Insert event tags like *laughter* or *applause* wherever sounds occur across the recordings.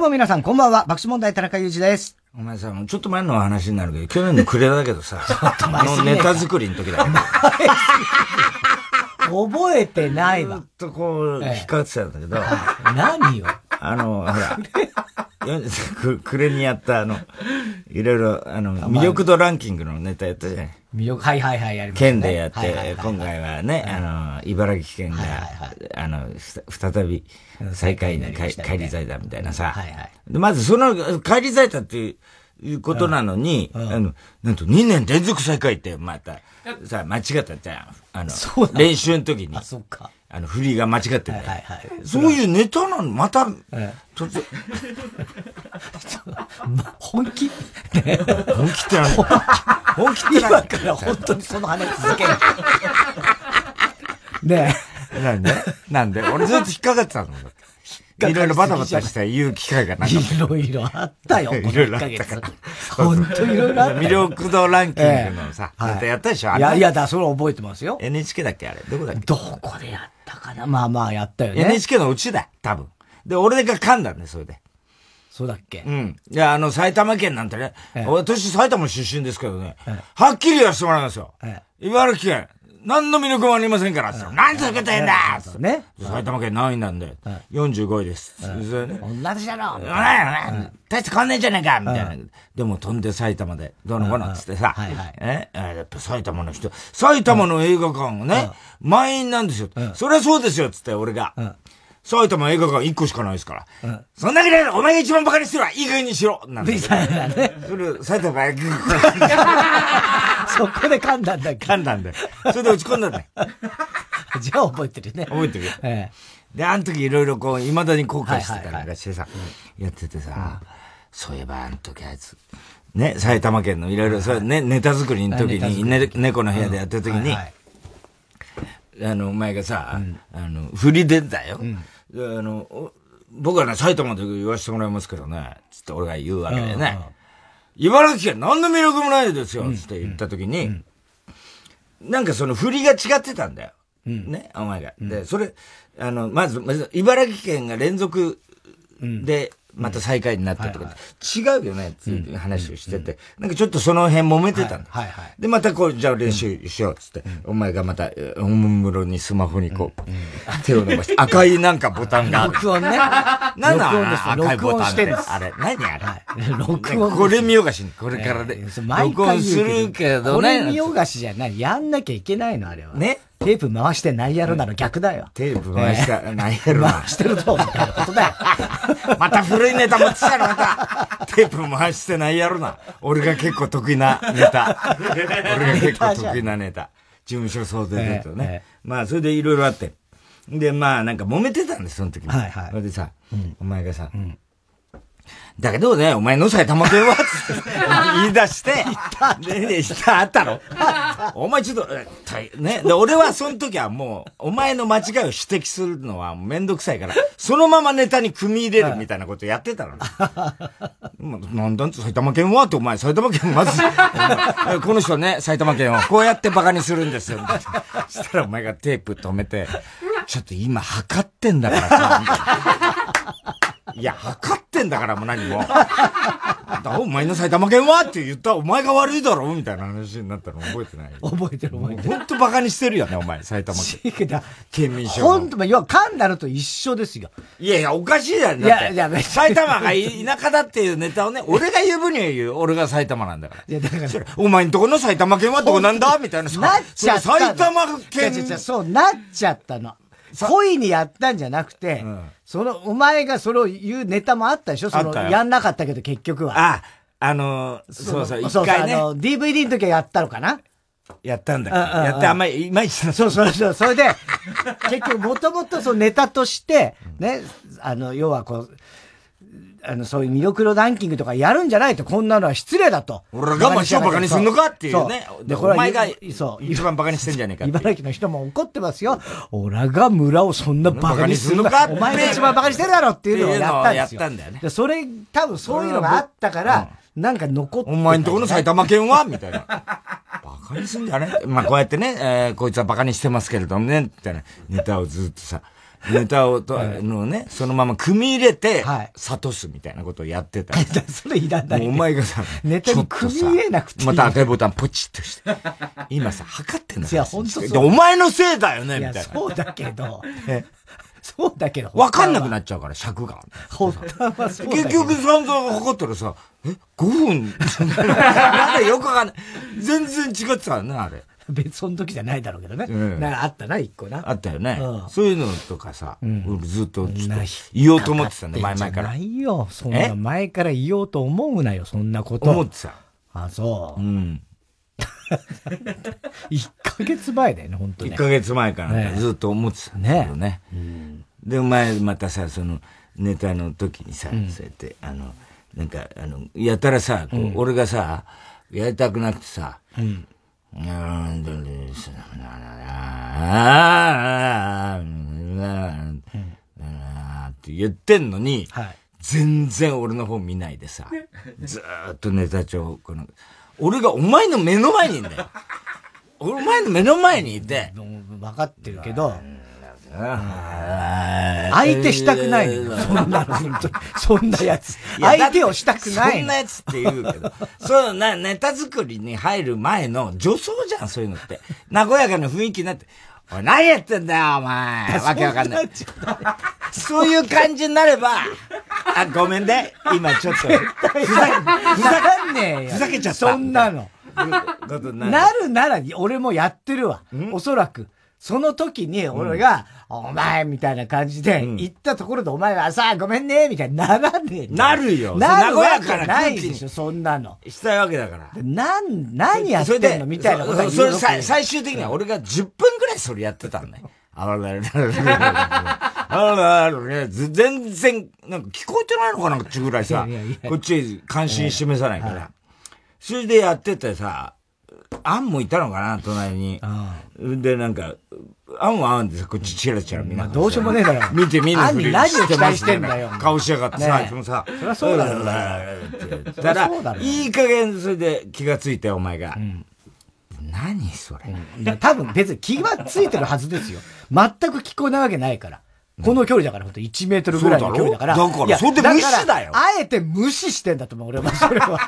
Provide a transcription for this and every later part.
どうも皆さん、こんばんは。爆笑問題、田中裕二です。お前さ、ちょっと前の話になるけど、去年の暮れだけどさ、*laughs* あのネタ作りの時だよ。*laughs* 覚えてないわ。ずっとこう、引っかかってたんだけど。*laughs* 何よ。あの、ほら、く、暮れにやったあの、いろいろ、あの、魅力度ランキングのネタやったじゃない。魅力、はいはいはい、やりました、県でやって、今回はね、あの、茨城県が、あの、再び、最下位に返り咲いたみたいなさ。で、まずその、返り咲いたっていう、いうことなのに、あの、なんと2年連続最下位って、また、さ、間違ったじゃん。あの、練習の時に。あ、そっか。あの、振りが間違ってる。はいはいはい。そういうネタなの、また、突然。本気？本気って何本気？って今から本当にその話続ける。*laughs* ねえ。なんで？なんで？俺ずっと引っかかってたのいろいろバタバタして言う機会がなかった。いろいろあったよ、*laughs* いろいろあったから。本当いろいろあった。魅力度ランキングのさ、ネタやったでしょいや、いや、だ、それ覚えてますよ。NHK だっけあれ。どこだっけ？どこでやったかな？まあまあやったよね。NHK のうちだ、多分。で、俺が噛んだんだよ、それで。そうだっけ？うん。いや、あの、埼玉県なんてね、私埼玉出身ですけどね、はっきり言わせてもらいますよ。茨城県、何の魅力もありませんから、何続けてんだ。ね。埼玉県何位なんで、45位です。同じだろ。大して変わんねえじゃねえか。みたいな。でも飛んで埼玉で、どうのこうのっつってさ、え？やっぱ埼玉の人、埼玉の映画館がね、満員なんですよ。そりゃそうですよっつって、俺が。埼玉映画館1個しかないですから。そんなわけで、お前が一番バカにしてるわ。いい加減にしろ。なんみたいなね。それ、埼玉。映画館。そこで噛んだんだっけ？噛んだんだよ。それで落ち込んだんだよ。*laughs* じゃあ覚えてるね。覚えてるよ。で、あの時いろいろこう、未だに後悔してたかしてさ、やっててさ、そういえばあの時あいつ、ね、埼玉県のいろいろ、それね、ネタ作りの時に、ね、猫の部屋でやってる時に、あの、お前がさ、あの、振り出たよ。あの、僕はね、埼玉で言わせてもらいますけどね、つって俺が言うわけだよね。茨城県何の魅力もないですよ、つって言った時に、なんかその振りが違ってたんだよ。ね、お前が。で、それ、あの、まず、まず、茨城県が連続で、また最下位になったとか、違うよねっていう話をしてて、なんかちょっとその辺揉めてたんだ。で、ままたこう、じゃあ練習しようっつって、お前がまた、おもむろにスマホにこう、手を伸ばして、赤いなんかボタンがある。録音ね。なんだ赤いボタンって。あれ、何あれ？録音。これ見よがしに、これからで。録音するけどね。これ見よがしじゃない。やんなきゃいけないの、あれは。ね。テープ回してないやろなの逆だよ。テープ回した、ないやろな。回してるぞ、みたいなことだよ。*laughs* また古いネタ持ってきたらまた、テープ回してないやろな。俺が結構得意なネタ。俺が結構得意なネタ。事務所総出でとね。まあ、それでいろいろあって。で、まあ、なんか揉めてたんです、その時に。はいはい。それでさ、お前がさ、だけどね、お前の埼玉県はって。*laughs* 言い出して、で、で、あったろ *laughs* お前ちょっと、ね、で、俺はその時はもう、お前の間違いを指摘するのはめんどくさいから、そのままネタに組み入れるみたいなことやってたの。*laughs* なんだ埼玉県はって、お前埼玉県まず、この人ね、埼玉県をこうやってバカにするんですよ。そしたらお前がテープ止めて、ちょっと今測ってんだからさ、いや、測ってんだからもう何も。お前の埼玉県はって言ったお前が悪いだろみたいな話になったの覚えてない？覚えてる覚えてる。本当バカにしてるよね、お前、埼玉県。県民賞。本当、要は噛んだのと一緒ですよ。いやいや、おかしいだよ。いや、いや、埼玉が田舎だっていうネタをね、俺が言う分には言う。俺が埼玉なんだから。いや、だから。お前んとこの埼玉県はどこなんだみたいな。なっちゃった。埼玉県。そう、なっちゃったの。恋にやったんじゃなくて、うん、その、お前がそれを言うネタもあったでしょ？その、やんなかったけど結局は。あ、あのー、そうそう、一回ね。あの、DVD の時はやったのかな？やったんだやってあんまり、いまいちそうそうそう。それで、結局もともとそのネタとして、ね、あの、要はこう、あの、そういう魅力のランキングとかやるんじゃないと、こんなのは失礼だと。俺が町をバカにすんのかっていうね。で、お前が、そう。一番バカにしてんじゃねえか茨城の人も怒ってますよ。俺が村をそんなバカにするのか。お前が一番バカにしてるだろっていうのをやったんですよ。やったんだよね。で、それ、多分そういうのがあったから、なんか残ってお前んとこの埼玉県はみたいな。バカにすんじゃねまあこうやってね、えー、こいつはバカにしてますけれどもね、みたいなネタをずっとさ、ネタをと、のね、そのまま組み入れて、諭すみたいなことをやってた。*laughs* それいらない。お前がさ、ネタに組み入れなくてまた赤いボタンポチッとして。*laughs* 今さ、測ってんだいや、ほんとそう。お前のせいだよねみたいな。そうだけど。そうだけど。わかんなくなっちゃうから、尺が。本当はそう結局散々測ったらさ、え、5分？*laughs* なんでよくわかんない。全然違ってたよね、あれ。*laughs* 別その時じゃないだろうけどね。なんかあったな、一個な。あったよね。そういうのとかさ、ずっと言おうと思ってたんだ、前々から。ないよ。そんな前から言おうと思うなよ、そんなこと。思ってた？あ、そう。うん。*laughs* 1ヶ月前だよね、本当に。1ヶ月前からずっと思ってたんだけどね。で、お前またさ、その、ネタの時にさ、そうやって、あの、なんか、あの、やたらさ、俺がさ、やりたくなくてさ、うん。なんでですって言ってんのに、はい全然俺の方見ないでさ、ずーっとネタ帳、この、俺がお前の目の前にいんだよ。お前の目の前にいて。分かってるけど、相手したくないのそんな、本当に。そんなやつ。相手をしたくない。そんなやつって言うけど。そうな、ネタ作りに入る前の女装じゃん、そういうのって。和やかな雰囲気になって。おい、何やってんだよ、お前。わけわかんない。そういう感じになれば、あ、ごめんね。今ちょっと。ふざけ、ふざけ、ふざけちゃった。そんなの。なるなら、俺もやってるわ。おそらく。その時に俺が、お前みたいな感じで、言ったところでお前はさ、ごめんねみたいにならねえなるよ。なるわけないでしょ、そんなの。したいわけだから。なん、何やってんのみたいなこと言うそれ最終的には俺が10分ぐらいそれやってたんだよ。あららららららら全然、なんか聞こえてないのかなってぐらいさ、こっち関心示さないから。それでやっててさ、アンもいたのかな、隣に。で、なんか、アンはアンでさ、こっちチラチラ見などうしようもねえだろ。見て見ぬふり何を期待してんだよ。顔しやがってさ、いつもさ。そりゃそうだろ。だから、いい加減それで気がついて、お前が。何それ。多分別に気がついてるはずですよ。全く聞こえないわけないから。この距離だから、ほんと1メートルぐらいの距離だから。だから、それで無視だよ。あえて無視してんだと思う、俺は。*laughs* それは。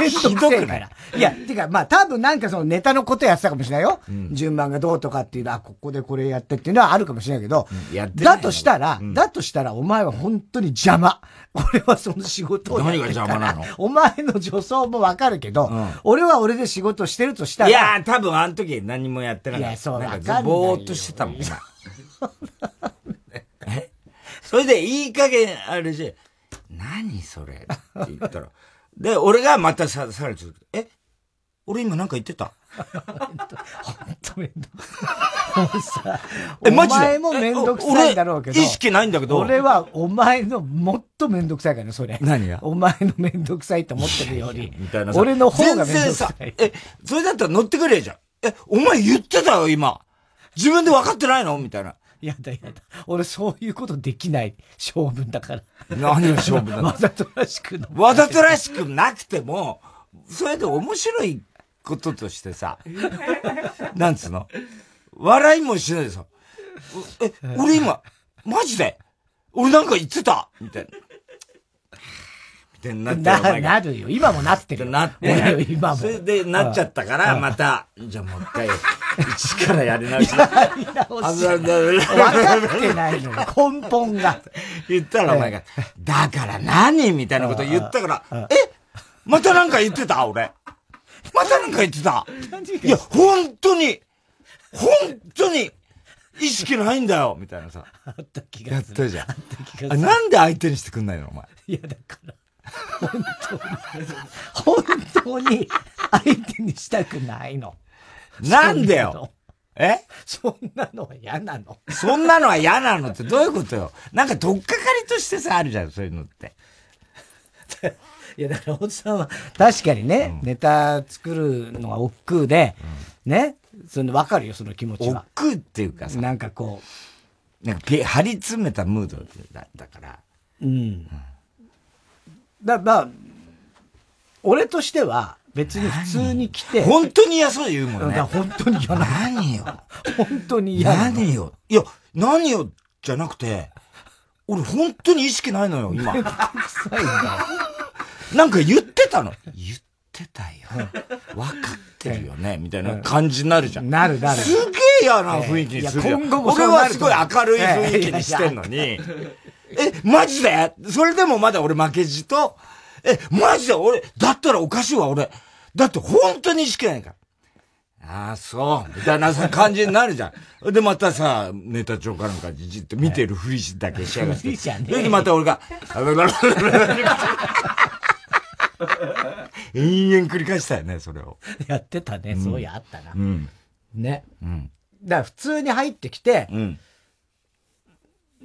めんどくせえから。いや、てか、まあ多分なんかそのネタのことやってたかもしれないよ。うん、順番がどうとかっていうのは、ここでこれやってっていうのはあるかもしれないけど。うん、だとしたら、うん、だとしたら、お前は本当に邪魔。俺はその仕事を何が邪魔なの？お前の女装もわかるけど、俺は俺で仕事してるとしたら。いや、多分あの時何もやってなかった。いや、そう、なんかぼーっとしてたもん、今。*laughs* それでいい加減あれし、何それ？って言ったら。*laughs* で、俺がまたさ、さらに続く。え？俺今なんか言ってた？本当めんどくさい。え、マジで？お前もめんどくさいだろうけど。意識ないんだけど。俺はお前のもっとめんどくさいからね、それ。何が？お前のめんどくさいと思ってるより。みたいな俺の方がめんどくさい。え、それだったら乗ってくれじゃん。え、お前言ってたよ、今。自分で分かってないの？みたいな。やだやだ。俺そういうことできない性分だから。何が勝負だわざとらしくわざとらしくなくても、それで面白いこととしてさ、なんつうの？笑いもしないでさ、え、俺今、マジで？俺なんか言ってた？みたいな。ってなってな、なるよ。今もなってる。なってる。*laughs* 今も。それでなっちゃったから、また、じゃあもう一回、*laughs* 一からやり直し。やり直し。分かってないの根本が。言ったらお前が、だから何？みたいなこと言ったから、え？またなんか言ってた？俺。またなんか言ってた？いや、本当に、本当に、意識ないんだよみたいなさ。あった気がする。やったじゃん。あった気がする。なんで相手にしてくんないのお前？いや、だから。本当に、本当に相手にしたくないの。なんでよえ？そんなのは嫌なのそんなのは嫌なのってどういうことよなんかとっかかりとしてさ、あるじゃん、そういうのって。いや、だから、おじさんは、確かにね、うん、ネタ作るのが億劫で、うん、ね、その、わかるよ、その気持ちは。億劫っていうかさ。なんかこう。なんか、張り詰めたムードだだから。うん、うんだ、まあ、俺としては、別に普通に来て。本当に嫌そう言うもんね。本当に嫌な。何よ。本当に嫌何よ。いや、何よ。じゃなくて、俺本当に意識ないのよ、今。臭いんだ。なんか言ってたの。言ってたよ。分かってるよね、みたいな感じになるじゃん。なるなる。すげえ嫌な雰囲気にするじゃん。今後も俺はすごい明るい雰囲気にしてんのに。え、マジで？それでもまだ俺負けじと、え、マジで？俺、だったらおかしいわ、俺。だって本当に意識ないから。ああ、そう。みたいな感じになるじゃん。*laughs* で、またさ、ネタ帳かなんかじじって見てるふりだけしやがって。じゃねで、また俺が、延々繰り返したよね、それを。やってたね、そういやあったな。うん。ね。うん。だから普通に入ってきて、うん。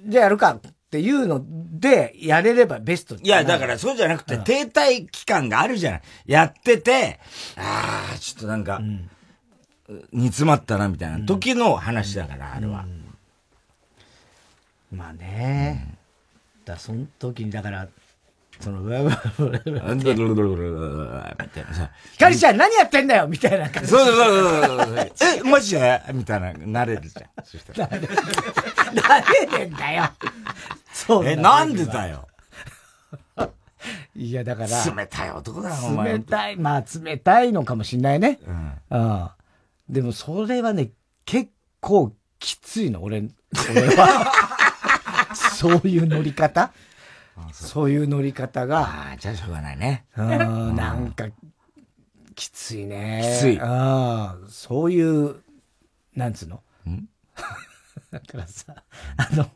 じゃあやるかっていうので、やれればベストいや、だからそうじゃなくて、停滞期間があるじゃない。やってて、ああ、ちょっとなんか、うん煮詰まったなみたいな時の話だから、あれは。まあね。だその時に、だから、その、うわうわうわみたいなさ。ひかりちゃん何やってんだよみたいな感じ。そうそうそうそう。え、マジでみたいな、慣れるじゃん。そしたら。慣れてんだよ。そう。え、なんでだよ。*laughs* いや、だから。冷たい男だよ、お前。冷たい、まあ、冷たいのかもしんないね。うん。ああ。でもそれはね、結構きついの、俺、俺は。*laughs* そういう乗り方？そういう乗り方が。ああ、じゃあしょうがないね。うん、なんか、きついね。きつい。ああ、そういう、なんつうの？ん？*laughs* だからさ、あの、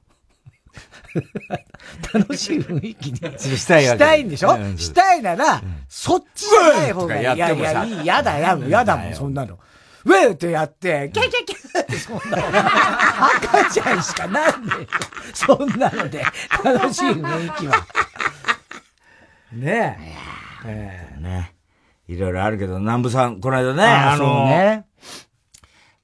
楽しい雰囲気にしたいしたいんでしょ、うん、したいなら、うん、そっちじゃない方がいい。いやいや、いい、やだ、やだ、やだもん、そんなの。ウェーってやって、キャキャキャってそんなの。赤ちゃんしかなんでそんなので、楽しい雰囲気は。ねえ。ええね。いろいろあるけど、南部さん、この間ね、あの、ね、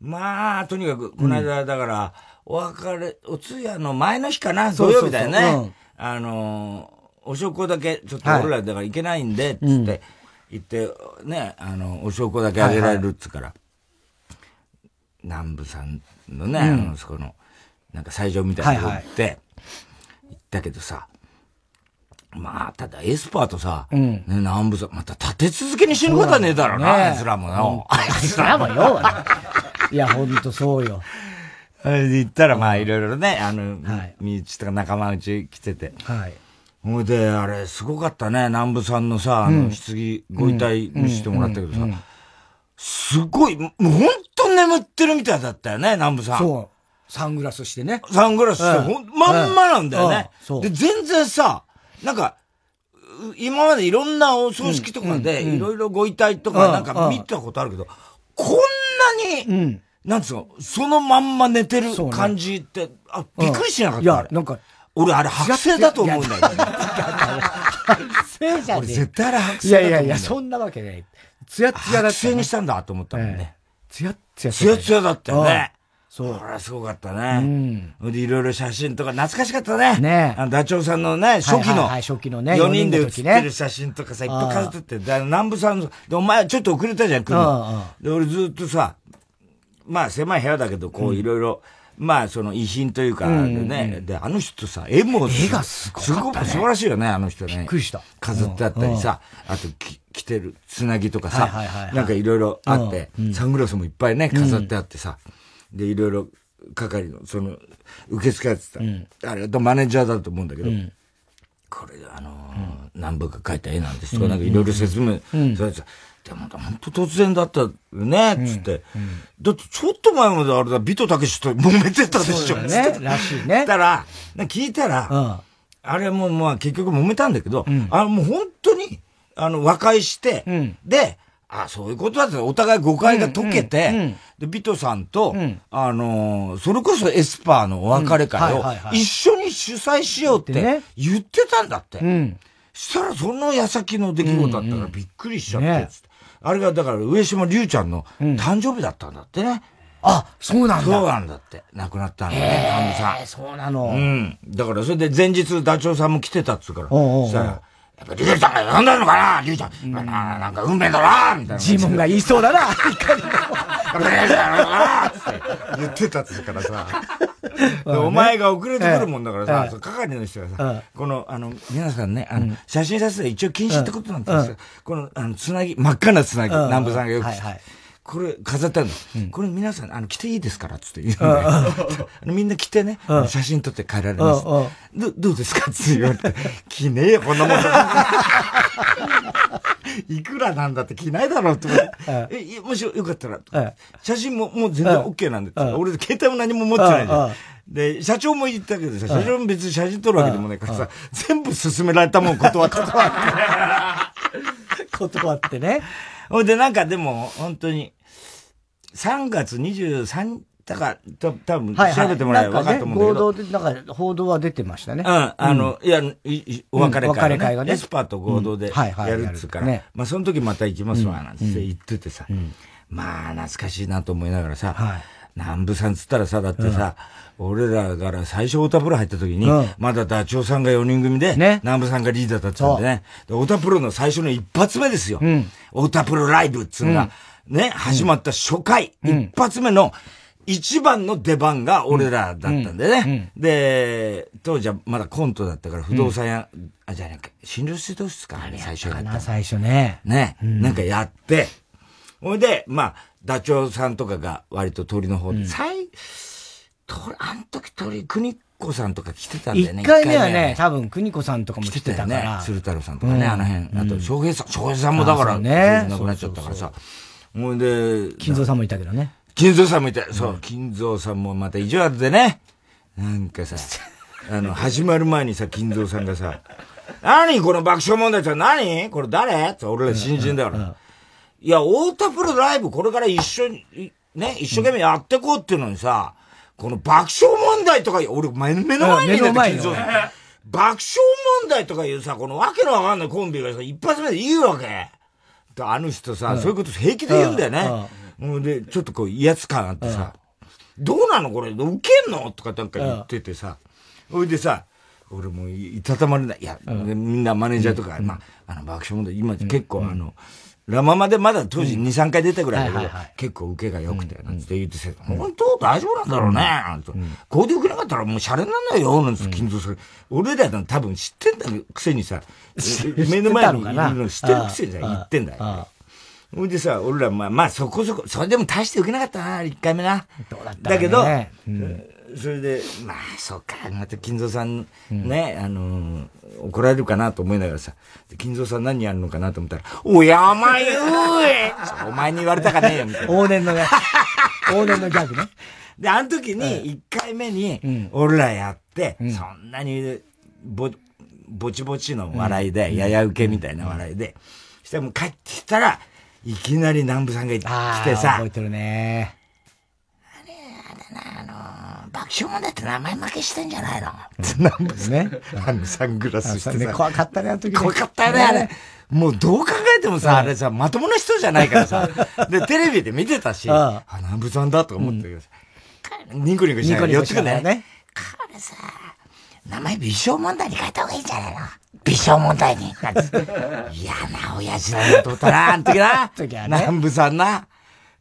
まあ、とにかく、この間、だから、お別れ、お通夜の前の日かな、土曜日だよね。あの、お証拠だけ、ちょっと俺らだから行けないんで、つって、言って、ね、あの、お証拠だけあげられるっつから。南部さんのね、うん、あの、そこの、なんか斎場みたいなとこ行って、はいはい、行ったけどさ、まあ、ただエスパーとさ、うん、ね、南部さん、また立て続けに死ぬことはねえだろうな、あいつらもよ。あいつらもよ。いや、ほんとそうよ。で行ったら、まあ、いろいろね、あの、はい、身内とか仲間内来てて。はい。ほいで、あれ、すごかったね。南部さんのさ、あの、棺、ご遺体見せてもらったけどさ、すごい、もう本当眠ってるみたいだったよね、南部さん。そう。サングラスしてね。サングラスして、ほん、まんまなんだよね。で、全然さ、なんか、今までいろんなお葬式とかで、いろいろご遺体とかなんか見たことあるけど、こんなに、なんつうの、そのまんま寝てる感じって、あ、びっくりしなかった。いや、なんか、俺あれ剥製だと思うんだよね。剥製じゃね俺絶対あれ剥製だと思うんだよ。いやいやいや、そんなわけない。ツヤツヤだった、ね。にしたんだと思ったもんね。ツヤツヤ。ツヤツヤだったよね。そう。これはすごかったね。うん。で、いろいろ写真とか懐かしかったね。ねあの、ダチョウさんのね、初期の。はい、初期のね。4人で写ってる写真とかさ、いっぱい飾ってって。南部さんの、で、お前ちょっと遅れたじゃん、来るの。で、俺ずっとさ、まあ狭い部屋だけど、こういろいろ、まあ、その遺品というか、ね、で、あの人さ、絵も絵がすごい、すごく素晴らしいよね、あの人ね。びっくりした。飾ってあったりさ、あと、着てるつなぎとかさ、なんかいろいろあって、サングラスもいっぱいね、飾ってあってさ、で、いろいろ、係の、その、受付やってた、あれ、マネージャーだと思うんだけど、これ、あの南部が描いた絵なんですとか、なんかいろいろ説明されてでも、本当突然だったね、つって、だってちょっと前まであれだ、ビトたけしと揉めてたでしょ、ね。らしいね。たら、聞いたら、あれもまあ結局揉めたんだけど、あもう本当に、あの、和解して、で、あそういうことだってお互い誤解が解けて、で、ビトさんと、あのそれこそエスパーのお別れ会を一緒に主催しようって言ってたんだって。したらその矢先の出来事だったからびっくりしちゃって、あれがだから上島竜ちゃんの誕生日だったんだってね。あ、そうなんだ。そうなんだって。亡くなったんだね、神田さん。そうなの。うん。だからそれで前日ダチョウさんも来てたっつうから。そしたら、やっぱり竜ちゃんが呼んだのかな竜ちゃん。うん、ななんか運命だなみたいな。ジモンが言いそうだな。*laughs* 言ってたっつうからさ。*laughs* お前が遅れてくるもんだからさ、係の人がさ、この、あの、皆さんね、あの、写真撮影一応禁止ってことなんですよ。この、あの、つなぎ、真っ赤なつなぎ、南部さんがよく。はいはいこれ飾ってあるの。これ皆さん、あの、着ていいですからつって言う。みんな着てね、写真撮って帰られます。ど、どうですか？って言われて、着ねえよ、こんなもん。*laughs* いくらなんだって着ないだろうってえ、もしよかったら、写真ももう全然 OK なんで、俺携帯も何も持ってないじゃん。で、社長も言ったけどさ、社長も別に写真撮るわけでもないからさ、全部勧められたもん断って。断って。*laughs* 断ってね。ほいで、なんかでも、本当に、3月23だから、た多分調べてもらえば分かると思うんだけど。合同で、なんか報道は出てましたね。うん、あの、いや、お別れ会、ね、別れ会がね。エスパーと合同でやるっつうから、まあその時また行きますわ、なんて言っててさ、まあ懐かしいなと思いながらさ、南部さんつったらさ、だってさ、俺らから最初太田プロ入った時に、まだダチョウさんが4人組で、南部さんがリーダーだったんでね、太田プロの最初の一発目ですよ。太田プロライブっつうのが、ね、始まった初回、一発目の、一番の出番が俺らだったんでね。で、当時はまだコントだったから不動産屋、あ、じゃあね、診療室同室か、あれ最初やった。最初ね。ね、なんかやって、ほいで、まあ、ダチョウさんとかが割と鳥の方で、最、と、あの時鳥、国子さんとか来てたんだよね。一回目はね、多分国子さんとかも来てたね。鶴太郎さんとかね、あの辺。あと、翔平さん、翔平さんもだから、ね、亡くなっちゃったからさ。ほいで、金蔵さんもいたけどね。金蔵さんもいた。そう、金蔵さんもまた意地悪でね。なんかさ、*laughs* あの、始まる前にさ、金蔵さんがさ、何この爆笑問題って何これ誰？って俺ら新人だから。いや、太田プロライブこれから一緒に、ね、一生懸命やってこうっていうのにさ、この爆笑問題とか、俺目の前にいるんだよ。爆笑問題とかいうさ、このわけのわかんないコンビがさ、一発目で言うわけ。あの人さ、そういうこと平気で言うんだよね。うん、で、ちょっとこう、威圧感あってさ、どうなのこれ、受けんの？とかなんか言っててさ、ほいでさ、俺もいたたまれない。いや、みんなマネージャーとか、まあ、あの、爆笑問題、今結構あの、ラママでまだ当時2、3回出たぐらいだけど、結構受けが良くて、なん。て言って。て、本当大丈夫なんだろうね、なん。て。こうで受けなかったらもうシャレになんないよ、なんて金蔵さん。俺ら多分知ってんだくせにさ、目の前にいるの知ってるくせにさ、言ってんだよ。ほいでさ、俺ら、まあ、まあ、そこそこ、それでも大して受けなかったな、一回目な。どうだっただけど、それで、まあ、そうか、また金蔵さん、ね、あの怒られるかなと思いながらさ、金蔵さん何やるのかなと思ったら、おやまゆえお前に言われたかねえよ、みたいな。往年のね、*laughs* 往年のギャグね。で、あの時に、一回目に、俺らやって、そんなに、ぼ、ぼちぼちの笑いで、やや受けみたいな笑いで、しても帰ってきたら、いきなり南部さんが来てさ、覚えてるね。あれ、あれな、あの、爆笑問題って名前負けしてんじゃないの？*laughs* 南部ね。あの、サングラスしてさ。怖かったね、あの時。怖かったよね、あれ。もうどう考えてもさ、あれさ、まともな人じゃないからさ。*laughs* で、テレビで見てたし、あ、南部さんだと思ったけどさ、ニコニコしながら寄ってくね。これさ、名前微笑問題に変えた方がいいんじゃないの？微笑問題に。*laughs* 嫌な親父だなと思ったな、あの時な。時はね。南部さんな。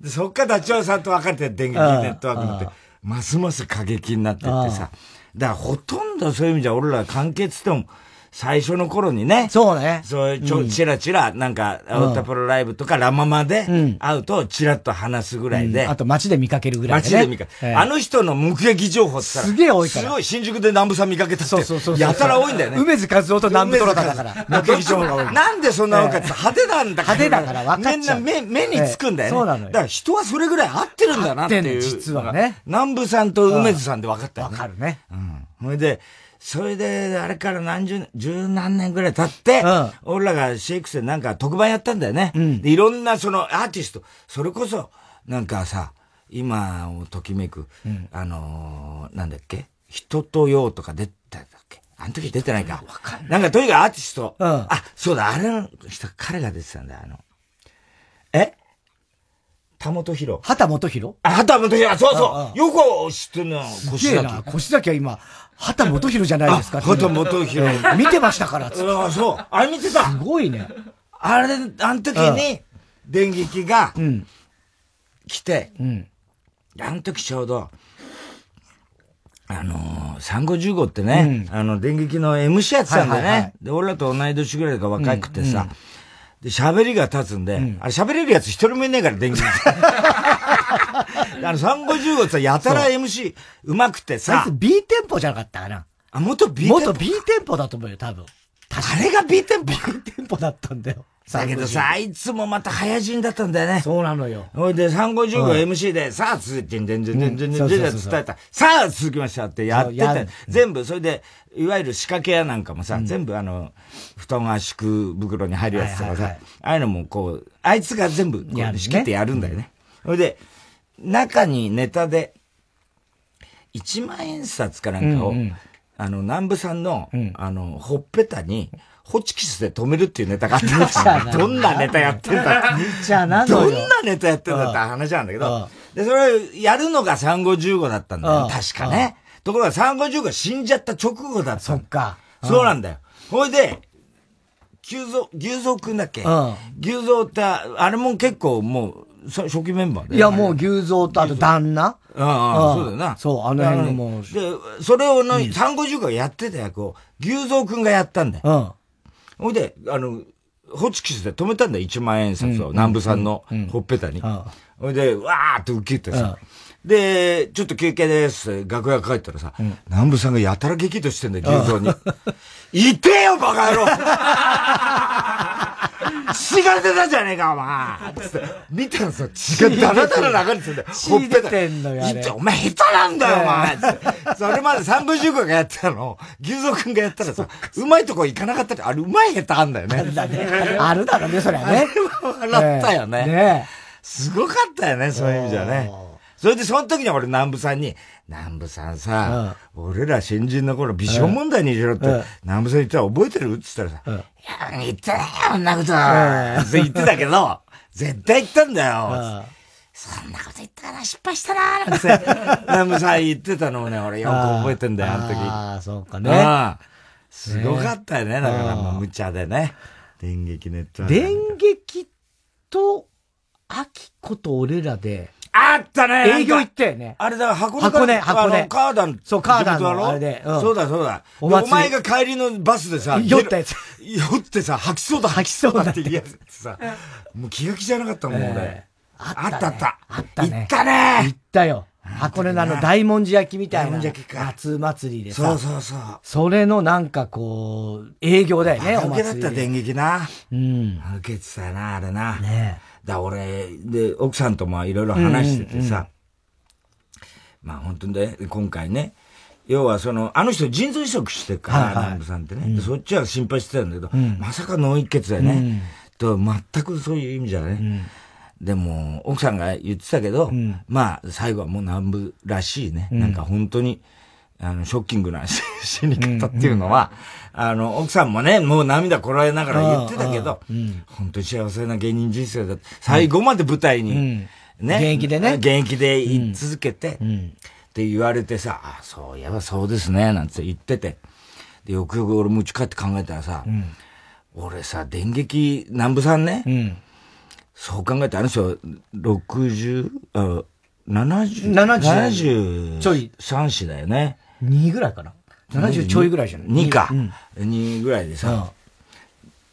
そっからダチョウさんと別れて電撃ネットワークになって、ますます過激になってってさ。だからほとんどそういう意味じゃ俺ら関係つっても、最初の頃にね。そうね。そうちょ、チラチラ、なんか、アウタプロライブとかラママで会うと、チラッと話すぐらいで。あと街で見かけるぐらいで、街で見かける。あの人の目撃情報ってさ、すげえ多いから。すごい、新宿で南部さん見かけたって。そうそうそう。やたら多いんだよね。梅津和夫と南部虎だから。目撃情報が多い。*laughs* なんでそんな多かって派手なんだから。派手だから分かっみんな目、目につくんだよね。そうなのよ。だから人はそれぐらい合ってるんだなっていう。実はね。南部さんと梅津さんで分かったよね。分かるね。うん。それで、それで、あれから何十年、十何年ぐらい経って、うん、俺らがシェイクスでなんか特番やったんだよね。うん、でいろんなそのアーティスト、それこそ、なんかさ、今をときめく、うん、あのー、なんだっけ？人とようとか出たんだっけ？あの時出てないか。かんなんかとにかくアーティスト。うん、あ、そうだ、あれの人、彼が出てたんだよ、あの。え？田本博。畑本博？あ、畑本博、そうそう。よく知ってんな、腰崎。腰崎は今、畑元博じゃないですか。畑元博。見てましたから、つ *laughs* あそう。あれ見てた。すごいね。あれ、あの時に、電撃が、来て、あの時ちょうど、あのー、産後15ってね、うん、あの、電撃の MC やってたんだよね。で、俺らと同い年ぐらいが若くてさ、うんうん、で、喋りが立つんで、うん、あれ喋れるやつ一人もいねえから、電撃。あの、産後15ってさ、やたら MC うまくてさ。あいつ B テンポじゃなかったかな。あ、元 B テンポ元 B テンポだと思うよ、多分。あれが B テンポ ?B テンポだったんだよ。だけどさ、あいつもまた早死んだったんだよね。そうなのよ。ほいで、350号 MC で、さあ続いて、全然全然全然全然伝えた。さあ続きましたってやってて、全部、それで、いわゆる仕掛け屋なんかもさ、全部あの、布団圧縮袋に入るやつとかさ、ああいうのもこう、あいつが全部、仕切ってやるんだよね。ほいで、中にネタで、1万円札かなんかを、あの、南部さんの、あの、ほっぺたに、ホチキスで止めるっていうネタがあった *laughs* どんなネタやってんだどんなネタやってんだって話なんだけど、で、それやるのが産後15だったんだよ。確かね。ところが産後15死んじゃった直後だった。そっか。そうなんだよ。ほいで、牛蔵、牛蔵くんだっけ？牛蔵って、あれも結構もう、初期メンバーで。いや、もう牛蔵とあと旦那？ああ、そうだよな。そう、あの辺のもう。で、それをの、産後15がやってた役を、牛蔵くんがやったんだよ。うん。ほいで、あの、ホチキスで止めたんだよ、1万円札を、南部さんのほっぺたに。ほいで、わーってウキってさ。で、ちょっと休憩です。楽屋帰ったらさ、南部さんがやたら激怒してんだよ、牛蔵に。*laughs* いてよ、バカ野郎血が出たじゃねえか、お前つって。見たらさ、血がだらだら流れてんだよ。ほっぺた。てんのよ、お前下手なんだよ、お前つって。それまで三分十五がやってたの、牛蔵くんがやったらさ、うまいとこ行かなかったら、あれうまい下手あんだよね。あるだろうね、それはね。笑ったよね。ねすごかったよね、そういう意味じゃね。それでその時に俺南部さんに、南部さんさ、俺ら新人の頃、美少問題にしろって、南部さん言ったら覚えてるって言ったらさ、いや、言ってないよ、そんなこと。って言ってたけど、絶対言ったんだよ。そんなこと言ったら失敗したなーなんて、南部さん言ってたのをね、俺よく覚えてんだよ、あの時。ああ、そうかね。すごかったよね、だからもう無茶でね。電撃ネット電撃と、秋子と俺らで、あったね営業行ったよね。あれだ、箱根。箱根、箱根。カーダン。そう、カーダンのあれで。そうだ、そうだ。お前が帰りのバスでさ、酔ったやつ。酔ってさ、吐きそうだ。吐きそうだって言やつさ、もう気が気じゃなかったもん、俺。あったあった。あったね。行ったね行ったよ。箱根のあの大文字焼きみたいな。夏祭りでさ。そうそうそう。それのなんかこう、営業だよね、お祭り。受けだった電撃な。うん。受けてたな、あれな。ねだ俺、で、奥さんともいろいろ話しててさ、まあ本当にね、今回ね、要はその、あの人腎臓移植してるから、南部さんってね、そっちは心配してたんだけど、まさか脳一血だよね。と、全くそういう意味じゃね。でも、奥さんが言ってたけど、まあ、最後はもう南部らしいね。なんか本当に、あの、ショッキングな死に方っていうのは、あの、奥さんもね、もう涙こらえながら言ってたけど、本当に幸せな芸人人生だ。最後まで舞台に、ね、現役でね。現役で言い続けて、って言われてさ、あ、そういえばそうですね、なんて言ってて。で、よくよく俺持ち帰って考えたらさ、俺さ、電撃、南部さんね、そう考えてあの人、60、あ、70、70、ちょい。3子だよね。2ぐらいかな。70ちょいぐらいじゃない ?2 か。うん、2ぐらいでさ。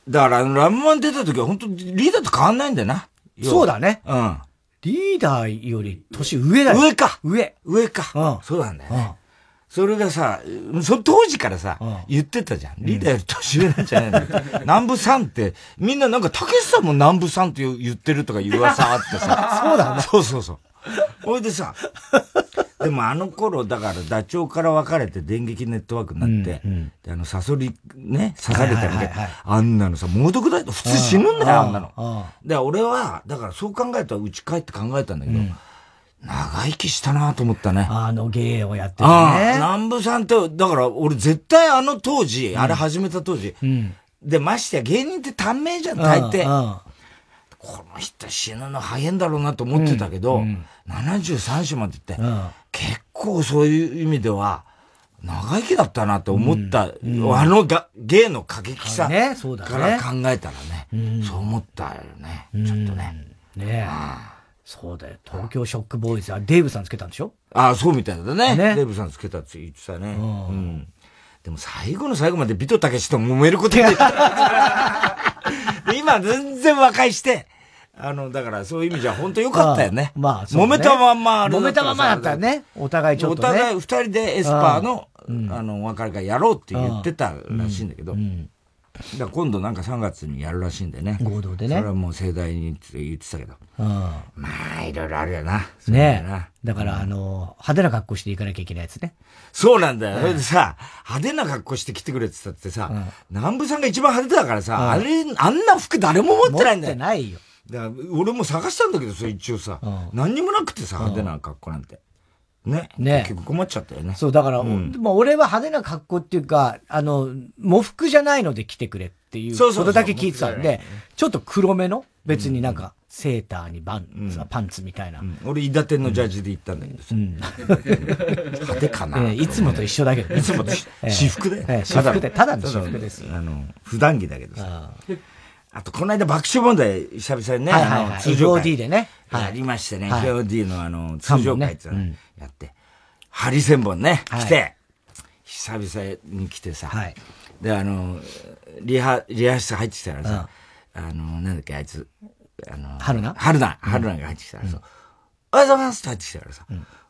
だから、ラムマン出た時は本当リーダーと変わんないんだよな。そうだね。うん。リーダーより年上だよ。上か。上。上か。うん。そうなんだよね。それがさ、そ当時からさ、言ってたじゃん。リーダーより年上なんじゃないの、*laughs* 南部さんって、みんななんか、たけしさんも南部さんって言ってるとか噂あってさ。*laughs* そうだね。そうそうそう。ほいでさ、*laughs* でもあの頃、だからダチョウから分かれて電撃ネットワークになって、うんうん、で、あの、サソリ、ね、刺されたりで、あんなのさ、猛毒だと普通死ぬんだよ、あんなの。で、俺は、だからそう考えたら、うち帰って考えたんだけど、うん。長生きしたなと思ったね。あの芸をやってるね。南部さんって、だから俺絶対あの当時、うん、あれ始めた当時、うん、で、ましてや芸人って短命じゃん、大抵。この人死ぬの早いんだろうなと思ってたけど、うん、73歳までって、うん、結構そういう意味では、長生きだったなって思った、うん、あのが芸の過激さから考えたらね、そう思ったよね、ちょっとね。ねえ。そうだよ。東京ショックボーイズはデーブさんつけたんでしょ？ああ、そうみたいだね。ね。デブさんつけたって言ってたね。うん。でも最後の最後までビトタケシと揉めることで。*laughs* 今全然和解して、あの、だからそういう意味じゃ本当良かったよね。まあ、そう、ね、揉めたまんま揉めたまんまだったらね。お互いちょっと、ね、お互い二人でエスパーの、あの、別れ会やろうって言ってたらしいんだけど。だ今度なんか3月にやるらしいんでね。合同でね。それはもう盛大にって言ってたけど。うん、まあ、いろいろあるよな。ねだから、あの、派手な格好していかなきゃいけないやつね。そうなんだよ。それでさ、派手な格好して来てくれって言ったってさ、南部さんが一番派手だからさ、あれ、あんな服誰も持ってないんだよ。持ってないよ。だから俺も探したんだけどさ、一応さ、何にもなくてさ、派手な格好なんて。ね。ね。結構困っちゃったよね。そう、だから、うん、まあ俺は派手な格好っていうか、あの、喪服じゃないので来てくれっていうことだけ聞いてたんで、ちょっと黒めの、別になんか、セーターにバン、うん、パンツみたいな。うん、俺、伊達のジャージで行ったんだけどさ。うん、派手かな、えー、いつもと一緒だけど、ね、いつもと、私服で。えー、私服で、ただの私服です。あの、普段着だけどさ。あと、この間爆笑問題、久々にね、はいはいはい、通常会。でね。はい。りましてね、はい、FOD のあの、通常会ってやって。ハリセンボンね、来て、久々に来てさ、はい、で、あの、リハ、リハ室入ってきたらさ、あの、なんだっけ、あいつ、あの、春菜？春菜、春菜が入ってきたらさ、おはようございますって入ってきたらさ、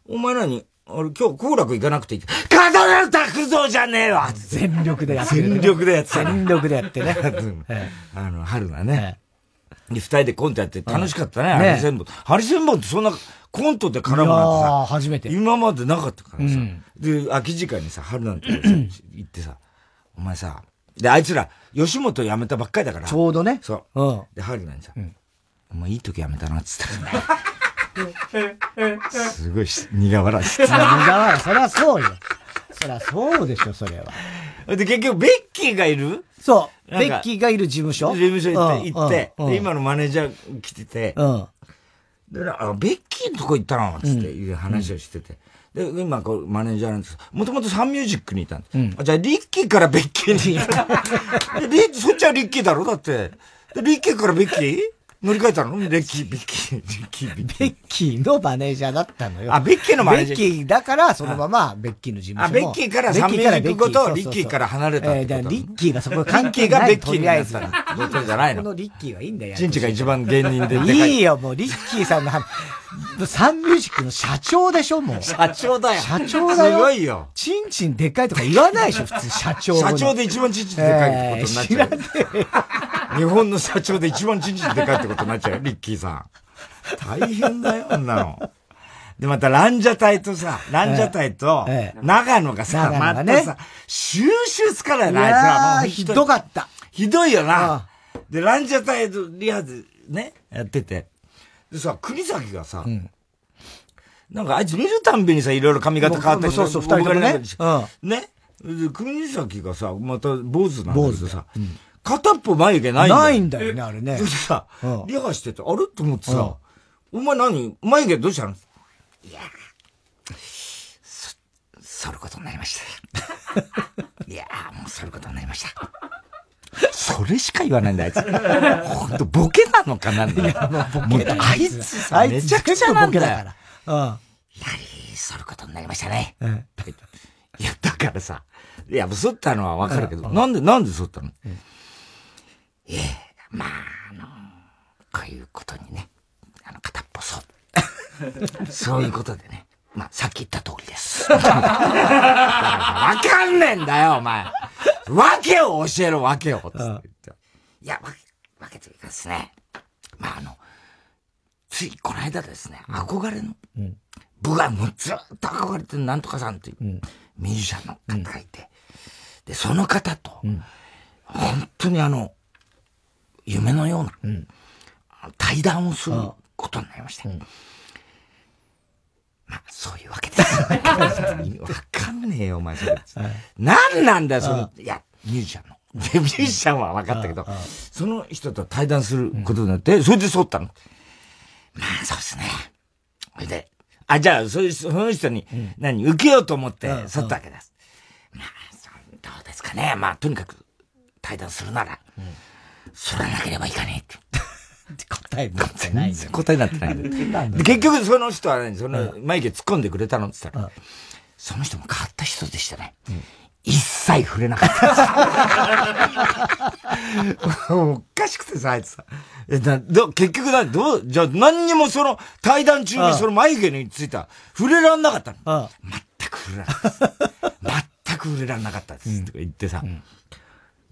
お前らに、俺今日好楽行かなくていい。カドル拓造じゃねえわ全力でやってる、全力でやって全力でやってね。*laughs* あの、春菜ね。で、二人でコントやって楽しかったね、ハリセンボン。ハリセンボンってそんなコントで絡むなんてさ、初めて。今までなかったからさ。で、空き時間にさ、春なんて行ってさ、お前さ、で、あいつら、吉本辞めたばっかりだから。ちょうどね。そう。うん。で、春なんにさ、お前いい時辞めたな、っつったら。すごい苦笑いして苦笑い、そりゃそうよ。そりゃそうでしょ、それは。で、結局、ベッキーがいる？そう。ベッキーがいる事務所？事務所行って、行って、で、今のマネージャー来てて、うん。で、あ、ベッキーのとこ行ったの？つっていう話をしてて。で、今、こう、マネージャーなんですもともとサンミュージックにいたんで。うん、あじゃあ、リッキーからベッキーに。*laughs* リそっちはリッキーだろ？だって。リッキーからベッキー？乗り換えたの？レッキー、ベッキー、ベッキー、ベッキー。ベッキーのマネージャーだったのよ。あ、ベッキーのマネージャー。ベッキーだから、そのまま、ベッキーの事務所あ、ベッキーからサンミュージックごと、リッキーから離れたえー、リッキーがそこ関係がベッキーになったことじゃないの？このリッキーはいいんだよ。チンチが一番芸人でいいよ、もう、リッキーさんの話。サンミュージックの社長でしょ、もう。社長だよ。社長だよ。すごいよ。チンチンでっかいとか言わないでしょ、普通、社長。社長で一番チンチンでっかいってことになっちゃう。えー、日本の社長で一番チンチンでっかいってことになっちゃうリッキーさん。大変だよ、あんなの。で、また、ランジャタイとさ、ランジャタイと、長野がさ、またさ、収集つかないな、あいつら。もうひどかった。ひどいよな。で、ランジャタイとリハでね、やってて。でさ、国崎がさ、なんかあいつ見るたんびにさ、いろいろ髪型変わったりそうそう、二人ともね。ね。で、国崎がさ、また坊主なんだけどさ、片っぽ眉毛ないんだよ。ないんだよね、あれね。そしてさ、リハしてて、あれ？と思ってさ、お前何眉毛どうしたの？いやそ、剃ることになりました。*laughs* いやもう剃ることになりました。それしか言わないんだ、あいつ。ほんと、ボケなのかなんだよ。もうあいつさ、めちゃくちゃなんだよ。やはり、剃ることになりましたね。うん、いや、だからさ、いや、剃ったのはわかるけど、なんで、なんで剃ったの、うん、ええ、まあ、あの、こういうことにね、あの、片っぽ剃 *laughs* そういうことでね。まあ、さっき言った通りです。わかんねえんだよ、お前。わけを教えろ、わけを。つって言って。いや、わけ、わけというかですね。まあ、あの、ついこの間ですね、憧れの、うん、僕はもうずっと憧れてるなんとかさんっていう、ミュージシャンの方がいて、で、その方と、本当にあの、夢のような、対談をすることになりまして。まあ、そういうわけです。*laughs* わかんねえよ、お前それ。何なんだよ、その、いや、ミュージシャンの。ミュージシャンは分かったけど、その人と対談することになって、それで剃ったの。まあ、そうですね。それで、あ、じゃあ、そその人に、何、受けようと思って剃ったわけです。まあ、どうですかね。まあ、とにかく、対談するなら、剃らなければいかねえって。答えになってない。*laughs* 答えになってない。で結局その人はね、その、眉毛突っ込んでくれたのって言ったら、その人も変わった人でしたね。一切触れなかったおかしくてさ、あいつさ。え、だ、ど、結局だ、どう、じゃあ何にもその、対談中にその眉毛についた、触れらんなかったの。全く触れなかった。*laughs* 全く触れらんなかったです。とか言ってさ。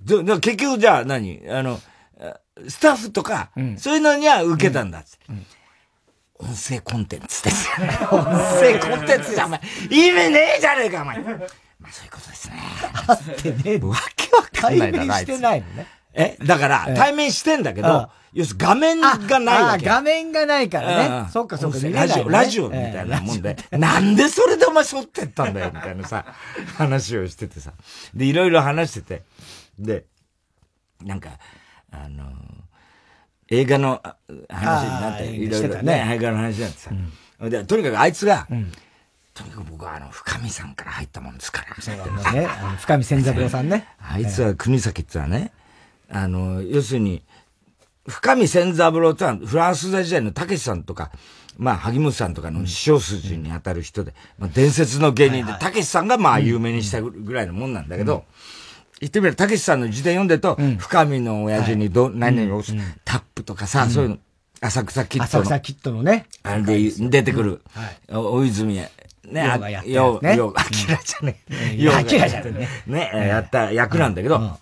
結局じゃあ何？あの、スタッフとか、うん、そういうのには受けたんだっって。うん音声コンテンツですよね。*laughs* 音声コンテンツじゃお前、意味ねえじゃねえか、お前。まあそういうことですね。あってねわけわかんない対面してないのね。えだから、対面してんだけど、要するに画面がないわけ。画面がないからね。そっかそっか、ラジオ、ラジオみたいなもんで、なんでそれでお前沿ってったんだよ、みたいなさ、話をしててさ。で、いろいろ話してて。で、なんか、あの映画の話になって、いろいろね、映画の話になってさ。で、とにかくあいつが、とにかく僕はあの、深見さんから入ったもんですから。そうだね。深見千三郎さんね。*laughs* あいつは国崎ってはね、あの、要するに、深見千三郎ってはフランス時代のたけしさんとか、まあ、萩本さんとかの師匠筋に当たる人で、まあ、伝説の芸人で、たけしさんがまあ、有名にしたぐらいのもんなんだけど、言ってみれば、たけしさんの辞典読んでると、深見の親父にど、何々を、タップとかさ、そういうの、浅草キットの。浅草キットのね。あれで出てくる、大泉ね、ヨガやってよ、よ、アキラじゃねえ。ヨガ。アキラじゃねね、やった役なんだけど、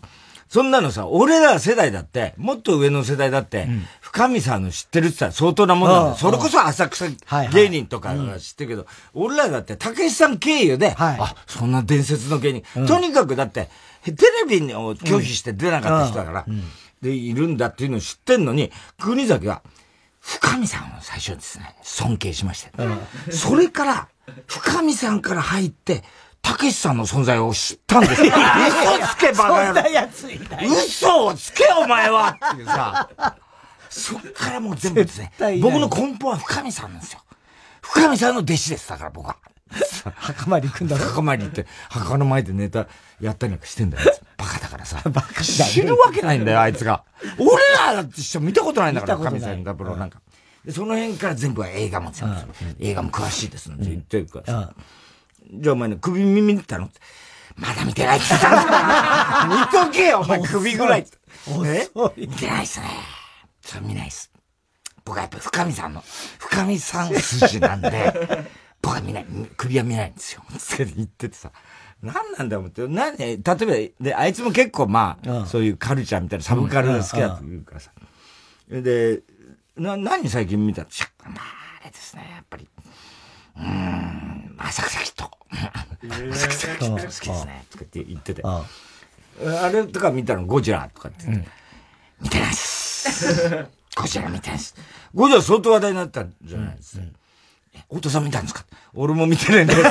そんなのさ、俺ら世代だって、もっと上の世代だって、深見さんの知ってるって言ったら相当なもんなんだそれこそ浅草芸人とかが知ってるけど、俺らだって、たけしさん経由で、あ、そんな伝説の芸人。とにかくだって、テレビを拒否して出なかった人だから、で、いるんだっていうのを知ってんのに、国崎は、深見さんを最初ですね、尊敬しました、それから、深見さんから入って、たけしさんの存在を知ったんですよ。嘘つけバカ野郎。嘘をつけお前はっていうさ。そっからもう全部ですね。僕の根本は深見さんなんですよ。深見さんの弟子です、だから僕は。墓参り行くんだろ？墓参り行って、墓の前でネタやったりなんかしてんだよ。バカだからさ。*laughs* バカ死ぬわけないんだよ、あいつが。俺らだって見たことないんだから、神さんダブロなんか。で、その辺から全部は映画も全部、映画も詳しいですって言ってるからさ。じゃあお前ね、首耳見たの？まだ見てないって言ったの？*laughs* 見とけよ、お前首ぐらい。え？見てないっすね。それ見ないっす。僕はやっぱ深見さんの、深見さん筋なんで、僕は見ない、首は見ないんですよ。*laughs* って言っててさ。何なんだよ、思って。何、例えば、で、あいつも結構まあ、そういうカルチャーみたいなサブカルが好きだというからさ。で、な、何最近見たまあ、あれですね、やっぱり。うん、浅草キット。*laughs* 浅草キット好きですね。とかって言ってて。あれとか見たの？ゴジラとかって言って。見てないっす。ゴジラ見てないっす。ゴジラ相当話題になったんじゃないですか。太田さん見たんですか？俺も見てないんです。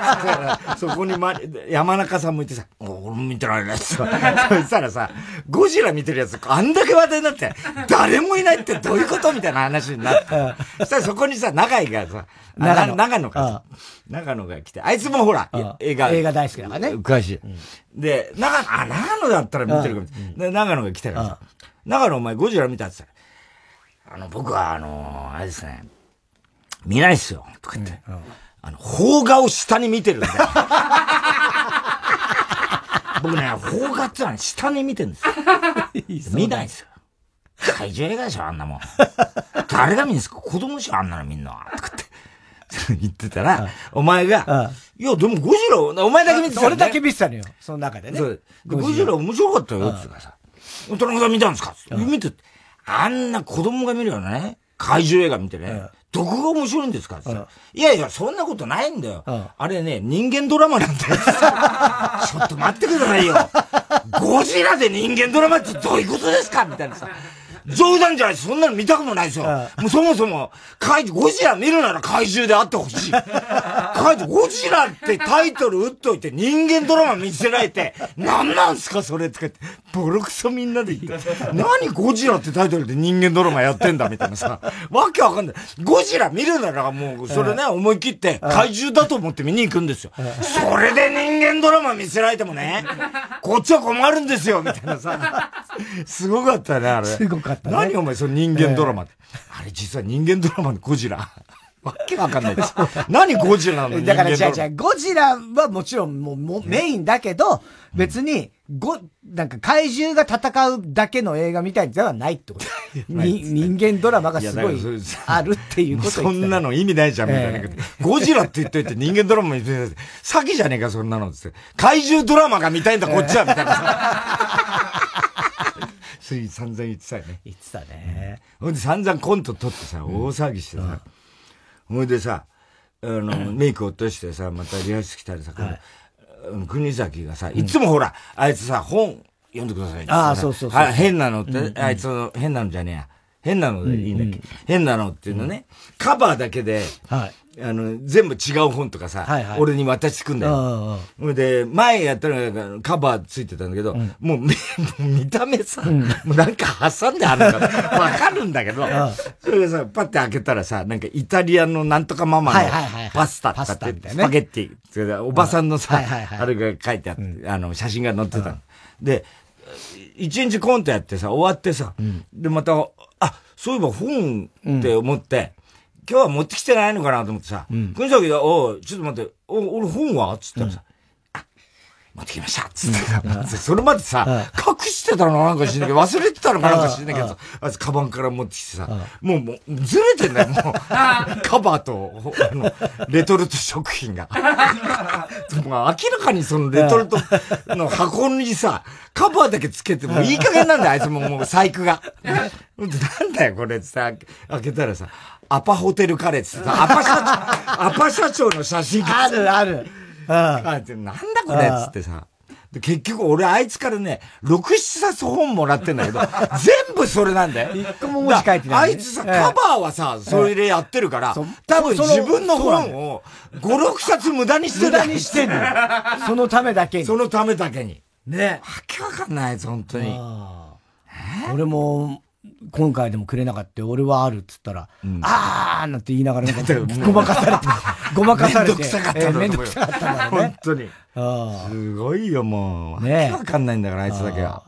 *laughs* そこに、ま、山中さんもいてさ、俺も見てないです。そしたらさ、ゴジラ見てるやつ、あんだけ話題になって、誰もいないってどういうことみたいな話になって。そしたらそこにさ、長井がさ、長野長野か長野が来て、あいつもほら、映画。映画大好きだからね。詳しい。で、長野、あ、長野だったら見てるかもしれない。長野が来たからさ、長野お前ゴジラ見たって言ったら、あの、僕はあの、あれですね、見ないっすよ、とか言って。うんうん、あの、邦画を下に見てるんだよ。*laughs* 僕ね、邦画ってのは下に見てるんですよ。*laughs* 見ないっすよ。怪獣映画でしょ、あんなもん。*laughs* 誰が見るんですか？子供しょ、あんなのみんな。とかって。言ってたら、お前が、いや、でもゴジラ、お前だけ見てた、ね。俺だけ見てたのよ、その中でね。ゴジラ面白かったよ、って言うからさ。田中さん見たんですか？見て、あんな子供が見るよね。怪獣映画見てね。どこが面白いんですかっていやいや、そんなことないんだよ。あれね、人間ドラマなんだよ。*laughs* ちょっと待ってくださいよ。ゴジラで人間ドラマってどういうことですかみたいなさ。冗談じゃないそんなの見たくもないですよ。もうそもそも、怪ゴジラ見るなら怪獣であってほしい。*laughs* 怪書いて、ゴジラってタイトル打っといて、人間ドラマ見せられて、なんなんすかそれって言って、ボロクソみんなで言って、何ゴジラってタイトルで人間ドラマやってんだみたいなさ、わけわかんない。ゴジラ見るならもう、それね、思い切って怪獣だと思って見に行くんですよ。それで人間ドラマ見せられてもね、*laughs* こっちは困るんですよみたいなさ、すごかったね、あれ。すごかったね。何お前、その人間ドラマって。あれ実は人間ドラマのゴジラ。*laughs* わけわかんないです。何ゴジラのだから、じゃじゃゴジラはもちろんもうもメインだけど、別に、ご、なんか怪獣が戦うだけの映画みたいではないってこと。*laughs* に人間ドラマがすごいあるっていうことそんなの意味ないじゃん、みたいな。ゴジラって言っといて人間ドラマ見て詐欺じゃねえか、そんなのって。怪獣ドラマが見たいんだ、こっちは、みたいなさ。つい散々言ってたよね。言ってたね。ほんで散々コント撮ってさ、大騒ぎしてさ。ほいでさ、あの、*clears throat* メイク落としてさ、またリハース来たりさ、国崎がさ、いつもほら、あいつさ、本読んでくださいああ、そうそうそう。変なのって、あいつの変なのじゃねえや。変なのでいいんだっけ、変なのっていうのね、カバーだけで、はい。あの、全部違う本とかさ、はいはい、俺に渡してくんだよ。で、前やったらカバーついてたんだけど、うん、もう *laughs* 見た目さ、うん、もうなんか挟んであるのか *laughs* わかるんだけど、それでさ、パッて開けたらさ、なんかイタリアのなんとかママのパスタとかって、スパゲッティ、おばさんのさ、あれが書いてあって、あの、写真が載ってたで、一日コントやってさ、終わってさ、で、また、あ、そういえば本って思って、今日は持ってきてないのかなと思ってさ、うん。国崎が、おちょっと待って、お、俺本は？つったらさ、うん、あ、持ってきました。つって。さ、うん、それまでさ、隠してたの？なんかしんないけど、忘れてたのか？なんかしんないけど。さ、あいつカバンから持ってきてさ、もう、もう、ずれてんだよ、*laughs* もう。カバーと、あの、レトルト食品が。*laughs* もう明らかにそのレトルトの箱にさ、カバーだけつけてもいい加減なんだよ、あいつももう細工が。*laughs* なんだよ、これ。ってさ、開けたらさ、アパホテルカレーってさ、*laughs* アパ社長、アパ社長の写真が。あるある。うん。なんだこれっつってさ。結局俺あいつからね、6、7冊本もらってんだけど、*laughs* 全部それなんだよ。一個も文字書いてない、あいつさ、カバーはさ、それでやってるから、多分自分の本を5、6冊無駄にしてる。無駄にしてんの *laughs* そのためだけに。そのためだけに。ね。わけわかんない、本当に。俺も、今回でもくれなかった。俺はあるっつったら、うん、あーなんて言いながら、ごまかされて、*laughs* ごまかされて。めんどくさかっためんどくさかったんだろうね。本当に。すごいよ、もう。ねわかんないんだから、あいつだけは。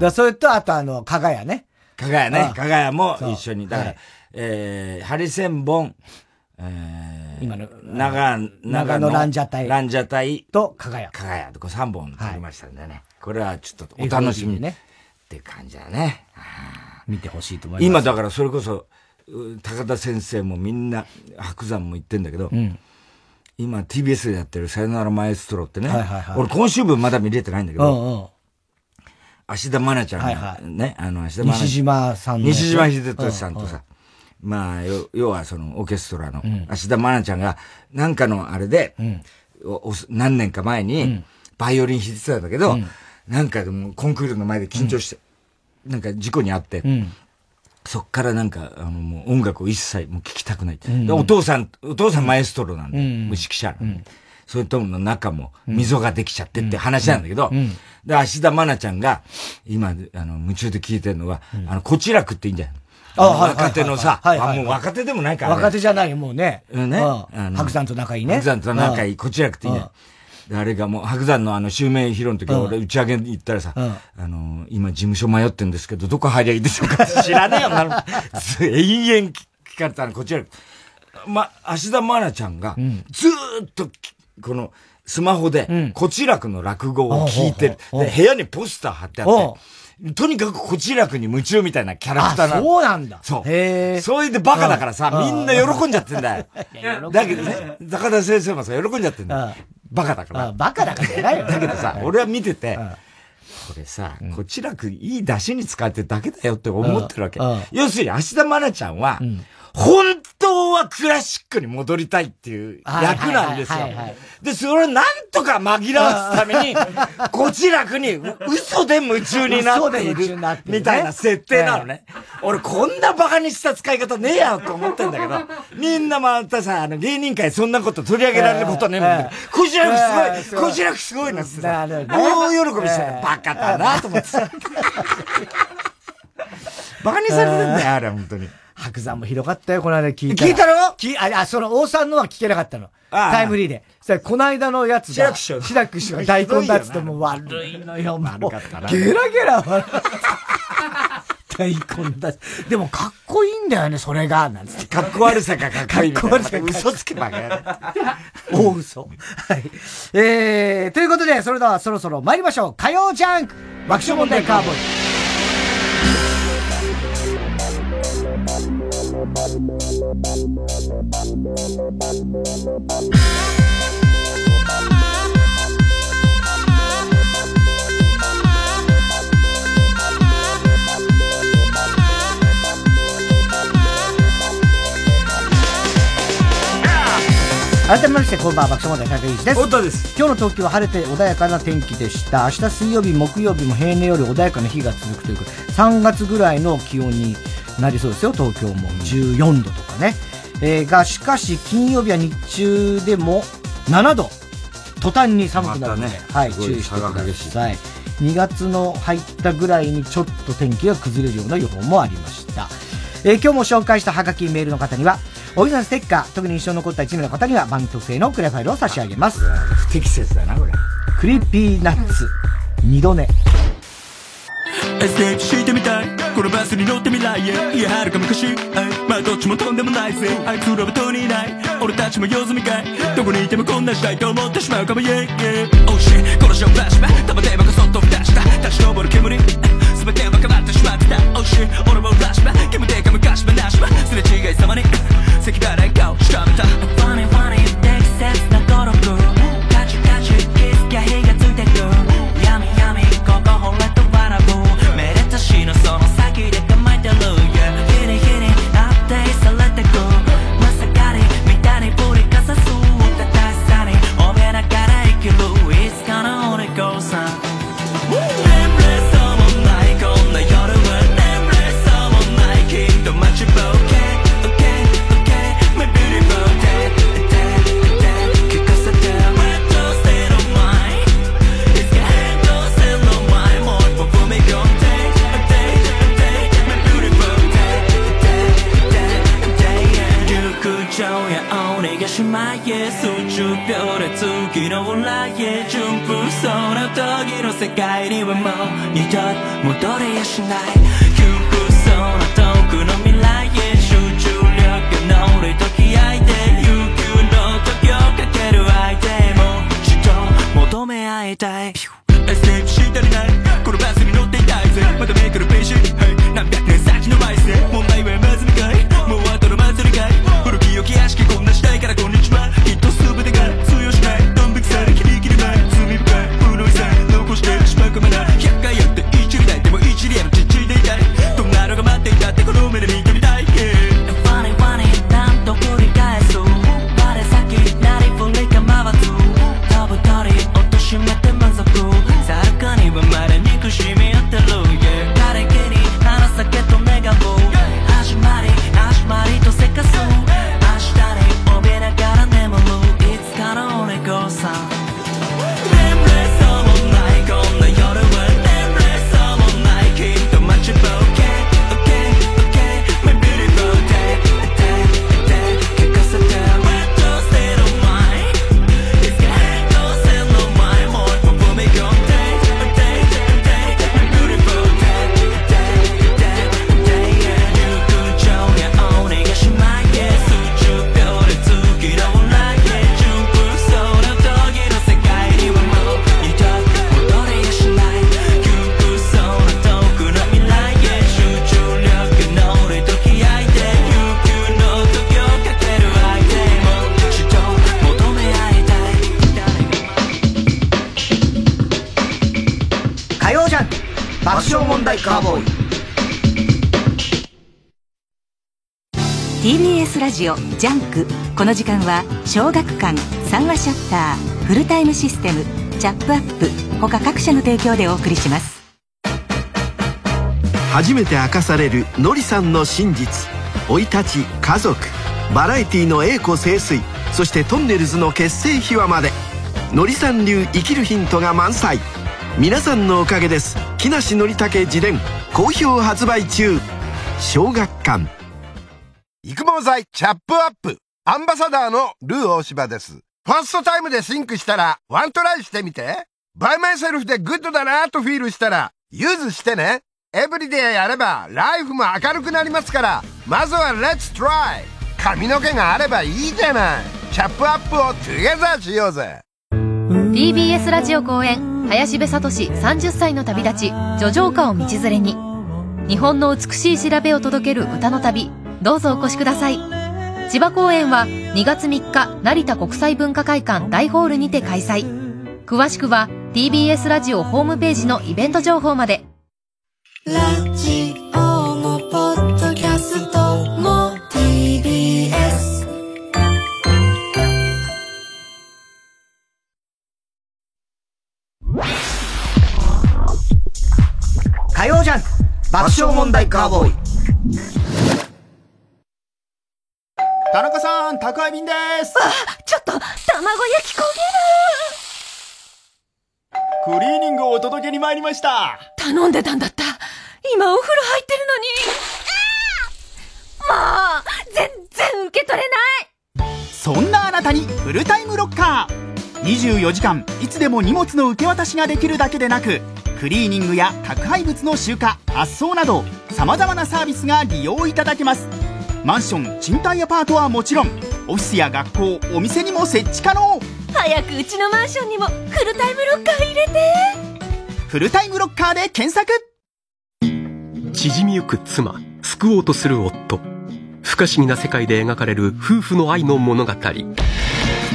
だそれと、あとあの、かがやね。かがやね。かがやも一緒に。だから、えー、ハリセンボン、えー、今の、長、長野ランジャタイ。ランジャタイ。と、かがや。かがやと、こ3本撮りましたんでね。これはちょっとお楽しみね。って感じだね。見てほしいと思います。今だからそれこそ、高田先生もみんな、白山も言ってんだけど、うん、今 TBS でやってるさよならマエストロってね、はいはいはい、俺今週分まだ見れてないんだけど、うんうん、芦田愛菜ちゃんが、はいはい、ね、あの、芦田愛菜。西島さんの。西島秀俊さんとさ、うんうん、まあ、要はそのオーケストラの、芦田愛菜ちゃんが、なんかのあれで、うん、何年か前に、バイオリン弾いてたんだけど、なんかでもコンクールの前で緊張して、なんか事故にあって、うん、そっからなんか、あの、もう音楽を一切もう聴きたくない、うん、お父さん、お父さんマエストロなんで、うん、指揮者なんで。それともの中も溝ができちゃってって話なんだけど、で、芦田愛菜ちゃんが、今、あの、夢中で聞いてるのは、あの、こちらくっていいんじゃないあ若手のさ、あ、もう若手でもないから。若手じゃないよ、もうね。うんね。白山と仲いいね。白山と仲いい、こちらくっていいんあれがもう、白山のあの、襲名披露の時は俺打ち上げに行ったらさ、うん、あの、今事務所迷ってんですけど、どこ入りゃいいでしょうか？*laughs* 知らねえよな。永遠聞かれたの、こちら。ま、芦田愛菜ちゃんが、ずーっと、この、スマホで、こちらくの落語を聞いてる。で、部屋にポスター貼ってあって、とにかくこちらくに夢中みたいなキャラクターなの。そうなんだ。そう。へそれでバカだからさ、みんな喜んじゃってんだよ。だけどね、高田先生もさ、喜んじゃってんだよ。バカだから。あバカだからじゃないよ。だけどさ、俺は見てて、これさ、こちらくいい出汁に使ってだけだよって思ってるわけ。要するに、芦田愛菜ちゃんは、本当当はクラシックに戻りたいっていう役なんですよ。で、それをなんとか紛らわすために、*laughs* こちらくに嘘で夢中になっている、みたいな設定なのね。俺こんな馬鹿にした使い方ねえやと思ってんだけど、みんなまたさ、あの芸人界そんなこと取り上げられることねえもん *laughs* こちらくすごいこちらくすごいなってさ、大喜びしてバカだなと思ってさ。*laughs* 馬鹿にされるんだよ、あれ、本当に。白山もひどかったよ、この間聞いた聞いたろきあ、あ、その、王さんのは聞けなかったの。タイムリーで。そこの間のやつが、白く白くしが *laughs* 大根だっつっても悪いのよ、悪かったな。ゲラゲラ笑大根だ。でも、かっこいいんだよね、それが、なんつって。かっこ悪さがかっこいい。かっこ悪さが嘘つけば大嘘。はい。えー、ということで、それではそろそろ参りましょう。火曜ジャンク爆笑問題カーボーイ。改めまして、こんばんは、爆笑問題、高石です。です。今日の東京は晴れて穏やかな天気でした。明日水曜日、木曜日も平年より穏やかな日が続くという3月ぐらいの気温になりそうですよ、東京も。14度とかね。えー、が、しかし、金曜日は日中でも7度。途端に寒くなるので、ね、はい、注意してください。2月の入ったぐらいにちょっと天気が崩れるような予報もありました。えー、今日も紹介したハガキメールの方には、オリジナルステッカー、特に印象に残った1名の方には番組特製のクリアファイルを差し上げます。不適切だな、これ。 Creepy Nuts、二度寝。エスケープしてみたい。このバスに乗ってみたい。 Yeah yeah はるか昔。まあどっちもとんでもないぜ。あいつらはとうにいない。俺たちも用済みかい。どこにいてもこんなしたいと思ってしまうかも。Yeah yeah. Oh shit 殺しをフラッシュバック。玉手箱そっと蓋した。立ち上る煙。全てはかまってしまってた Oh shit 俺もフラッシュバック。煙でか昔話はすれ違いざまに。咳払い顔しかめた。Funny funny 適切な語録世界にはもう二度戻れやしない。窮屈そうな遠くの未来へ集中力の俺と気合で悠久の時をかける相手も。一度求め合いたい。ジオ JUNK。この時間は小学館三和シャッターフルタイムシステムチャップアップ。他各社の提供でお送りします。初めて明かされるのりさんの真実。生い立ち家族。バラエティの栄枯盛衰。そしてとんねるずの結成秘話まで。のりさん流生きるヒントが満載。皆さんのおかげです。木梨憲武自伝好評発売中。小学館。剤チャップアップ。アンバサダーのルー大柴です。 First time で think したら one try してみて。 By myself で good だなと feel したら use してね。 Every day やれば life も明るくなりますから。まずは let's try。髪の毛があればいいじゃない。チャップアップを together しようぜ。TBS ラジオ公演林部智史30歳の旅立ち叙情歌を道連れに。日本の美しい調べを届ける歌の旅。どうぞお越しください。千葉公演は2月3日成田国際文化会館大ホールにて開催。詳しくは TBS ラジオホームページのイベント情報まで。ラジオもポッドキャストも TBS 火曜ジャンク爆笑問題カーボーイ田中さん、宅配便です。あちょっと卵焼き焦げる。クリーニングをお届けに参りました。頼んでたんだった。今お風呂入ってるのに。もう全然受け取れない。そんなあなたにフルタイムロッカー。24時間いつでも荷物の受け渡しができるだけでなくクリーニングや宅配物の集荷発送など様々なサービスが利用いただけますマンション賃貸アパートはもちろんオフィスや学校お店にも設置可能。早くうちのマンションにもフルタイムロッカー入れて。フルタイムロッカーで検索。縮みゆく妻救おうとする夫。不可思議な世界で描かれる夫婦の愛の物語。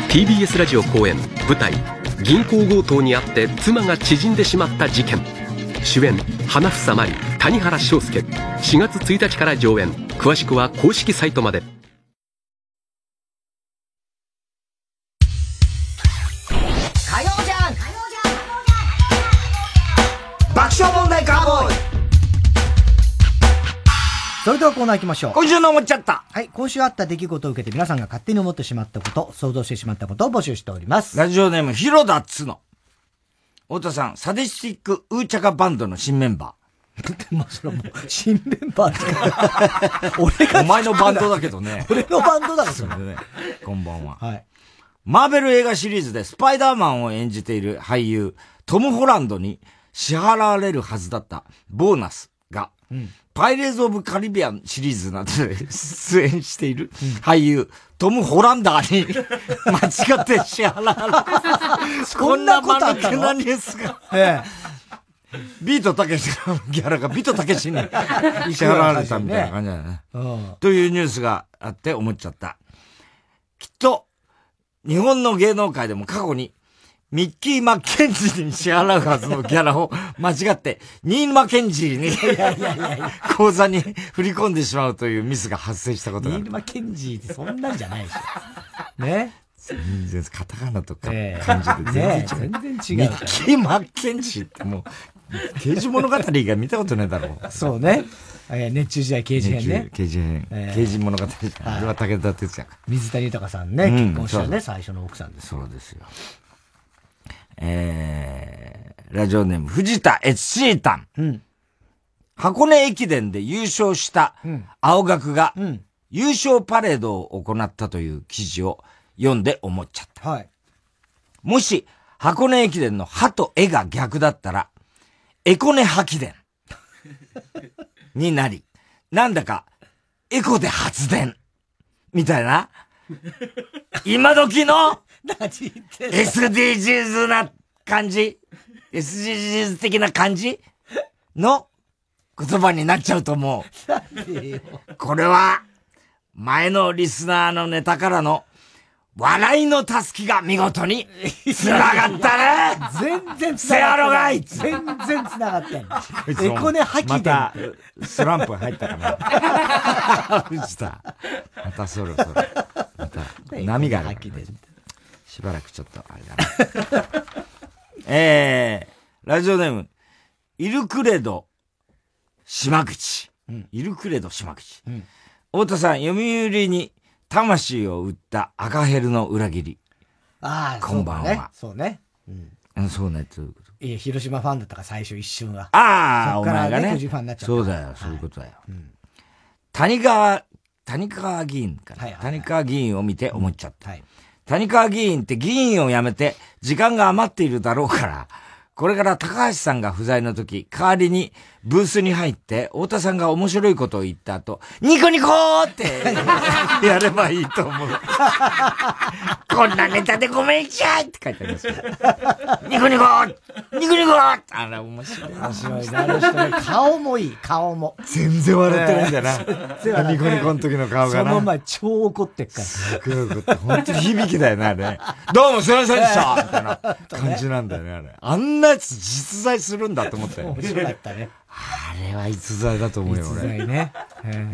TBS ラジオ公演舞台「銀行強盗にあって妻が縮んでしまった事件」主演花房真里谷原章介4月1日から上演詳しくは公式サイトまで火曜ジャンク爆笑問題カーボーイそれではコーナー行きましょう。今週の思っちゃった。はい、今週あった出来事を受けて皆さんが勝手に思ってしまったこと、想像してしまったことを募集しております。ラジオネーム、ヒロダッツの。太田さん、サディスティックウーチャカバンドの新メンバー。*laughs* まあ、それはもう、新メンバーって *laughs* 俺が。お前のバンドだけどね。俺のバンドだろ、それ。ね。こんばんは。はい。マーベル映画シリーズでスパイダーマンを演じている俳優、トム・ホランドに支払われるはずだったボーナスが、うん、パイレーツ・オブ・カリビアンシリーズなどで出演している俳優、トム・ホランダーに *laughs* 間違って支払われる。こんな間抜けなニュースが。ええ、ビートたけしのギャラがビートたけしに *laughs* 支払われたみたいな感じだよね。というニュースがあって思っちゃった。きっと、日本の芸能界でも過去に、ミッキー・マッケンジーに支払うはずのギャラを間違って、ニー・マッケンジーに、口座に振り込んでしまうというミスが発生したことがニール・マッケンジーってそんなんじゃないでしょ。ね？全然、カタカナとか漢字で全然違う。えー、全然違う。ミッキー・マッケンジーってもう、刑事物語が見たことないだろう。そうね。えー、熱中時代刑事編ね。刑事編。えー、刑事物語じゃん。あれは武田鉄矢か。水谷豊さんね、結婚したね、最初の奥さんです。そうですよ。えー、ラジオネーム、藤田エツシータン。うん、箱根駅伝で優勝した青学が、うん、優勝パレードを行ったという記事を読んで思っちゃった。はい。もし、箱根駅伝の歯と絵が逆だったら、エコネ吐き伝 *laughs* になり、なんだか、エコで発電みたいな、*laughs* 今時の SDGs な感じ ?SDGs 的な感じ？の言葉になっちゃうと思う。これは、前のリスナーのネタからの笑いのたすきが見事に繋がったね全然せやろがい全然繋がってんの。エコネ吐きで。また、スランプ入ったかな。*laughs* *laughs* 藤田。またそろそろ。また、波があるから。しばらくちょっと、あれだな。*laughs* えー、ラジオネーム、イルクレド、島口。イルクレド、島口。太田さん、読売に魂を売った赤ヘルの裏切り。ああ、こんばんは。そうね。うん、そうね、ということ。いや、広島ファンだったから最初一瞬は。ああ、お前がね。そうだよ、そういうことだよ。谷川、谷川議員かな、はいはい谷川議員を見て思っちゃった。谷川議員って議員を辞めて時間が余っているだろうから、これから高橋さんが不在の時、代わりにブースに入って、太田さんが面白いことを言った後、ニコニコーって *laughs* やればいいと思う。*laughs* こんなネタでごめんちゃいって書いてありますよ。ニコニコーニコニコーあら、面白い。面白いね、顔もいい、顔も。全然笑ってないんだな。ないニコニコの時の顔がな。その前超怒ってっから。すごい怒って、本当に響きだよね、あれね。どうもすいませんでしたみたいな感じなんだよね、あれ。あんなやつ実在するんだと思ったよ。面白かったね。あれは逸材だと思うよ、実俺。在ね。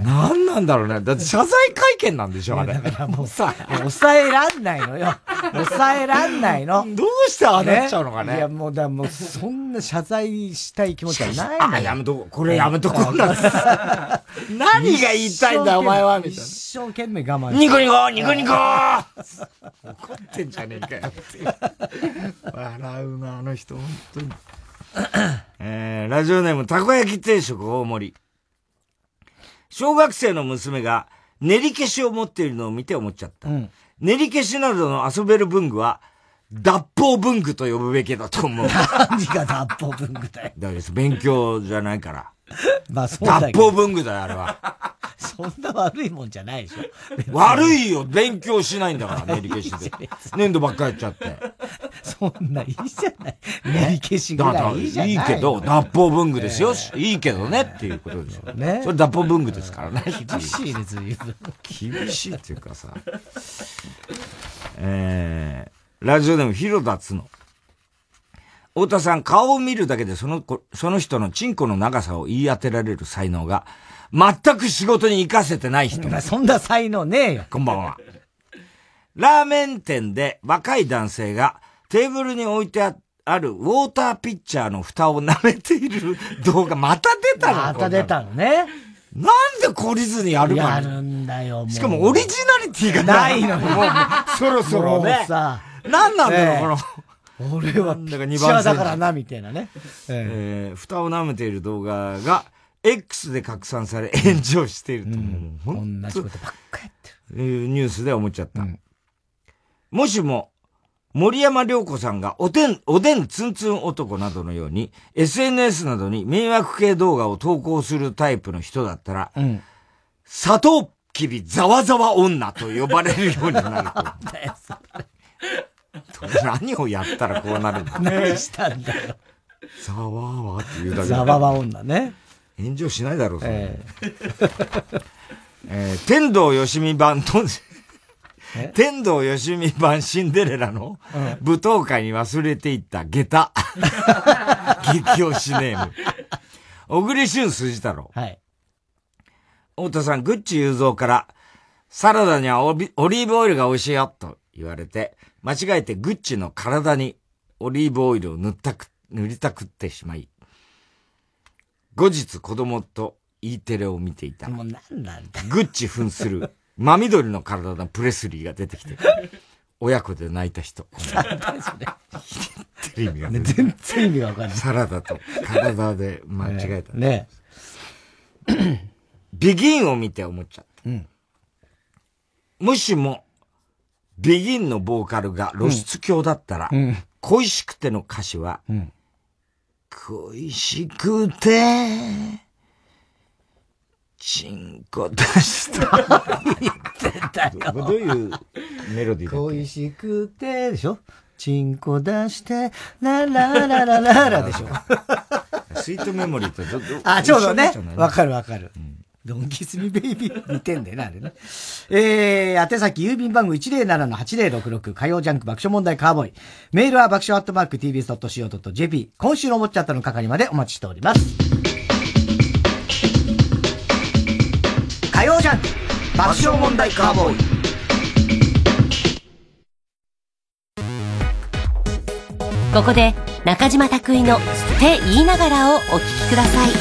何なんだろうね。だって謝罪会見なんでしょ、あれ。だからもうさ、抑えらんないのよ。抑えらんないの。どうしてああなっちゃうのかねいや、もうだ、もうそんな謝罪したい気持ちはないのあ、よ。やめとこう。これやめとこ。*laughs* 何が言いたいんだ、お前は、みたいな。一生懸命我慢ニコニコニコニコ怒ってんじゃねえかよって。笑うな、あの人、本当に。えー、ラジオネーム、たこ焼き定食大盛り。小学生の娘が練り消しを持っているのを見て思っちゃった。練り消しなどの遊べる文具は、脱法文具と呼ぶべきだと思う。何が脱法文具だよ。だから勉強じゃないから。*laughs* まあそうだ。脱法文具だよ、あれは。*laughs* そんな悪いもんじゃないでしょ。悪いよ勉強しないんだから、練り消しで。粘土ばっかりやっちゃって。そんないいじゃない。練り消しぐらいいいじゃない。いいけど、脱法文具ですよ。いいけどねっていうことですよ。ねそれ脱法文具ですからね。厳しいね、ずいぶん。厳しいっていうかさ。えー、ラジオでも広田つの。太田さん、顔を見るだけでその子、その人のチンコの長さを言い当てられる才能が、全く仕事に活かせてない人。*laughs* そんな才能ねえよ。こんばんは。ラーメン店で若い男性がテーブルに置いてああるウォーターピッチャーの蓋を舐めている動画、また出たの？また出たのね。なんで懲りずにやるかやるんだよ、もう。しかもオリジナリティがない *laughs* ないのよもうそろそろもねう。さ、なんなんだええろう、この。俺はだからピッチ二番線ャーだからな、みたいなね。えー蓋を舐めている動画が X で拡散され炎上していると。もう同じことばっかやってる。いうニュースで思っちゃった。もしも、森山良子さんがおでん、おでんツンツン男などのように、SNS などに迷惑系動画を投稿するタイプの人だったら、ん砂糖きびざわざわ女と呼ばれるようになる *laughs* と。何をやったらこうなるんだ何したんだよ。ざわわって言うだけだざわわ女ね。炎上しないだろう、それ。え *laughs* ー天童よしみ版と、天童よしみ版シンデレラの舞踏会に忘れていった下駄。*laughs* 激推しネーム。小栗旬筋太郎。はい。太田さん、グッチ雄三から、サラダにはオリーブオイルが美味しいよ、と言われて、間違えてグッチの体にオリーブオイルを塗ったく、塗りたくってしまい、後日子供と E テレを見ていた。もうなんなんだグッチ扮する真緑の体のプレスリーが出てきて、親子で泣いた人。なんだそれ。テレビがね全然意味がわかんない。サラダと体で間違えた。ねビギンを見て思っちゃった。うんもしも、ビギンのボーカルが露出狂だったら、うん恋しくての歌詞は、ん恋しくて、チンコ出した。言ってたよ。どういうメロディーだっ恋しくて、でしょ？チンコ出して、ララララララでしょけスイートメモリーとどどあ、ちょうどねわかるわかる。ドンキスミベイビー似てんだよな、あれね。えー、宛先郵便番号107-8066火曜ジャンク爆笑問題カーボーイ。メールは爆笑アットマーク tbs.co.jp。今週のおもちゃったの係までお待ちしております。火曜ジャンク爆笑問題カーボーイ。ここで中島拓井の「手言いながら」をお聴きください。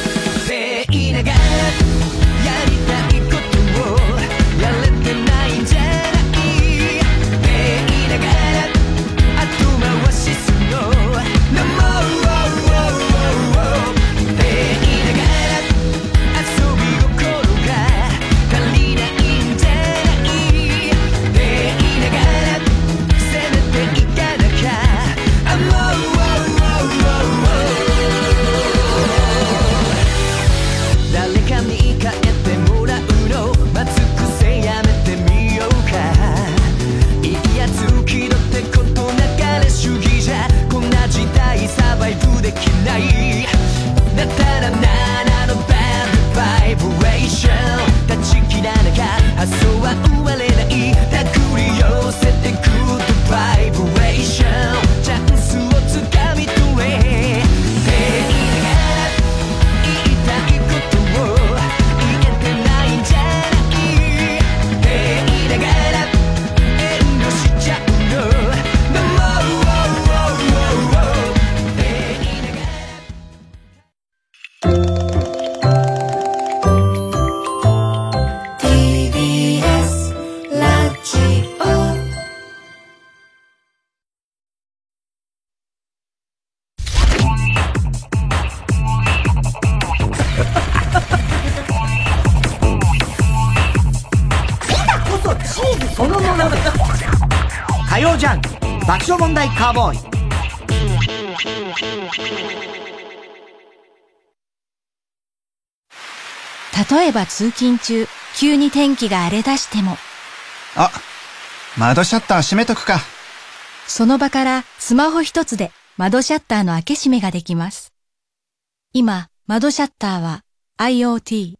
ながらカーボーイ例えば通勤中、急に天気が荒れ出しても。あ、窓シャッター閉めとくか。その場からスマホ一つで窓シャッターの開け閉めができます。今、窓シャッターは IoT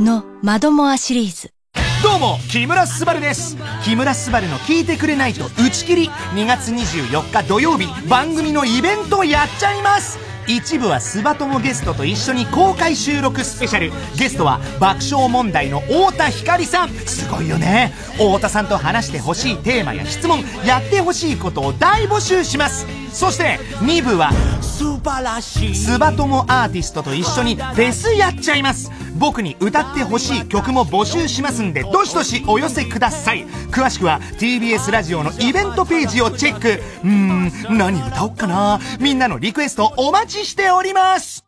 の窓モアシリーズ。どうも木村昴です。木村昴の聞いてくれないと打ち切り。2月24日土曜日番組のイベントやっちゃいます。一部はスバ友ゲストと一緒に公開収録スペシャル。ゲストは爆笑問題の太田光さん。すごいよね。太田さんと話してほしいテーマや質問やってほしいことを大募集します。そして2部は素晴らしい。スバ友アーティストと一緒にフェスやっちゃいます僕に歌ってほしい曲も募集しますんでどしどしお寄せください。詳しくは TBS ラジオのイベントページをチェック。うーん何歌おっかな。みんなのリクエストお待ちしております。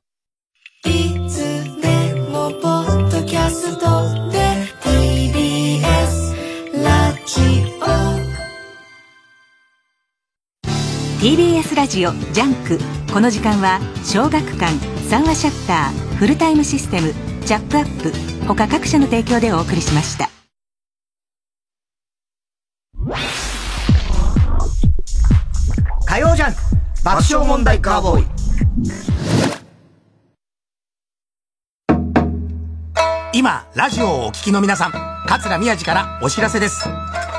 いつでもポッドキャストで TBS ラジオ。TBS ラジオ JUNK。この時間は小学館三和シャッターフルタイムシステムチャップアップ他各社の提供でお送りしました。火曜ジャンク爆笑問題カーボーイ。今ラジオをお聞きの皆さん桂宮治からお知らせです。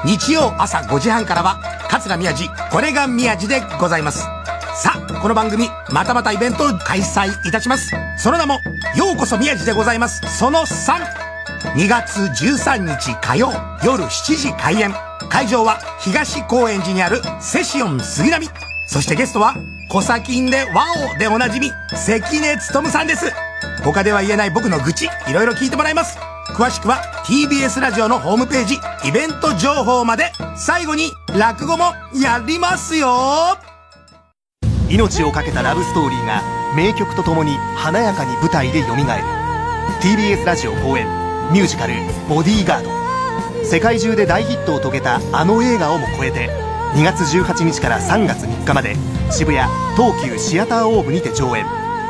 日曜朝5時半からは桂宮治これが宮治でございますさあこの番組またまたイベントを開催いたします。その名もようこそ宮治でございます。その32月13日火曜夜7時開演。会場は東高円寺にあるセシオン杉並。そしてゲストはコサキンでワオでおなじみ関根勤さんです。他では言えない僕の愚痴いろいろ聞いてもらいます。詳しくは TBS ラジオのホームページイベント情報まで。最後に落語もやりますよ。命を懸けたラブストーリーが名曲とともに華やかに舞台で蘇る。TBS ラジオ公演ミュージカル「ボディーガード」世界中で大ヒットを遂げたあの映画をも超えて2月18日から3月3日まで渋谷東急シアターオーブにて上演。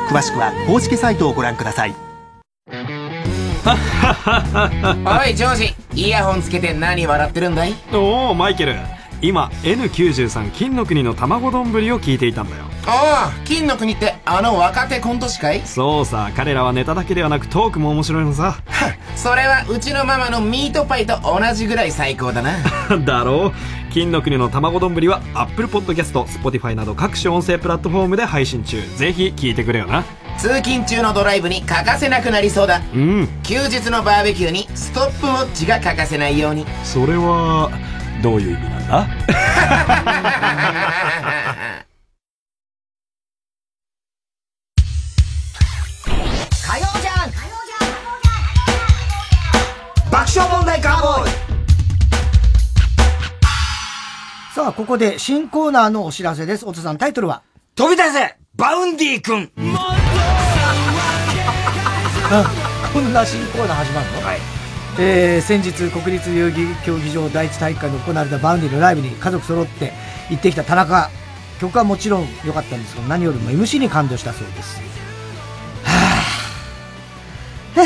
詳しくは公式サイトをご覧ください。*laughs* おいジョージイヤホンつけて何笑ってるんだい？おおマイケル今 N93 金の国の卵丼ぶりを聞いていたんだよ。ああ金の国ってあの若手コント師かい？そうさ彼らはネタだけではなくトークも面白いのさ。*laughs* それはうちのママのミートパイと同じぐらい最高だな。*laughs* だろう。金の国の卵丼ぶりは Apple Podcast、Spotify など各種音声プラットフォームで配信中。ぜひ聞いてくれよな。通勤中のドライブに欠かせなくなりそうだ。うん。休日のバーベキューにストップウォッチが欠かせないように。それはどういう意味なんだ？火曜じゃん。爆笑問題カーボーイ。さあ、ここで新コーナーのお知らせです。おとさん、タイトルは？飛び出せ Vaundy 君。あ *laughs* こんな新コーナー始まるの？はい。えー、先日、国立代々木競技場第一体育館で行われた Vaundy のライブに家族揃って行ってきた田中。曲はもちろん良かったんですけど、何よりも MC に感動したそうです。はぁ、は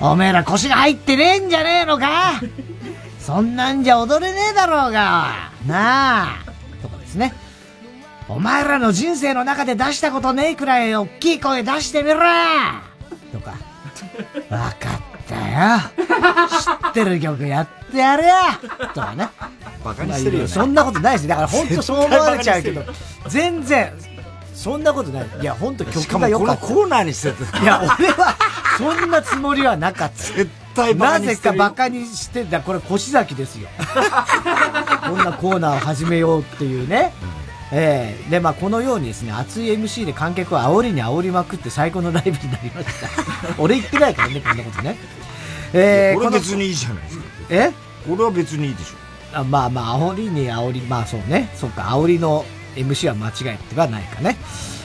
ぁ、おめえら腰が入ってねえんじゃねえのかそんなんじゃ踊れねえだろうが。なあ。とかですね。お前らの人生の中で出したことねえくらい大きい声出してみろとか。わかったよ。知ってる曲やってやるよとかね。バカにしてるよねそんなことないです。だから本当そう思われちゃうけど、全然、そんなことない。いや、本当曲が良かった。このコーナーにしてたいや、俺は、そんなつもりはなかった。絶対バカなぜにしてるよかバカにしてた。これ、腰崎ですよ。こんなコーナーを始めようっていうね。ええで、まあ、このようにですね、熱い MC で観客を煽りに煽りまくって最高のライブになりました。俺言ってないからね、こんなことね。えこのこれ別にいいじゃないですか。え？俺は別にいいでしょ。あまあまあ、煽りに煽り、まあそうね。そっか、煽りの MC は間違いではないかね。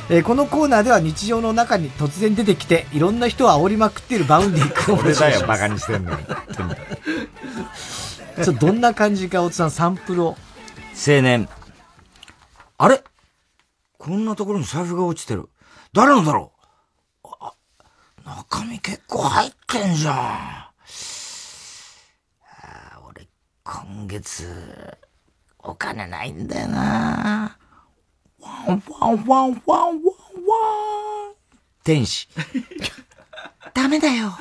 えーこのコーナーでは日常の中に突然出てきて、いろんな人を煽りまくっている Vaundy 君を俺だよバカにしてんのに。*laughs* ちょっとどんな感じか、おつさん、サンプルを。青年。あれ？こんなところに財布が落ちてる。誰のだろう？あ中身結構入ってんじゃんあー俺今月お金ないんだよなワンワンワンワンワンワン天使ダメだよ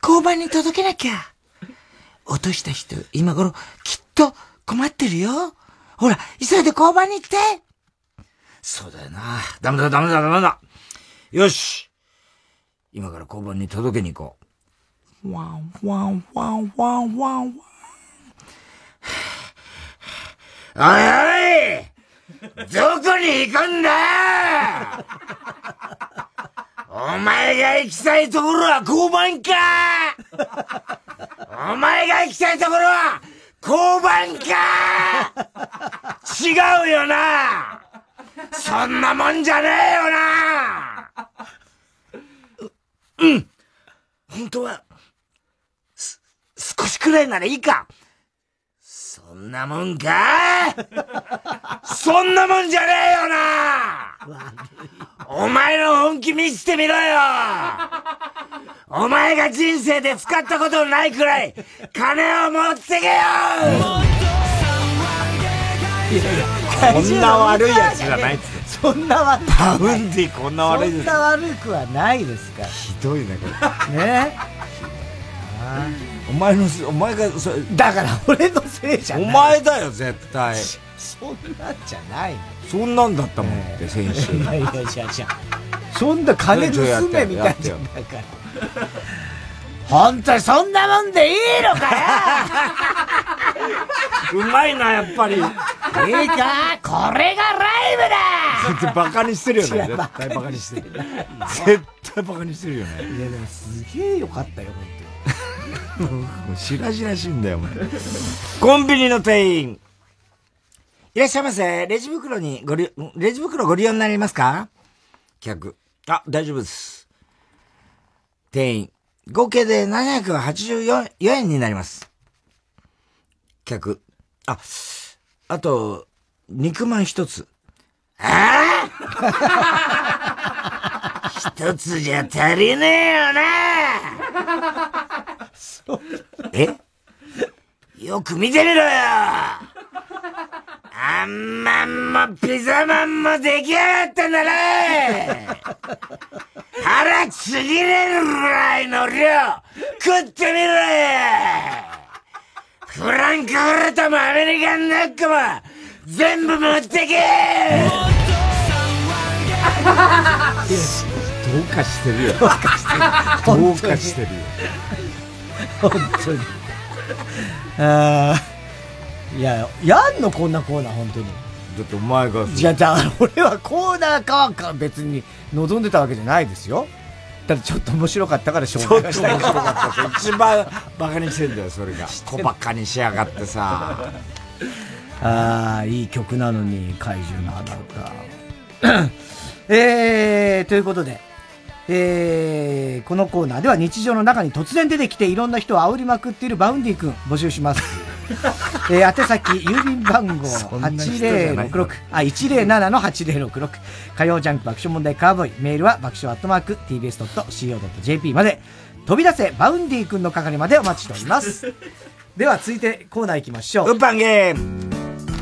交番に届けなきゃ落とした人、今頃、きっと困ってるよ。ほら、急いで交番に行って。そうだよな。ダメだ、ダメだ、ダメだ。よし。今から交番に届けに行こう。ワン、ワン、ワン、ワン、ワン、ワン。おいおいどこに行くんだお前が行きたいところは交番か？お前が行きたいところは交番か？違うよな。そんなもんじゃねえよなううん。本当は、す、少しくらいならいいか？んなもんかそんなもんじゃねえよな！お前の本気見せてみろよ！お前が人生で使ったことのないくらい金を持ってけよ！こんな悪いやつじゃないっつってそんな悪い。 Vaundy こんな悪いですそんな悪くはないですから。ひどいねこれ。ね。お前のせお前がそだから俺のせいじゃない。お前だよ絶対。そんなんじゃないの。そんなんだったもんって先週。いやいや、じゃじゃそんな金盗めみたいじゃん。だから。本当にそんなもんでいいのかよ。うまいなやっぱり。いいか？これがライブだ。バカにしてるよね。いや絶対バカにしてる絶対バカにしてるよね。いやでもすげえよかったよ本もう白々しいんだよお前。コンビニの店員。いらっしゃいませ。レジ袋にご利レジ袋ご利用になりますか？客。あ大丈夫です。店員。合計で784円になります。客。ああと肉まん一つ。ああ *laughs* 一つじゃ足りねえよなえ？よく見てみろよあんまんもピザマンも出来上がったんだな腹ちぎれるぐらいの量食ってみろよフランクフルトもアメリカンナックも全部持ってけどうかしてるよ。どうかしてる。どうかしてるよ。本当に。ああ。いや、やんのこんなコーナー、本当に。だってお前が。いや、だから俺はコーナーかか別に望んでたわけじゃないですよ。ただちょっと面白かったから紹介がしたい。面白かった。一番バカにしてんだよ、それが。小バカにしやがってさ。*laughs* ああ、いい曲なのに、怪獣の花歌。*coughs* えー、ということで、えー、このコーナーでは日常の中に突然出てきていろんな人を煽りまくっている Vaundy 君募集します。*laughs* えー、宛先、郵便番号8066、あ、107の8066、火曜ジャンク爆笑問題カーボーイ、メールは爆笑アットマーク tbs.co.jp まで、飛び出せ Vaundy 君の係までお待ちしております。*laughs* では続いてコーナー行きましょう。ウーパンゲーム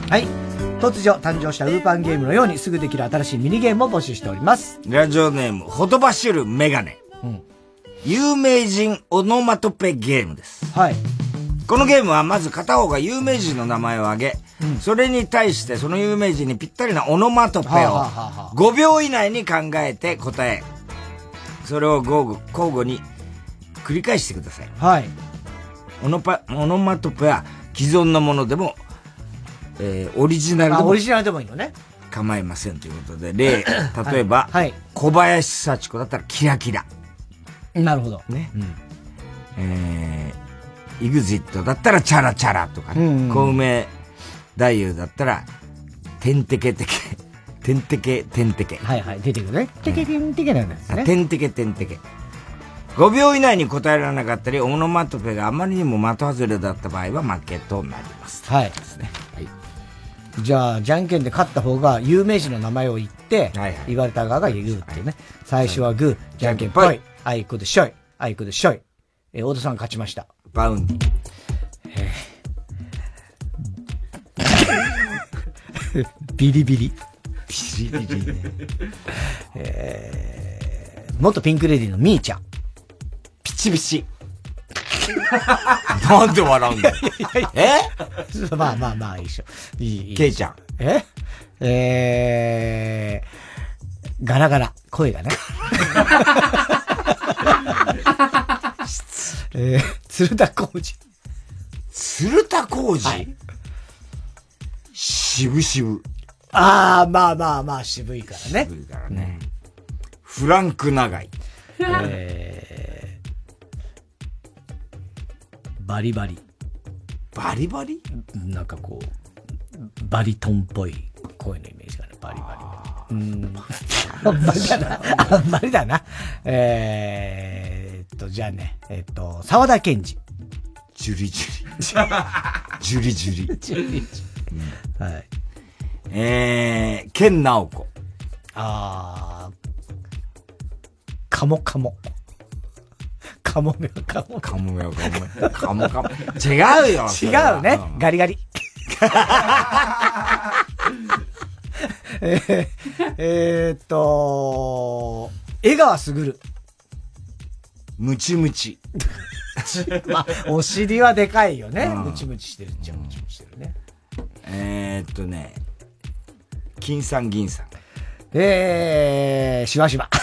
はい。突如誕生したウーパンゲームのようにすぐできる新しいミニゲームを募集しております。ラジオネーム、ほとばしるメガネ。うん。有名人オノマトペゲームです。はい。このゲームはまず片方が有名人の名前を挙げ、それに対してその有名人にぴったりなオノマトペをはあはあはあはあ5秒以内に考えて答え、それを交互交互に繰り返してください。はい。オノパ、オノマトペは既存のものでも、えーオリジナルであ、もオリジナルでもいいのね。構いませんということで、例、例えば、小林幸子だったらキラキラ。なるほど。ね。えー、イグジットだったらチャラチャラとかね。うんうん小梅太夫だったら、てんてけてけ、てんてけてんてけ。はいはい、出てくるね。てけてんてけなんですね。あてんてけてんてけ。5秒以内に答えられなかったり、オノマトペがあまりにも的外れだった場合は負けとなります。はい。はい。じゃあ、じゃんけんで勝った方が有名人の名前を言って、言われた側が言うっていうね。最初はグー、じゃんけんぽい。あいこでしょい。あいこでしょい。えー、太田さん勝ちました。 Vaundy。ビリビリ。ビリビリね。えー、元ピンクレディーのミーちゃん。ピチピチ。*laughs* なんで笑うんだよ。え？まあまあまあ、一緒。いい、いい。ケイちゃん。え？えー、ガラガラ。声がね。*laughs* えー、鶴田浩二。鶴田浩二、渋々。ああ、まあまあまあ、渋いからね。渋いからね。フランク長井。えバリバリ。バリバリ？なんかこう、バリトンっぽい声のイメージがね、バリバリ。うん。あんまりだな。あんまりだな。えーっと、じゃあね、えっと、沢田健二。ジュリジュリ。ジュリジュリ。*laughs* ジュリジュリ。はい。えー、ケンナオコ。あー、カモカモ。カモメはカモ。カモメはカモメ。カモカモ。違うよ。そ *laughs* 違うね。ガリガリ。えーえーっと、江川卓。ムチムチ。*laughs* まあ、お尻はでかいよね。うんムチムチしてるっちゃムチムチしてるね。えーっとね、金さん銀さん。えー、しばしば。*laughs*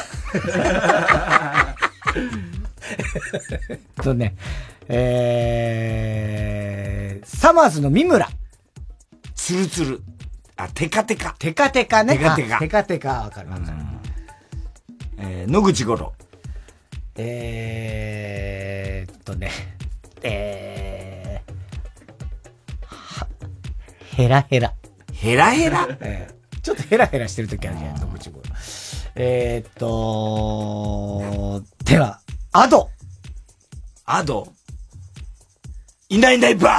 えっとね、えー、サマーズの三村。ツルツル。あ、テカテカ。テカテカね。テカテカあテカテカ、わかるわかる。えー、野口五郎。えーっとね、えー、は、ヘラヘラ。ヘラヘラ？えーちょっとヘラヘラしてる時あるじゃない野口五郎。えーっと、では、アド。アドいないいないば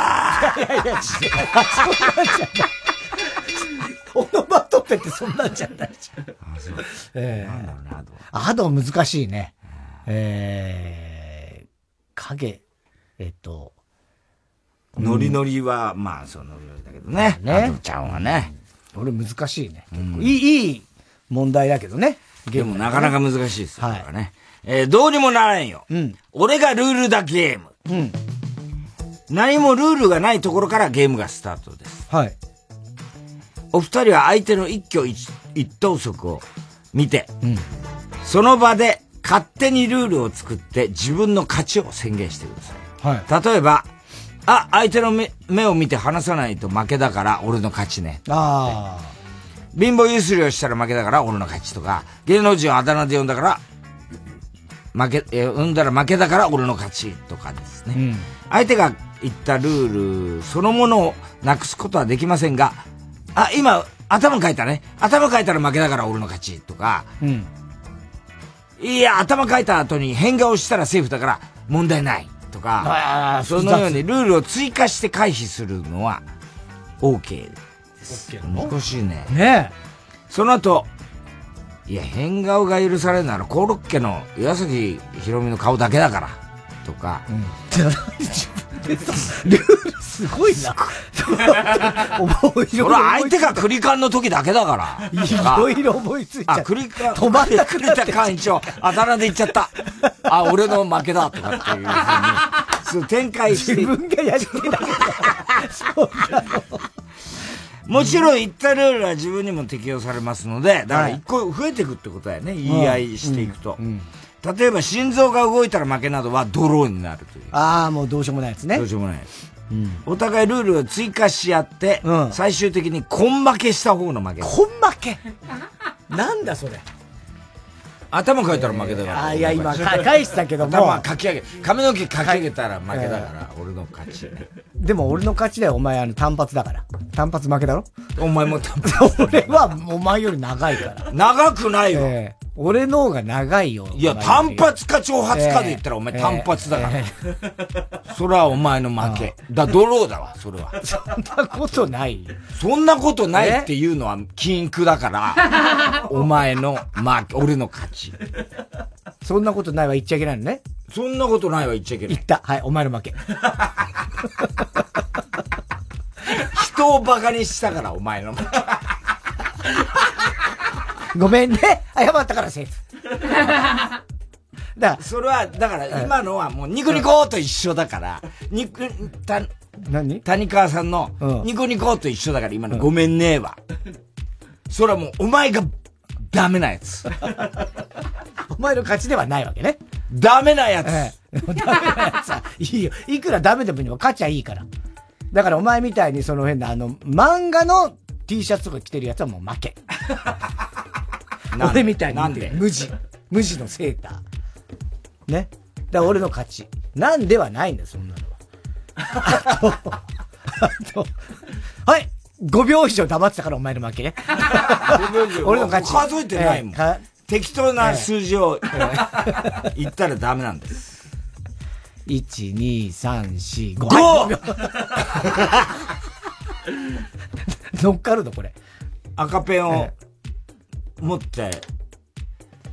ーいやいや、違う。あそんなんじゃない。オノマトペってそんなんじゃないじゃん。ええアド難しいね。えー、影、えっと、ノリノリは、まあ、そのノリノリだけどね。ねアドちゃんはね。俺難しいね。結構いい、いい問題だけどね。でもなかなか難しいですよ。はね。えーどうにもならんよ。俺がルールだゲーム。何もルールがないところからゲームがスタートです。はい。お二人は相手の一挙一一投足を見て、その場で勝手にルールを作って自分の勝ちを宣言してください。はい。例えば、あ、相手の目目を見て離さないと負けだから俺の勝ちね。あ貧乏ゆすりをしたら負けだから俺の勝ちとか、芸能人をあだ名で呼んだから、負け、えー呼んだら負けだから俺の勝ちとかですね。うん。相手が言ったルールそのものをなくすことはできませんが、あ、今、頭書いたね。頭書いたら負けだから俺の勝ちとか、うん。いや、頭書いた後に変顔したらセーフだから問題ないとかそのようにルールを追加して回避するのは OK です。難しいね。ねその後、いや、変顔が許されるならコロッケの岩崎宏美の顔だけだから、とか、ルールすごいな。思いそれは相手がクリカンの時だけだから。いろいろ思いついちゃあ、う。クリカン、止まんなくクリカン一応、*laughs* あだ名で言っちゃった。あ、俺の負けだ、とかっていうふうに、そう展開して。自分がやりてえだけだそうなの。もちろん言ったルールは自分にも適用されますので、だから一個増えていくってことだよね、言い合いしていくと。例えば心臓が動いたら負けなどはドローになるという。ああ、もうどうしようもないやつね。どうしようもない。お互いルールを追加し合って、最終的に根負けした方の負け。根負け？なんだそれ。頭かいたら負けだから。あいや今か返したけども頭かき上げ、髪の毛かき上げたら負けだから、俺の勝ち。でも俺の勝ちだよ、お前あの単発だから。単発負けだろ？お前も単発。*laughs* 俺はお前より長いから。長くないわ。ええ俺の方が長いよ。いや、単り発か挑発かで言ったらお前単発だから。*laughs* それはお前の負け。だ、ドローだわ、それは。そんなことないよ。そんなことないっていうのは禁句だから、*laughs* お前の負け、俺の勝ち。そんなことないは言っちゃいけないのね。そんなことないは言っちゃいけない。言った。はい、お前の負け。*laughs* 人を馬鹿にしたから、お前の負け。ごめんね。謝ったからセーフ。だから、それは、だから今のはもうニコニコと一緒だから、ニコ、た、何？谷川さんのニコニコと一緒だから今のごめんねは。それはもうお前がダメなやつ。お前の勝ちではないわけね。ダメなやつ。ええ、ダメなやつは、いいよ。いくらダメでもいいよ。勝ちゃいいから。だからお前みたいにその変なあの、漫画の T シャツとか着てるやつはもう負け。なんで？俺みたいになんで？無地。無地のセーター。ね。だから俺の勝ち。なんではないんだよ、そんなのは。あと、あと、はい。5秒以上黙ってたからお前の負けね。俺の勝ち。数えてないもんええか適当な数字を言ったらダメなんです。1、2、3、4、5。5! 乗っかるの、これ。赤ペンを持って、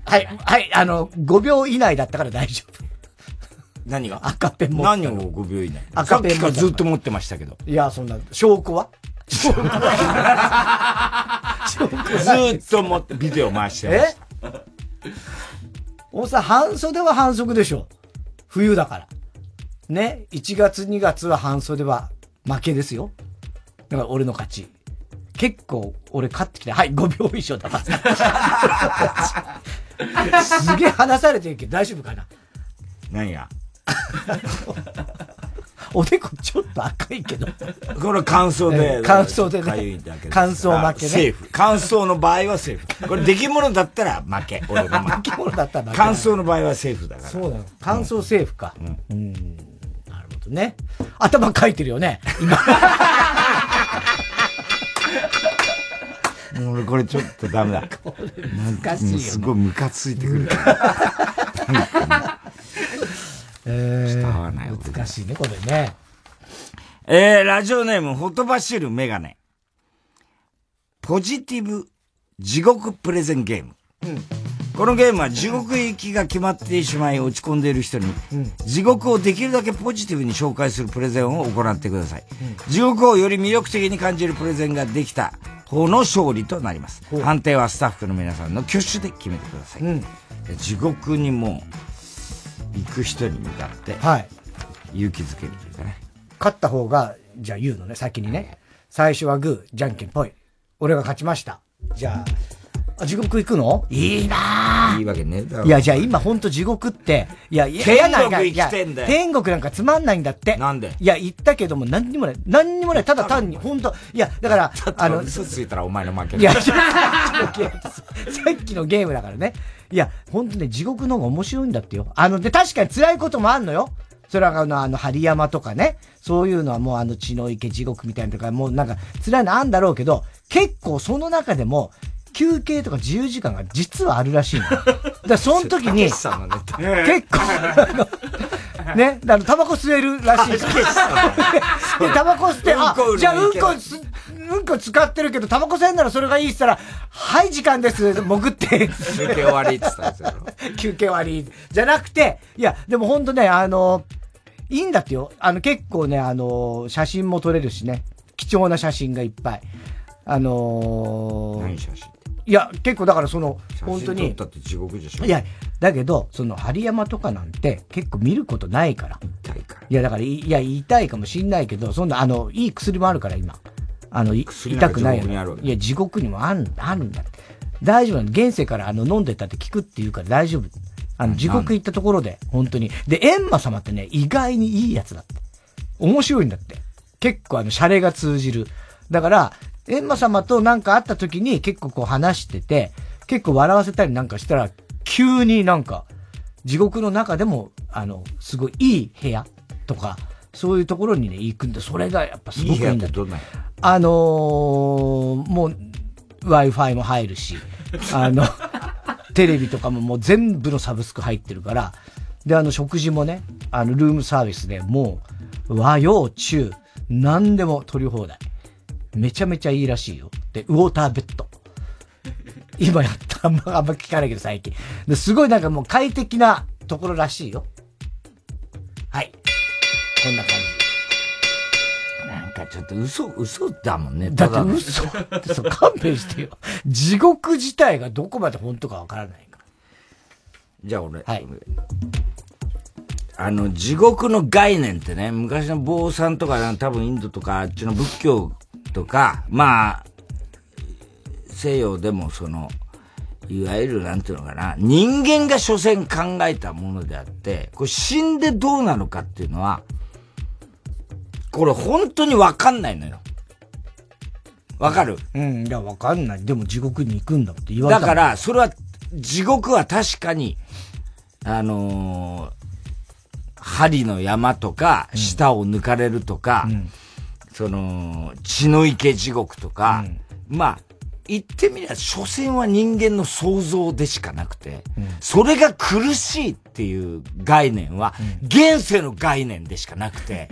はい、はい、あの、5秒以内だったから大丈夫。何が？赤ペン持何を5秒以内さっきから赤ペン持ったずっと持ってましたけど。いや、そんな、証拠は？証拠は証拠ずーっと持って、ビデオ回してまえした。おさ、半袖は反則でしょ。冬だから。ね？1月2月は半袖は負けですよ。だから俺の勝ち。結構俺勝ってきて、はい、5秒以上だ。すげえ話されてるけど大丈夫かな？何がおでこちょっと赤いけど。これ乾燥で。ええ乾燥でね乾燥負けねセーフ。乾燥の場合はセーフ。これ出来物だったら負け。俺の負け。出来物だったら負け乾燥の場合はセーフだから。そうなの。乾燥セーフか。うん。なるほどね。頭かいてるよね。今。もう俺これちょっとダメだ。*laughs* 難しいよすごいムカついてくる。えちょっと合わない俺難しいね、これね。えー、ラジオネーム、ほとばしるメガネ。ポジティブ地獄プレゼンゲーム。このゲームは地獄行きが決まってしまい落ち込んでいる人に、地獄をできるだけポジティブに紹介するプレゼンを行ってください。地獄をより魅力的に感じるプレゼンができた方の勝利となります。判定はスタッフの皆さんの挙手で決めてください。地獄にも行く人に向かって、はい。勇気づけるというかね。勝った方が、じゃあ言うのね、先にね。最初はグー、じゃんけんぽい。俺が勝ちました。じゃあ、あ地獄行くの？いいなぁいいわけね。いや、じゃあ今ほんと地獄って、いや、いや天国嫌なんだよいや天国なんかつまんないんだって。なんで？いや、言ったけども何にもない。何にもない。ただ単に、ほんと、いや、だから、*laughs* あの、嘘ついたらお前の負けいや、*laughs* さっきのゲームだからね。いや、ほんとね、地獄の方が面白いんだってよ。あの、で、確かに辛いこともあんのよ。それはあの、あの、針山とかね。そういうのはもうあの、血の池地獄みたいなとか、もうなんか、辛いのあんだろうけど、結構その中でも、休憩とか自由時間が実はあるらしいの。*laughs* だその時に、結構、あの、ね、あの、タバコ吸えるらしい。で、タバコ吸って、あじゃあうんいけないこす、うんこ使ってるけど、タバコ吸えんならそれがいいって言ったら、はい、時間です、潜って。休憩終わりって言ったんですよ。*laughs* 休憩終わり。じゃなくて、いや、でもほんとね、あの、いいんだってよ。あの、結構ね、あの、写真も撮れるしね。貴重な写真がいっぱい。あのー、何写真？いや、結構だからその、本当に写真撮っ。たって地獄でしょ？いや、だけど、その、針山とかなんて結構見ることないから。痛いから。いや、だから、いいや、痛いかもしんないけど、そんな、あの、いい薬もあるから、今。あの、痛くない地獄にあるわけいや、地獄にもあん、あるんだ。大丈夫なの？現世から、あの、飲んでたって聞くって言うから大丈夫。あの、地獄行ったところで、本当に。で、閻魔様ってね、意外にいいやつだって。面白いんだって。結構、あの、シャレが通じる。だから、閻魔様となんか会った時に結構こう話してて、結構笑わせたりなんかしたら、急になんか、地獄の中でも、あの、すごいいい部屋とか、そういうところにね、行くんで、それがやっぱすごくいいんだ。いい部屋ってどんなあのー、もう、Wi-Fi も入るし、*laughs* あの、テレビとかももう全部のサブスク入ってるから、で、あの、食事もね、あの、ルームサービスでもう、和洋中、何でも取り放題。めちゃめちゃいいらしいよ。で、ウォーターベッド。*laughs* 今やったあんま、あんま聞かないけど最近。ですごいなんかもう快適なところらしいよ。はい。こんな感なんかちょっと嘘、嘘だもんね。じ。だって嘘ってそう勘弁してよ。地獄自体がどこまで本当かわからないかじゃあ俺、あの、地獄の概念ってね、昔の坊さんとか、多分インドとかあっちの仏教とか、まあ、西洋でもその、いわゆるなんていうのかな、人間が所詮考えたものであって、これ死んでどうなのかっていうのは、これ本当にわかんないのよ。わかる？うん、いや、わかんない。でも地獄に行くんだって言われただから、それは、地獄は確かに、あのー針の山とか、舌を抜かれるとか、その、血の池地獄とか、まあ、言ってみれば、所詮は人間の想像でしかなくて、それが苦しいっていう概念は、現世の概念でしかなくて、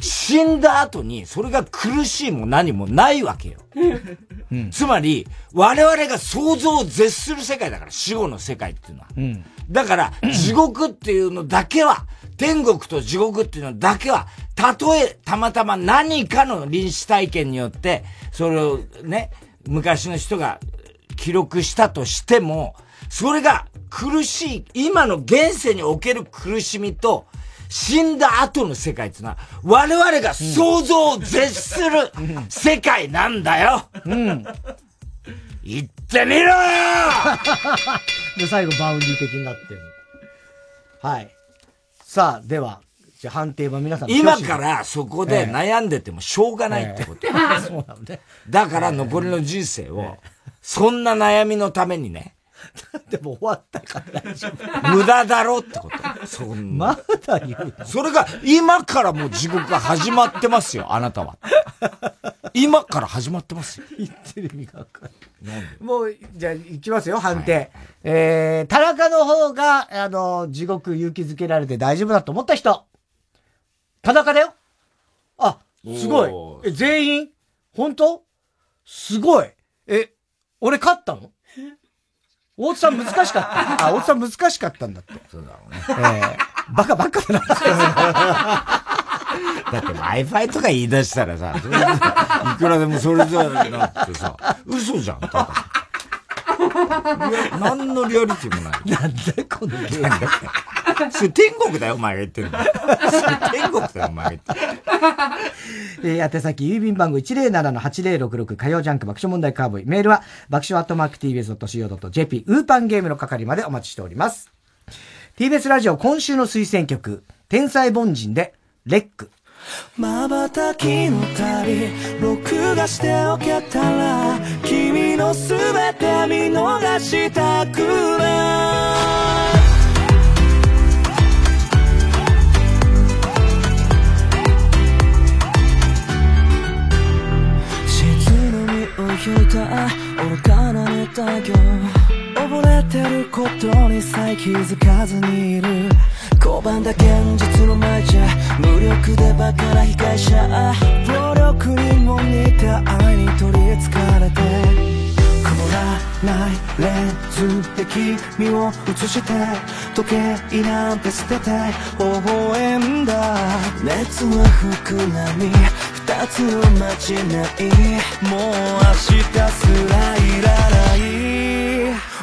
死んだ後にそれが苦しいも何もないわけよ。つまり、我々が想像を絶する世界だから、死後の世界っていうのは。うん。だから、地獄っていうのだけは、天国と地獄っていうのだけは、たとえたまたま何かの臨死体験によって、それをね、昔の人が記録したとしても、それが苦しい、今の現世における苦しみと、死んだ後の世界っていうのは、我々が想像を絶する世界なんだよ。うん。言ってみろよ *laughs* で、最後 Vaundy 的になってる。はい。さあ、では、じゃあ判定は皆さんの今からそこでええ悩んでてもしょうがないってこと。え *laughs* えそうなのね。だから残りの人生を、そんな悩みのためにね、でも終わったから大丈夫。無駄だろってこと。そんな。まだ言うそれが、今からもう地獄が始まってますよ、あなたは。今から始まってますよ。言ってる意味がわかんない。もう、じゃあ、いきますよ、判定。えー、田中の方が、あの、地獄勇気づけられて大丈夫だと思った人。田中だよ。あ、すごおい。え、全員？本当？すごい。え、俺勝ったの？大津さん難しかった。あ、大津さん難しかったんだって。そうだろうね。えー、バカバカだな。だって Wi-Fi とか言い出したらさ、いくらでもそれじゃなくてさ、嘘じゃん、ただ。何のリアリティもない。なんだこのゲーム。それ天国だよ、お前が言ってるの。天国だよ、お前が言ってる。*laughs* えー、宛先、郵便番号107-8066火曜ジャンク爆笑問題カーボーイ。メールは爆笑アットマーク TBS.CO.JP ウーパンゲームの係までお待ちしております。TBS ラジオ今週の推薦曲、天才凡人で、レック。瞬きの旅録画しておけたら君のすべて見逃したくないみを引いた。愚かなネタよ溺れてることにさえ気づかずにいる。拒んだ現実の前じゃ無力でバカな被害者。暴力にも似た愛に取りつかれて。ないレンズで君を映して時計なんて捨てて微笑んだ。熱は膨らみ二つの間違いもう明日すらいらない。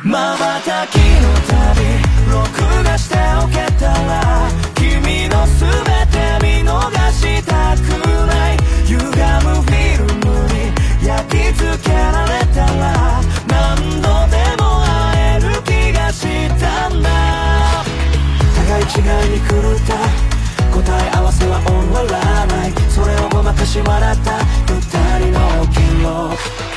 瞬きの旅録画しておけたら君のすべて違いに狂った答え合わせは終わらない。それをごまかし笑った二人の記録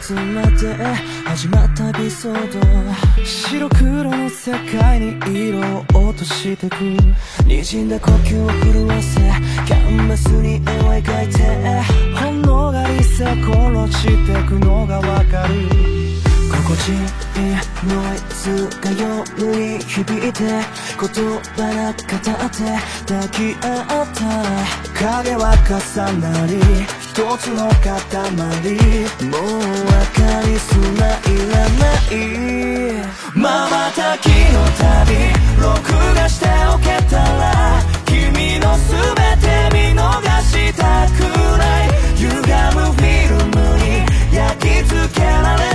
命の手まで始まったエピソード白黒の世界に色を落としてく滲んだ呼吸を震わせキャンバスに絵を描いて本能がりさ殺してくのがわかる心地いいノイズが夜に響いて言葉なく語って抱き合った影は重なり一つの塊もう分かりすらいらない瞬きの旅録画しておけたら君のすべて見逃したくない歪むフィルムに焼き付けられ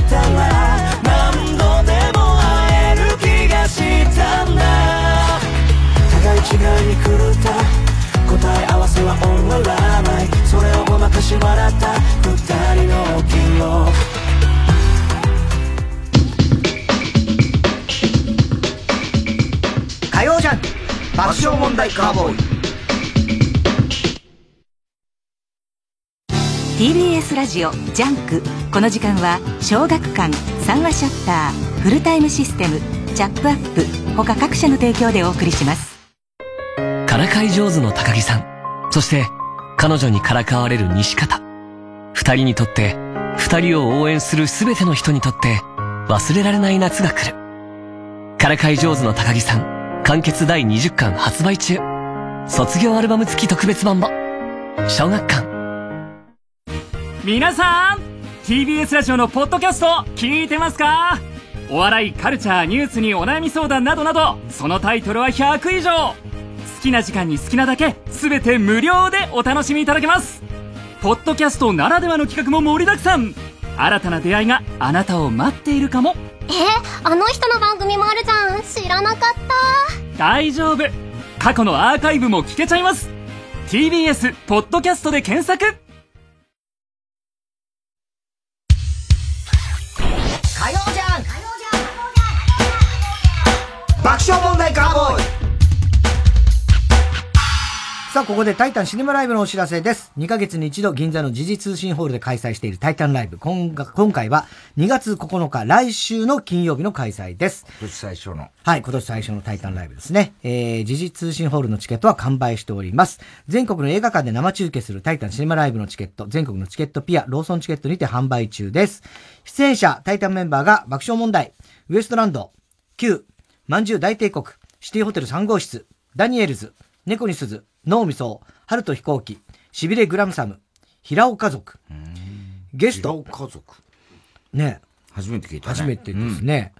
し笑った二人の記録火曜ジャンク。爆笑問題カーボーイ。TBS ラジオ JUNK。この時間は小学館三和シャッターフルタイムシステムチャップアップ他各社の提供でお送りします。からかい上手の高木さん。そして彼女にからかわれる西方。二人にとって二人を応援する全ての人にとって忘れられない夏が来る。からかい上手の高木さん完結第20巻発売中。卒業アルバム付き特別版も。小学館。皆さん TBS ラジオのポッドキャスト聞いてますか？お笑いカルチャーニュースにお悩み相談などなどそのタイトルは100以上。きな時間に好きなだけ全て無料でお楽しみいただけます。ポッドキャストならではの企画も盛りだくさん。新たな出会いがあなたを待っているかも。えあの人の番組もあるじゃん。知らなかった。大丈夫。過去のアーカイブも聞けちゃいます。TBS ポッドキャストで検索。爆笑問題カーボーイさあ、ここでタイタンシネマライブのお知らせです。2ヶ月に一度銀座の時事通信ホールで開催しているタイタンライブ。今が今回は2月9日、来週の金曜日の開催です。今年最初の。はい、今年最初のタイタンライブですね。えー、時事通信ホールのチケットは完売しております。全国の映画館で生中継するタイタンシネマライブのチケット、全国のチケットピア、ローソンチケットにて販売中です。出演者、タイタンメンバーが爆笑問題、ウエストランド、Q、まんじゅう大帝国、シティホテル3号室、ダニエルズ、猫に鈴、脳みそ、春と飛行機、しびれグラムサム、平尾家族。ゲスト。平尾家族。ね初めて聞いたね。初めてですね。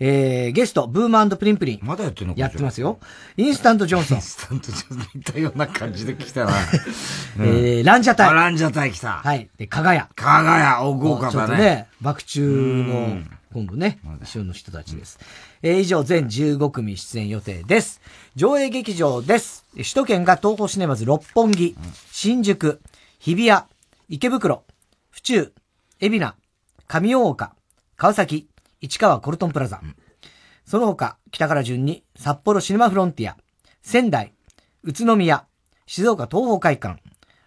うん、えー、ゲスト、ブームプリンプリン。まだやってんの？やってますよ。インスタントジョンソン。インスタントジョンソン似たような感じで来たな。*laughs* うん、えー、ランジャタイ。ランジャタイ来た。はい。で、かがや。かがや、お豪華だね。ちょっとね、爆中の、今度ね、旬の人たちです。えー、以上、全15組出演予定です。上映劇場です。首都圏が東宝シネマズ六本木、新宿、日比谷、池袋、府中、海老名、上大岡、川崎、市川コルトンプラザ。その他、北から順に、札幌シネマフロンティア、仙台、宇都宮、静岡東方会館、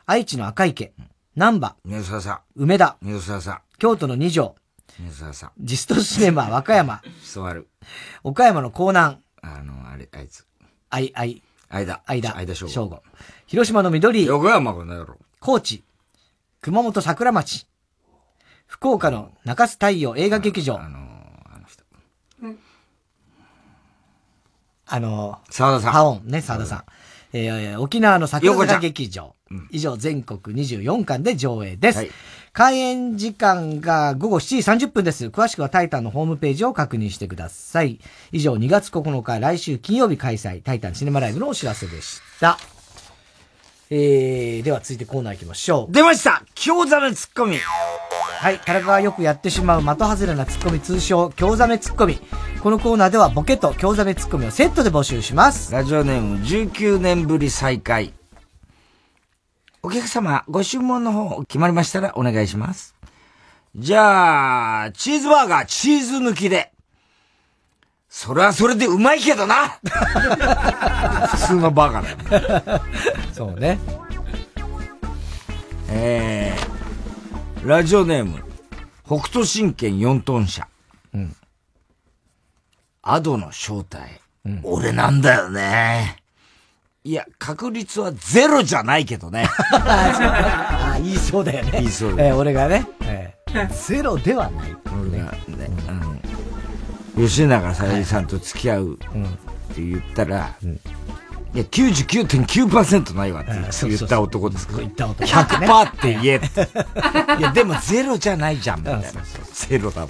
愛知の赤池、南波、宮沢さん、梅田、宮沢さん、京都の二条、宮沢さん、ジストシネマ和歌山、座る、岡山の江南、あの、あれ、あいつ、あい、あい、間、間、間正午。広島の緑、横山この野郎。高知、熊本桜町、福岡の中洲太陽映画劇場。あのー、あの人。あのー、沢田さん。ハオンね、沢田さん。えー、沖縄の桜坂劇場。以上、全国24巻で上映です。はい、開演時間が午後7時30分です。詳しくはタイタンのホームページを確認してください。以上、2月9日、来週金曜日開催、タイタンシネマライブのお知らせでした。えー、では続いてコーナー行きましょう。出ました京ザメツッコミはい、田中がよくやってしまう的外れなツッコミ通称、京ザメツッコミ。このコーナーではボケと京ザメツッコミをセットで募集します。ラジオネーム19年ぶり再開。お客様、ご注文の方決まりましたらお願いします。じゃあ、チーズバーガー、チーズ抜きで。それはそれでうまいけどな *laughs* 普通のバカだよ。そうね。えー、ラジオネーム、北斗神拳4トン車。うん。アドの正体、うん、俺なんだよね。いや、確率はゼロじゃないけどね。ああ、言いそうだよね。言いそうだよ、えー、俺がね、えー、ゼロではない。俺がね、うん、吉永小百合さんと付き合うって言ったら、うん、いや、99.9%ないわって言った男ですから。言った男。100%って言えって。*laughs* いや、でもゼロじゃないじゃん、みたいな。ゼロだもん。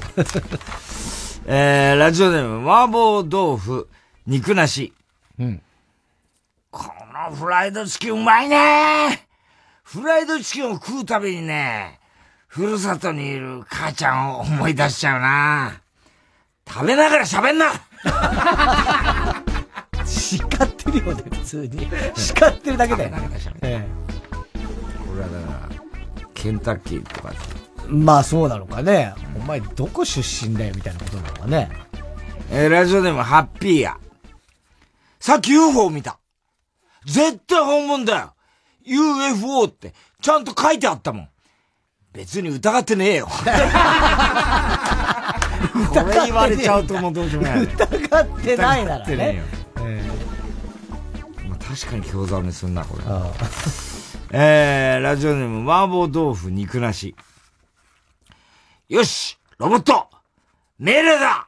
えー、ラジオネーム、麻婆豆腐、肉なし。うん。フライドチキンうまいねフライドチキンを食うたびにね、ふるさとにいる母ちゃんを思い出しちゃうな食べながら喋んな叱ってるよね、普通に。叱ってるだけだよね。ええ、これはだから、ケンタッキーとかまあそうなのかね。お前どこ出身だよみたいなことなのかね。えー、ラジオネームハッピーや。さっき UFO 見た。絶対本物だよ !UFO って、ちゃんと書いてあったもん。別に疑ってねえよ。これ言われちゃうともうどうしようもない、ね。疑ってないならね。ねえー、まあ、確かに餃子にすんな、これ。*laughs* えー、ラジオネーム麻婆豆腐肉なし。よしロボット命令だ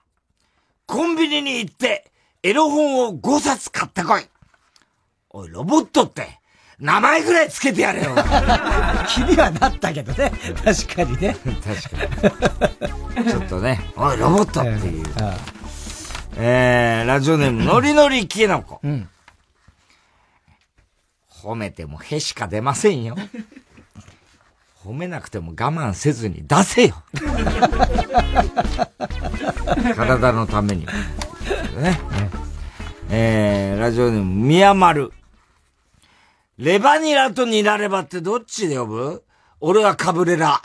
コンビニに行って、エロ本を5冊買ってこいおい、ロボットって、名前ぐらいつけてやれよ *laughs* 気にはなったけどね。確かにね。確かに。ちょっとね、おい、ロボットっていう。えー、ラジオネーム、のりのりきのこ。うん。褒めてもへしか出ませんよ。褒めなくても我慢せずに出せよ。*laughs* 体のためにも。ね。えー、ラジオネーム、みやまる。レバニラとニラレバってどっちで呼ぶ？俺はカブレラ。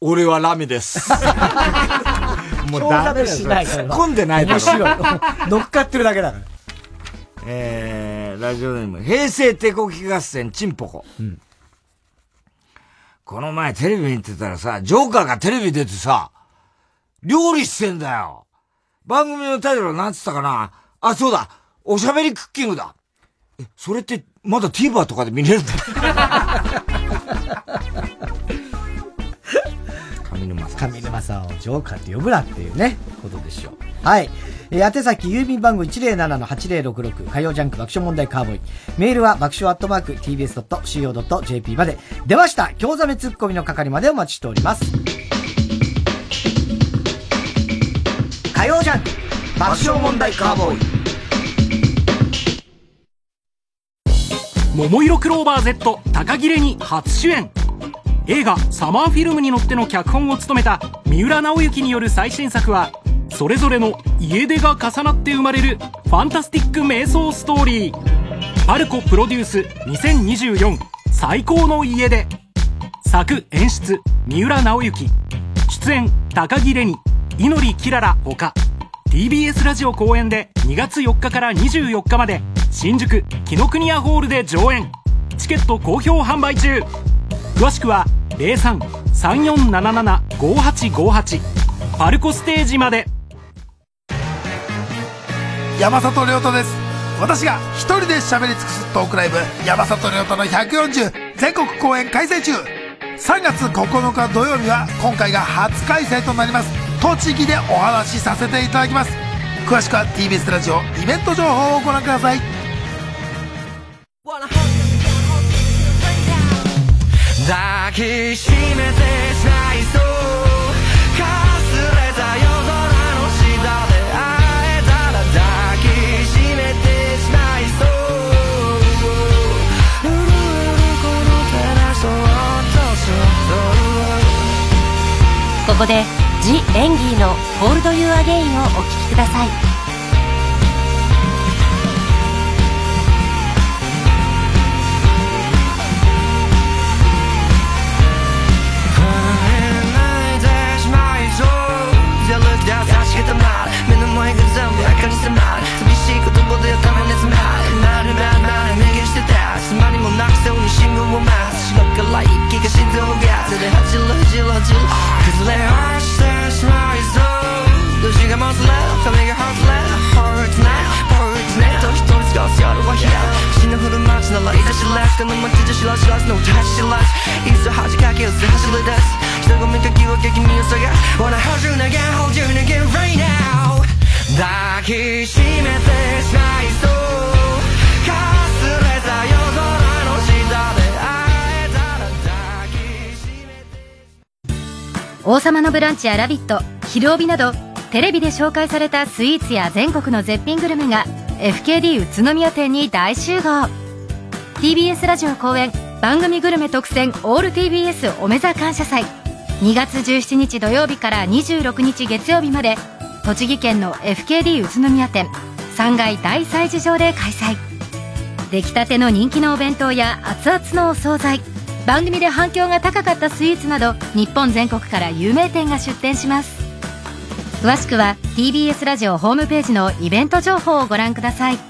俺はラミです。もうダメしない突っ込んでないだろ。面白い。乗っかってるだけだから。えー、ラジオネーム、平成手こき合戦チンポコ。うん。この前テレビ見てたらさ、ジョーカーがテレビ出てさ、料理してんだよ。番組のタイトルなんつったかな？あ、そうだ。おしゃべりクッキングだ。え、それって、まだ TVer とかで見れるんだ。上沼さん。上沼さんをジョーカーって呼ぶなっていうね、ことでしょう。はい。えー、宛先郵便番号107-8066火曜ジャンク爆笑問題カーボーイ。メールは爆笑アットマーク tbs.co.jp まで。出ました京ザメツッコミの係までお待ちしております。火曜ジャンク爆笑問題カーボーイ。桃色クローバー Z 高切れに初主演。映画「サマーフィルム」に乗っての脚本を務めた三浦直之による最新作はそれぞれの家出が重なって生まれるファンタスティック瞑想ストーリー。パルコプロデュース2024最高の家出。作演出三浦直之。出演高木レニ祈りきららほか TBS ラジオ公演で2月4日から24日まで新宿紀ノ国屋ホールで上演。チケット好評販売中。詳しくは03-3477-5858パルコステージまで。山里亮太です。私が一人で喋り尽くすトークライブ山里亮太の140全国公演開催中。3月9日土曜日は今回が初開催となります。栃木でお話しさせていただきます。詳しくは TBS ラジオイベント情報をご覧ください。抱きしめてしまいそう。かすれた夜空の下で会えたら抱きしめてしまいそう。この照らそっとここでジ・エンギーの「Hold You Again」をお聴きください寂しい言葉で頭に詰まる。なるなるなる。明言してたつまりもなくそうに信号を待つ白から息が心臓が手で走る走る走る崩れ落ちてしまいそう年がもつれ髪が外れ Hurts now Hurts now と一人過ごす夜は嫌死の降る街ならいざしら人の街じゃ知らず知らずの歌知らずいつ恥かけよず走り出す人混みかき分け君を探す Wanna hold you again hold you again right now 抱きしめてしまいそう。かすれた夜空の下で会えたら王様のブランチやラビット昼帯などテレビで紹介されたスイーツや全国の絶品グルメが FKD 宇都宮店に大集合。TBS ラジオ公演番組グルメ特選オール TBS おめざ感謝祭。2月17日土曜日から26日月曜日まで栃木県の FKD 宇都宮店3階大催事場で開催。出来たての人気のお弁当や熱々のお惣菜。番組で反響が高かったスイーツなど日本全国から有名店が出店します。詳しくは TBS ラジオホームページのイベント情報をご覧ください。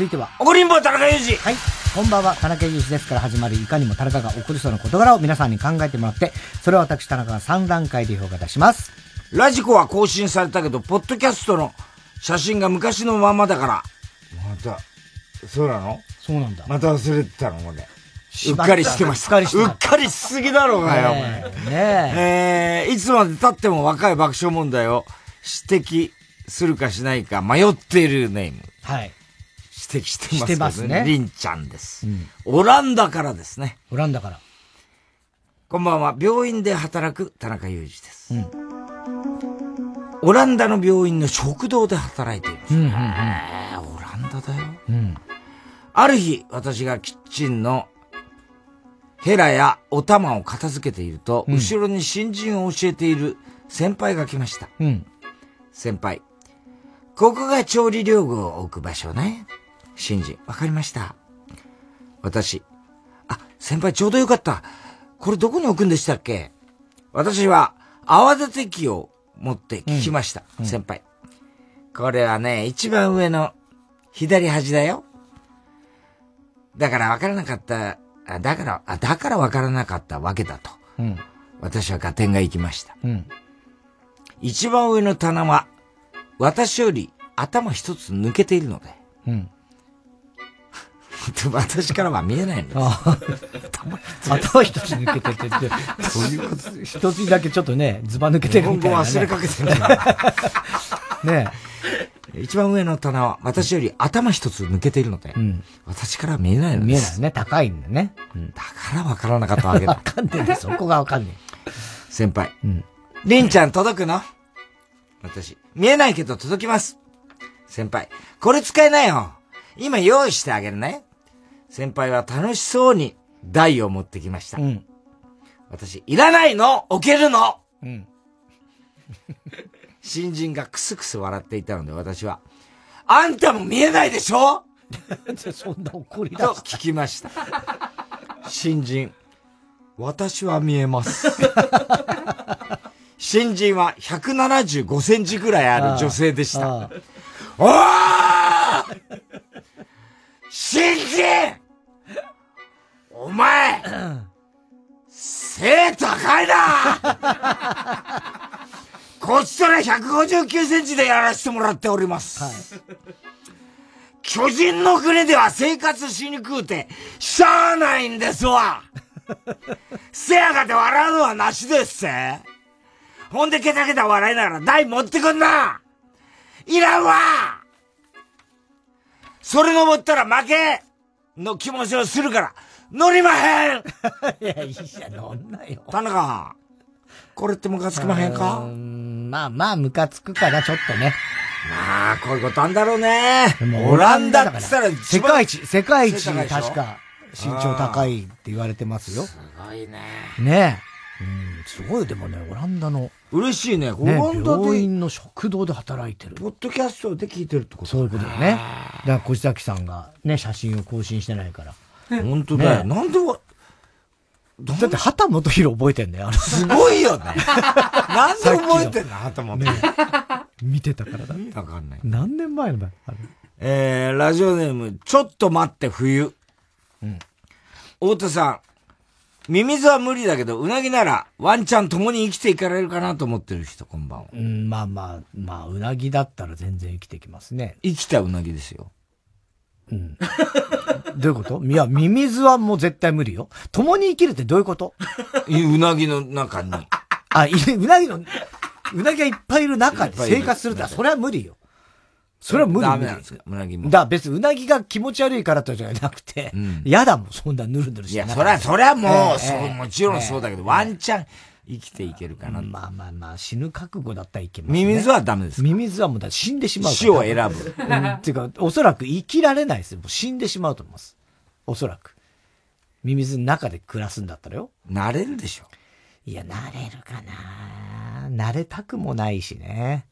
続いては。怒りんぼ田中裕二はい。こんばんは、田中裕二ですから始まるいかにも田中が怒りそうな事柄を皆さんに考えてもらって、それを私田中が3段階で評価出します。ラジコは更新されたけど、ポッドキャストの写真が昔のままだから。また、そうなの？そうなんだ。また忘れてたの、俺。うっかりしてました。うっかりしすぎだろうがよ、ねえ。えー、いつまで経っても若い爆笑問題を指摘するかしないか迷っているネーム。はい。指摘してますしてますね。りんちゃんです、うん、オランダからですね。オランダから。こんばんは。病院で働く田中裕二です。うん、オランダの病院の食堂で働いています。うんうんうん、オランダだよ。うん、ある日、私がキッチンのヘラやお玉を片付けていると、うん、後ろに新人を教えている先輩が来ました。うん、先輩。ここが調理料具を置く場所ね。新人、わかりました。私、あ、先輩ちょうどよかった。これどこに置くんでしたっけ？私は泡立て器を持って聞きました。うん、先輩。これはね、一番上の左端だよ。だからわからなかった、あだから、あ、だからわからなかったわけだと。うん、私は合点が行きました。うん、一番上の棚は、私より頭一つ抜けているので、うん。私からは見えないんです。頭一つ抜けててって、どういうこと一つだけちょっとね、ズバ抜けてるみたいな、ね。忘れかけてるね *laughs* 一番上の棚は私より頭一つ抜けているので、ん私からは見えないのです。見えないね。高いんだね。だから分からなかったわけだ。わかんねえんだよ。そこがわかんね先輩。りんちゃん届くの？私。見えないけど届きます。先輩。これ使えないよ。今用意してあげるね。先輩は楽しそうに台を持ってきました。うん。私、いらないの？置けるの？うん。*laughs* 新人がクスクス笑っていたので私は、あんたも見えないでしょ？*laughs* そんな怒り出と。聞きました。新人、私は見えます。*laughs* 新人は175センチぐらいある女性でした。あおー新人お前背高いな。*laughs* こっちとら159センチでやらせてもらっております。巨人の国では生活しにくうて、しゃあないんですわ。*laughs* せやがて笑うのはなしですせほんでケタケタ笑いながら台持ってくんな。いらんわそれ登ったら負けの気持ちをするから、乗りまへん *laughs* いや、いいじゃん、乗んなよ。田中、これってムカつきまへんか？まあまあ、ムカつくから、ちょっとね。まあ、こういうことあんだろうね。もオランダって言ったら世界一、世界一、確か、身長高いって言われてますよ。すごいね。ねえ。うん、すごい、でもね、オランダの、嬉しいね。オね、病院の食堂で働いてる。ポッドキャストで聞いてるってことそういうことだね。だから、小崎さんがね、写真を更新してないから。本当だよ。ねなんでわ、だって、畑元博覚えてんだよ。すごいよね。*laughs* なんで覚えてんの？畑本ね見てたからだ。わかんない。何年前のだ？あれえー、ラジオネーム、ちょっと待って冬。うん。太田さん、ミミズは無理だけど、うなぎならワンチャン共に生きていかれるかなと思ってる人、こんばんは。うん、まあまあ、まあ、うなぎだったら全然生きてきますね。生きたうなぎですよ。うん。*laughs* どういうこと？いや、ミミズはもう絶対無理よ。共に生きるってどういうこと？うなぎの中に。あ、いうなぎの、うなぎがいっぱいいる中で生活するって、それは無理よ。それは無理ダメなんですか？うなぎも。だ別にうなぎが気持ち悪いからとじゃなくて、嫌だもん、そんなぬるぬるしていや、そりゃ、そりゃもう、そう、ええもちろんそうだけど、ワンチャン生きていけるかな。まあまあまあ、死ぬ覚悟だったらいけます、ミミズはダメですミミズはもうだ死んでしまう。死を選ぶうんっていうか、おそらく生きられないですよ。もう死んでしまうと思います。おそらく。ミミズの中で暮らすんだったらよ。なれるでしょ。いや、なれるかな慣れたくもないしね。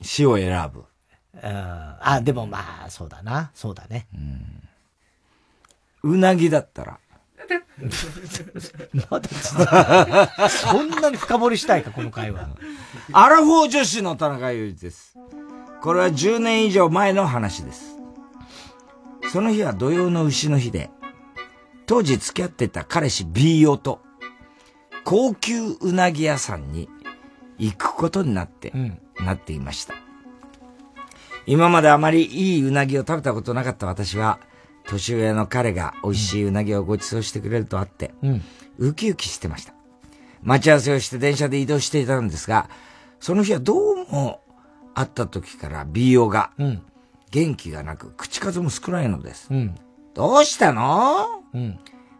死を選ぶ。うん。あ、でもまあ、そうだな。そうだね。うなぎだったら。*laughs* まだ *laughs* そんなに深掘りしたいか、この会話。アラフォー女子の田中裕二です。これは10年以上前の話です。その日は土曜の牛の日で、当時付き合ってた彼氏 B 男と、高級うなぎ屋さんに行くことになって、なっていました。今まであまりいいうなぎを食べたことなかった私は、年上の彼が美味しいうなぎをご馳走してくれるとあって、うん。ウキウキしてました。待ち合わせをして電車で移動していたんですが、その日はどうも会った時から BO が、元気がなく口数も少ないのです。うん。どうしたの？うん。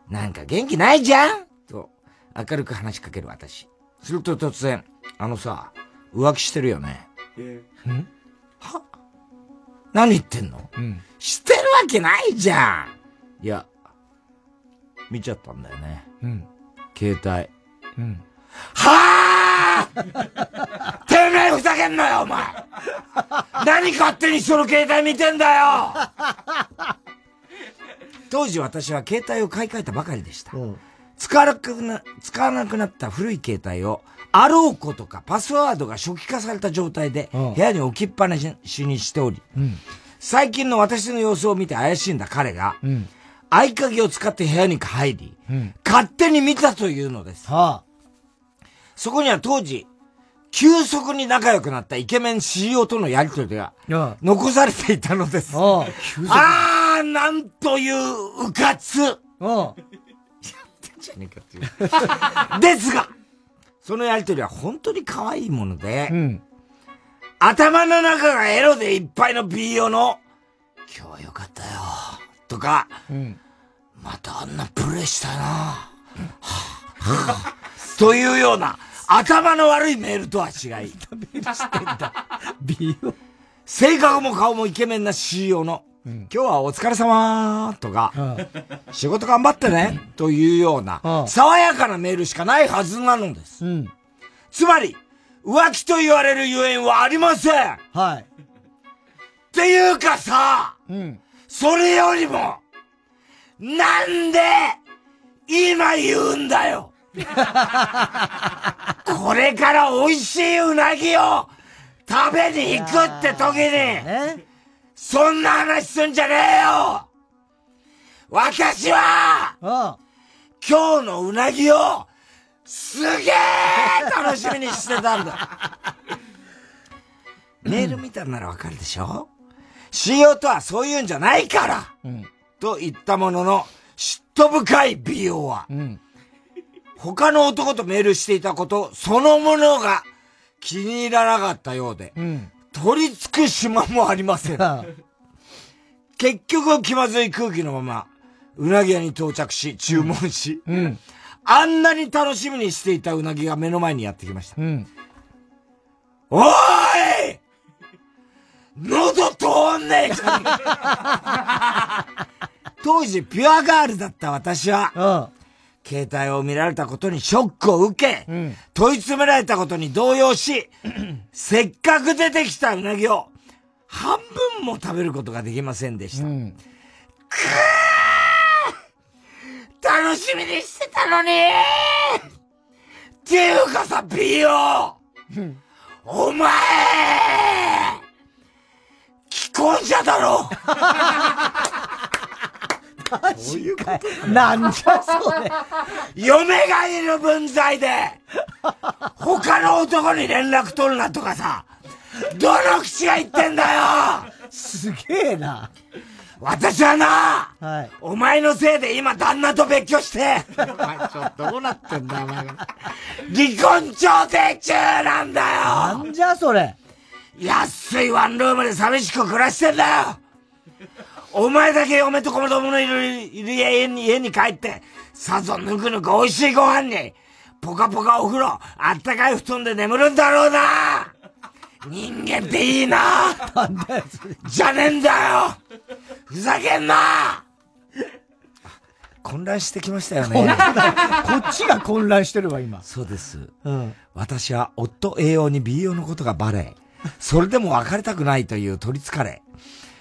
なんか元気ないじゃん？と明るく話しかける私。すると突然、あのさ、浮気してるよね。ん？は何言ってんの？うん。してるわけないじゃんいや、見ちゃったんだよね。うん。携帯。うん。はあ *laughs* てめえふざけんなよ、お前何勝手にその携帯見てんだよ当時私は携帯を買い替えたばかりでした。使わなくな、使わなくなった古い携帯を、あろうことかパスワードが初期化された状態で部屋に置きっぱなしにしており、うん。最近の私の様子を見て怪しんだ彼が、うん。合鍵を使って部屋に入り、うん。勝手に見たというのです。はそこには当時、急速に仲良くなったイケメン CEO とのやりとりが、残されていたのです。ああ、なんといううかつ。ですが、そのやりとりは本当に可愛いもので、頭の中がエロでいっぱいの B 用の、今日はよかったよ、とか、またあんなプレイしたいな、はあはあというような、頭の悪いメールとは違い、*laughs* 性格も顔もイケメンな CEO の、今日はお疲れ様とか、仕事頑張ってねというような、爽やかなメールしかないはずなのです。つまり、浮気と言われるゆえんはありません。はい。っていうかさ、それよりも、なんで、今言うんだよ。*laughs* これから美味しいうなぎを食べに行くって時に、そんな話すんじゃねえよ。私は、今日のうなぎを、すげえ楽しみにしてたんだ。*laughs* メール見たんならわかるでしょ ?CEO とはそういうんじゃないから、と言ったものの、嫉妬深い美容は、他の男とメールしていたことそのものが気に入らなかったようで、取り付く島もありません。*laughs* 結局気まずい空気のまま、うなぎ屋に到着し、注文し、あんなに楽しみにしていたうなぎが目の前にやってきました。おーい!喉通んねえじゃねえ *laughs* 当時ピュアガールだった私は、携帯を見られたことにショックを受け、問い詰められたことに動揺し、*clears throat* せっかく出てきたうなぎを半分も食べることができませんでした。楽しみにしてたのにっていうかさ、ビオお前既婚者だろ *laughs* そういうことなんじゃそれ。嫁がいる分際で、他の男に連絡取るなとかさ、どの口が言ってんだよすげえな。私はな、はい。お前のせいで今旦那と別居して、お前ちょっとどうなってんだよ、お前。離婚調停中なんだよなんじゃそれ。安いワンルームで寂しく暮らしてんだよお前だけ嫁と子供のいる家に家に帰って、さぞぬくぬく美味しいご飯に、ポカポカお風呂、あったかい布団で眠るんだろうな人間っていいななんだよ、それ。じゃねえんだよふざけんな混乱してきましたよね。こっちが混乱してるわ、今。そうです。うん。私は夫 A 用に B 用のことがバレ、それでも別れたくないという取り憑かれ、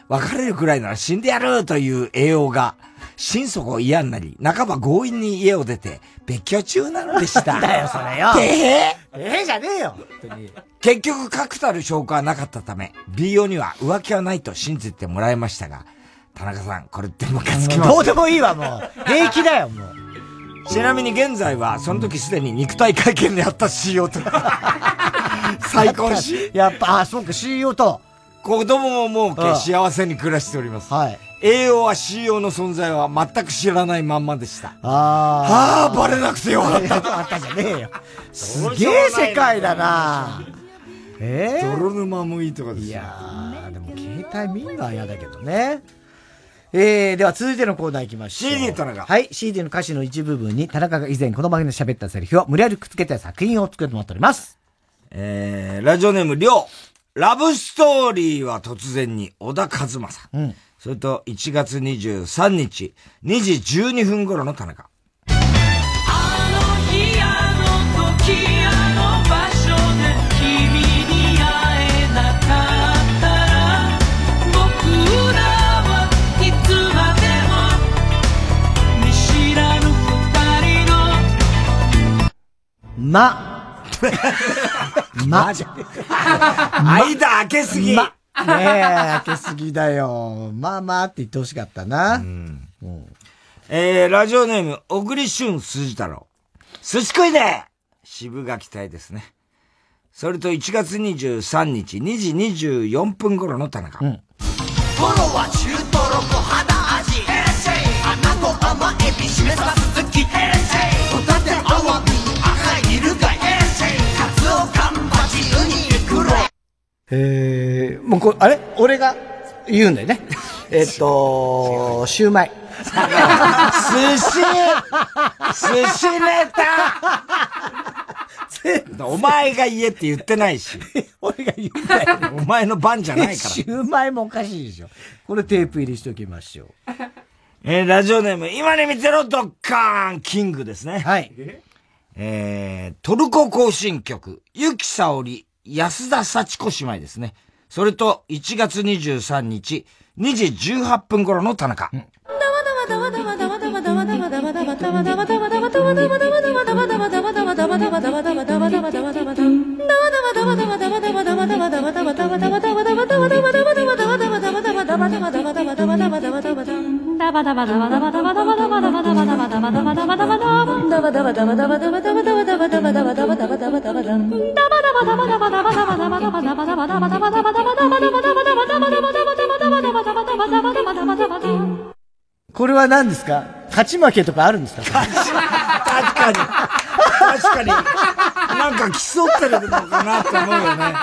別れるくらいなら死んでやるという A 用が、心底嫌になり、半ば強引に家を出て、別居中なのでした。だよ、それよ。でええじゃねえよ。結局確たる証拠はなかったため、B 用には浮気はないと信じてもらいましたが、田中さん、これってムカつきます。どうでもいいわ、もう。平気だよ、もう。ちなみに現在は、その時すでに肉体会見であった CEO と、*laughs* 再婚し、やっぱ、あ、そうか、CEO と。子供も設け、うん幸せに暮らしております。はい。A 用は CEO の存在は全く知らないまんまでした。あああ、バレなくてよかっあた。*laughs* ったじゃねえよ。すげえ世界だなええ泥沼もいいとこですよ。いやー、でも携帯見んのは嫌だけどね。えー、では続いてのコーナー行きましょう。CD 田中はい、CD の歌詞の一部分に田中が以前この番組で喋ったセリフを無理やりくっつけた作品を作ってもらっております。えー、ラジオネーム、りょう。ラブストーリーは突然に小田和正。うん。それと1月23日、2時12分頃の田中。日あの時あの場所で君に会えなかったら僕らはいつまでも見知らぬ二人のま。*laughs* ま。じ *laughs* ゃ間開けすぎ。ま。ねえ、開けすぎだよ。まあまあって言ってほしかったな。えー、ラジオネーム、小栗旬筋太郎。寿司食いで渋が期待ですね。それと1月23日2時24分頃の田中。うん。トロは中トロと肌味穴と甘エビしめ鯖鈴木ホタテアワビえー、もうこれ、あれ？俺が言うんだよね。*laughs* えっと、シューマイ。寿司寿司ネタ *laughs* お前が言えって言ってないし。*laughs* 俺が言うんだよ。お前の番じゃないから。シューマイもおかしいでしょ。これテープ入りしときましょう。えー、ラジオネーム、今に見てろ、ドッカーンキングですね。はい。えー、トルコ行進曲、ゆきさおり、安田幸子姉妹ですね。それと、1月23日、2時18分頃の田中。これは何ですか？勝ち負けとかあるんですか？確かに。確かに。なんか競ってるのかなって思うよね。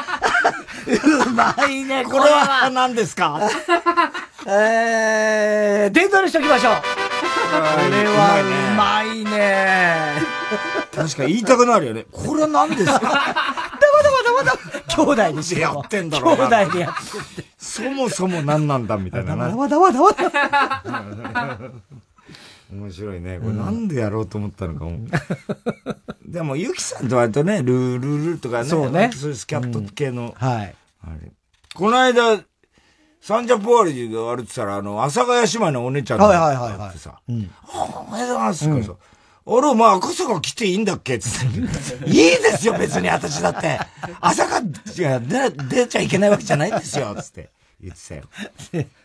うまいね、これは何ですか？えー、伝統にしときましょう。これはうまいね。確かに言いたくなるよね。これは何ですか？ダバダバダバダバ兄弟ですよ。やってんだろうな。兄弟でやってて。そもそも何なんだみたいなな。ダバダバダバダバ。面白いね。これなんでやろうと思ったのかも。でも、ゆきさんと割とね、ルールルとかね。そうねそういうスキャット系の。はい。あれ。この間、サンジャポワリが悪ってたら、あの、阿佐ヶ谷姉妹のお姉ちゃんはいはいはいはいってさ、うん。おめでとうございますってさ、あれ、お前赤坂来ていいんだっけ？つって。いいですよ、別に私だって。朝が、いや、出、出ちゃいけないわけじゃないんですよ、つって言ってたよ。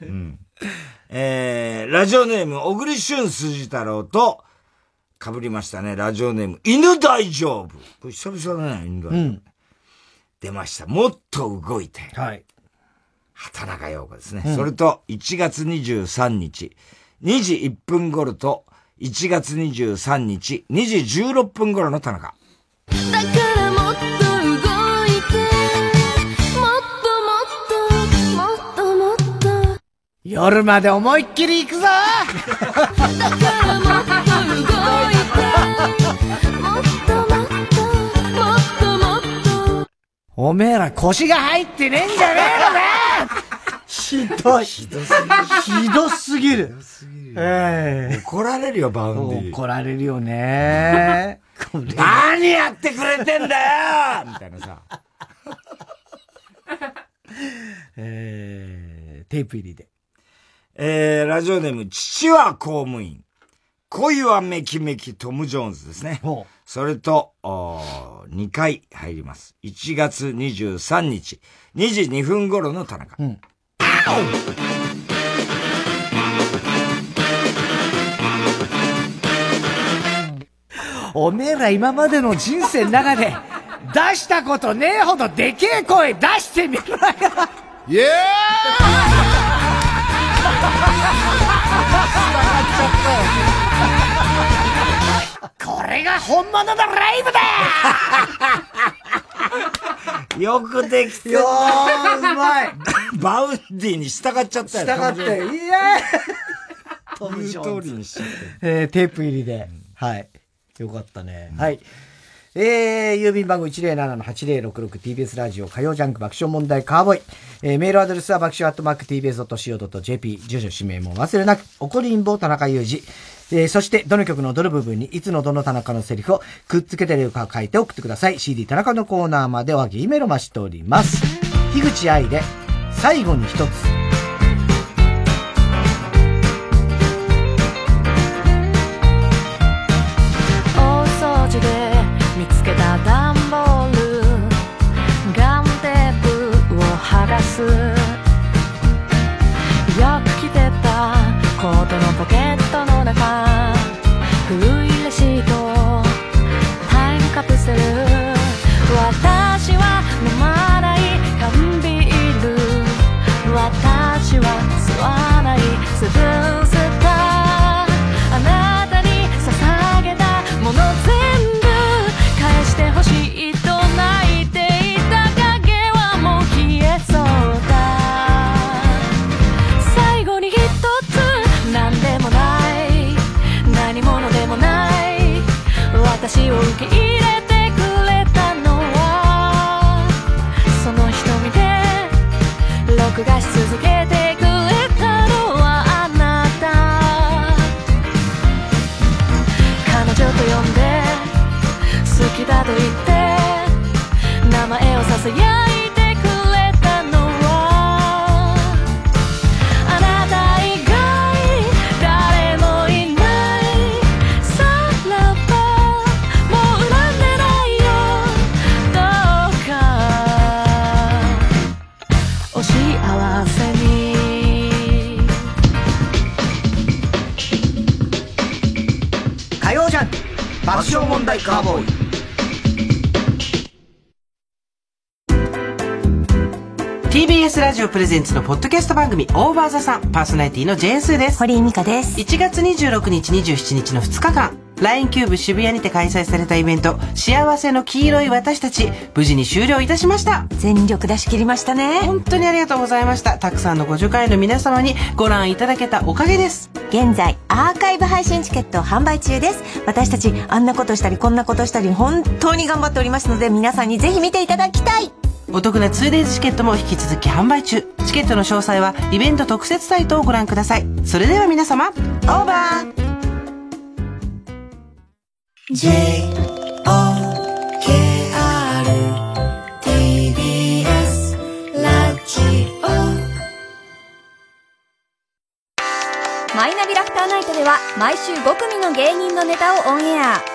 うん。えー、ラジオネーム、小栗旬筋太郎と、被りましたね。ラジオネーム、犬大丈夫。これ久々だね、犬大丈夫。うん出ました。もっと動いて。はい。畑中陽子ですね。うん。それと、1月23日、2時1分頃と、1月23日、2時16分頃の田中。だからもっと動いて。もっともっともっともっと。夜まで思いっきり行くぞ！だからもっと動いて。もっともっともっともっと。おめえら腰が入ってねえんじゃねえのかひどい。ひどすぎる。ひどすぎる。え怒られるよ、 Vaundy。怒られるよね。*laughs* 何やってくれてんだよみたいなさ。えー、テープ入りで。えー、ラジオネーム、父は公務員。恋はめきめきトム・ジョーンズですね。それと、2回入ります。1月23日、2時2分頃の田中。おめえら今までの人生の中で出したことねえほどでけえ声出してみろよイエ *laughs* これが本物のライブだ *laughs* よくできてるよーうまい Vaundy に従っちゃったよ。従って、トムイエーイトム・ジョーンズにしちゃって。えー、テープ入りで。はい。よかったね。はい。えー、郵便番号 107-8066TBS ラジオ火曜ジャンク爆笑問題カーボーイ。えー、メールアドレスは爆笑アットマーク TBS.CO.JP。住所氏名も忘れなく。怒りんぼ田中裕二。えー、そして、どの曲のどの部分に、いつのどの田中のセリフをくっつけてるか書いて送ってください。CD 田中のコーナーまでは G メロマしております。樋口愛で、最後に一つ。プレゼンツのポッドキャスト番組オーバーザさんパーソナリティのジェーンスーです。堀井美香です。1月26日27日の2日間 LINE キューブ渋谷にて開催されたイベント幸せの黄色い私たち無事に終了いたしました。全力出し切りましたね。本当にありがとうございました。たくさんのご助会の皆様にご覧いただけたおかげです。現在アーカイブ配信チケット販売中です。私たちあんなことしたりこんなことしたり本当に頑張っておりますので皆さんにぜひ見ていただきたいお得な 2days チケットも引き続き販売中。チケットの詳細はイベント特設サイトをご覧ください。それでは皆様オーバー。J O マイナビラフターナイトでは毎週5組の芸人のネタをオンエア。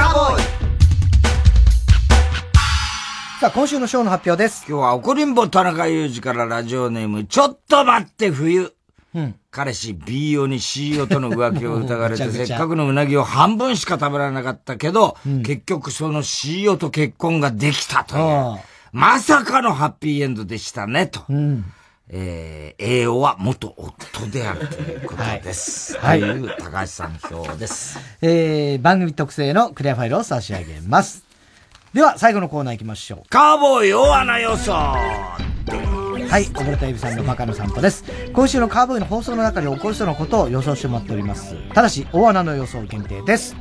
カーボーイさあ、今週のショーの発表です。今日は怒りんぼ田中裕二からラジオネーム、ちょっと待って冬。うん。彼氏 B 用に C 用との浮気を疑われて、せっかくのうなぎを半分しか食べられなかったけど、結局その C 用と結婚ができたという、まさかのハッピーエンドでしたね、と。うん。えー、栄養は元夫であるということです。はいという高橋さん表です。えー、番組特製のクリアファイルを差し上げます。では、最後のコーナー行きましょう。カーボーイ大穴予想はい、溺れたエビさんのバカの散歩です。今週のカーボーイの放送の中で起こりそうなことを予想してもらっております。ただし、大穴の予想限定です。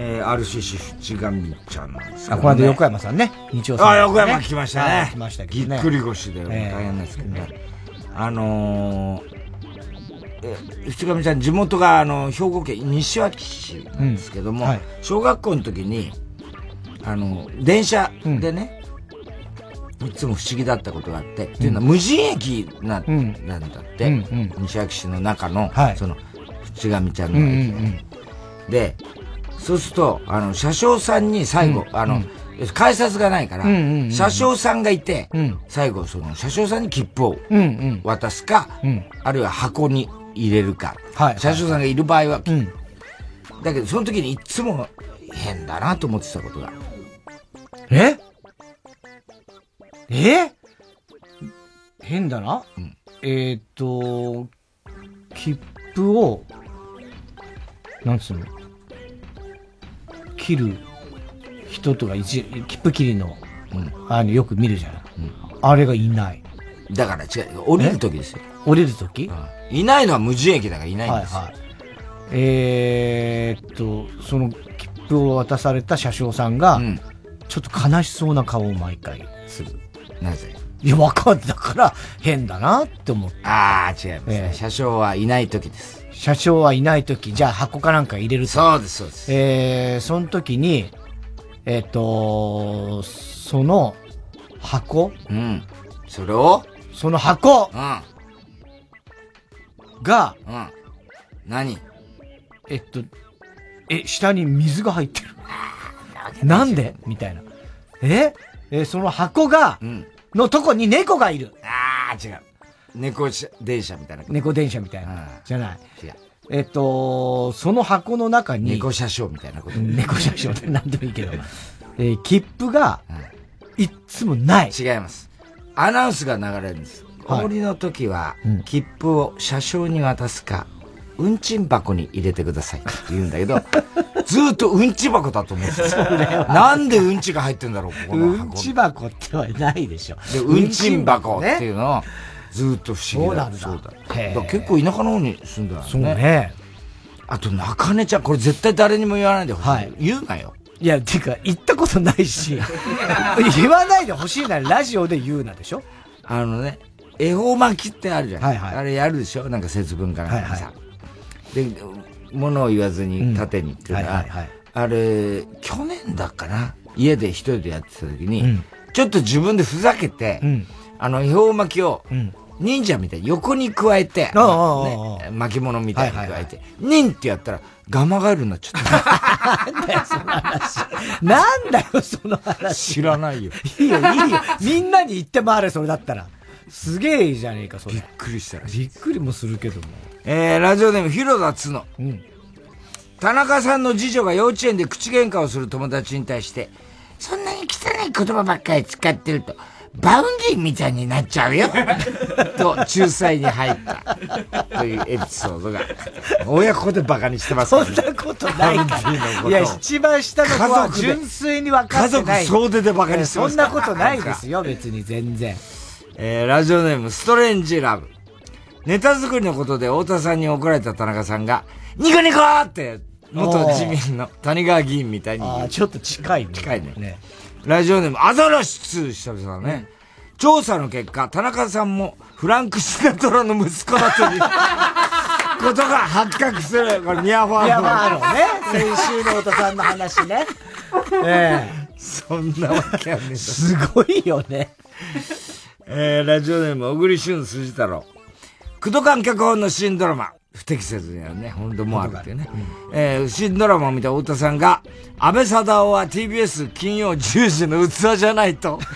えー、RCC 淵上ちゃんなんですけど、あ、ね。この間横山さんね、日曜さん、あ、横山来ましたね。はい来ましたけどね。ぎっくり腰で大ええ。変ですけどね。あのー、え、淵上ちゃん地元があの、兵庫県西脇市なんですけども、うん。はい。小学校の時に、あの、電車でね、いつも不思議だったことがあって、っていうのは無人駅な,、うんなんだって、うん。うん。西脇市の中の、はい。その、淵上ちゃんうんうの駅んうん。で、そうすると、あの、車掌さんに最後、あの、改札がないから、車掌さんがいて、うん。最後、その、車掌さんに切符を。渡すか、うん。あるいは箱に入れるか、はい。車掌さんがいる場合は、うん。だけど、その時にいつも変だなと思ってたことが。え？え？変だな、えーっと、切符を、なんつうの？切る人とか一、切符切りの、あの、よく見るじゃない、あれがいない。だから違う、降りる時ですよ。降りる時、いないのは無人駅だからいないんですよ。はいはい。えーっと、その切符を渡された車掌さんが、ちょっと悲しそうな顔を毎回する。なぜ？いや、わかんだから、変だなって思って。ああ、違います、ええ車掌はいない時です。車掌はいない時、じゃあ箱かなんか入れると。そうです、そうです。えー、その時に、えーっと、その箱？うん。それを？その箱？うん。が、うん。何？えっと、え、下に水が入ってる。*laughs* なんで？みたいな。え？えーその箱が、のとこに猫がいる。ああ、違う。猫電車みたいな。猫電車みたいな。じゃない。えっと、その箱の中に。猫車掌みたいなこと。猫車掌って何でもいいけど。えー、切符が、いっつもない。違います。アナウンスが流れるんです。はい降りの時は、切符を車掌に渡すか、運賃箱に入れてくださいって言うんだけど、*laughs* ずーっと運賃箱だと思うんですよ。なんで運賃が入ってんだろう、ここのうん箱ち箱ってはないでしょ。で、運賃箱っていうね。のを、ずーっと不思議だ。そうなんだそうだ。結構田舎の方に住んだよね。そうね。あと、中根ちゃん、これ絶対誰にも言わないでほしい。はい言うなよ。いや、てか、行ったことないし、*laughs* 言わないでほしいならラジオで言うなでしょ？あのね、恵方巻きってあるじゃん。はいはいあれやるでしょ？なんか節分かなんかさ。で、物を言わずに縦にっていうのは、はいはいはいあれ、去年だっかな家で一人でやってた時に、うんちょっと自分でふざけて、んあの、恵方巻きを、ん忍者みたいに横に加えて、ね、巻物みたいに加えて、ニンってやったら、ガマガエルになっちゃった。なんだよ、その話。*laughs* なんだよ、その話。知らないよ。いいよ、いいよ。みんなに言って回れ、それだったら。すげえじゃねえか、それ。びっくりしたらびっくりもするけども。えー、ラジオネーム、広田つの。うん。田中さんの次女が幼稚園で口喧嘩をする友達に対して、そんなに汚い言葉ばっかり使ってると、 Vaundy みたいになっちゃうよ。*laughs* と、仲裁に入った。というエピソードが。親子でバカにしてますから、ね。そんなことないか Vaundyのこと。いや、一番下の子は純粋に分かってない。家族総出でバカにしてますそんなことないですよ、別に全然。えー、ラジオネーム、ストレンジラブ。ネタ作りのことで太田さんに怒られた田中さんが、ニコニコって、元自民の谷川議員みたいに。ああ、ちょっと近いね。近いね。ねラジオネーム、アザラシ2久々だね。調査の結果、田中さんもフランク・シナトラの息子だという *laughs* ことが発覚する。これ、ニアファーム。いや、まあ、あのね、先週の太田さんの話ね。*laughs* ええそんなわけはねえすごいよね。*laughs* えー、ラジオネーム、小栗旬辻太郎。駆動観脚本の新ドラマ。不適切にはね、本当もうあるっていうね。えー、新ドラマを見た太田さんが、安倍貞夫は TBS 金曜10時の器じゃないと、*laughs*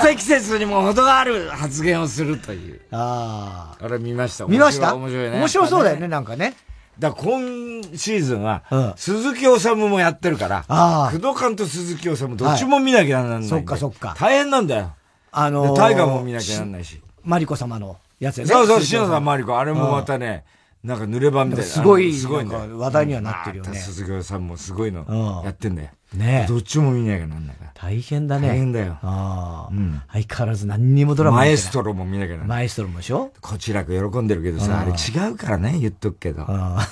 不適切にも程がある発言をするという。ああれ見ました。見ました？面白いね。面白そうだよね、なんかね。だ今シーズンは、鈴木治もやってるから、ああ工藤館と鈴木治どっちも見なきゃならないんだよそっかそっか。大変なんだよ。あので大河も見なきゃならないし。マリコ様のやつよね。そうそう、篠田麻里子。あれもまたね、なんか濡れ版みたいな。すごいすごい話題にはなってるよね鈴木さんもすごいのうんやってんだよ。ねえどっちも見なきゃなんないから。大変だね。大変だよ。ああ。うん。相変わらず何にもドラママエストロも見なきゃなんない。マエストロもでしょ？こちらく喜んでるけどさ、うんあれ違うからね、言っとくけど。*laughs* あ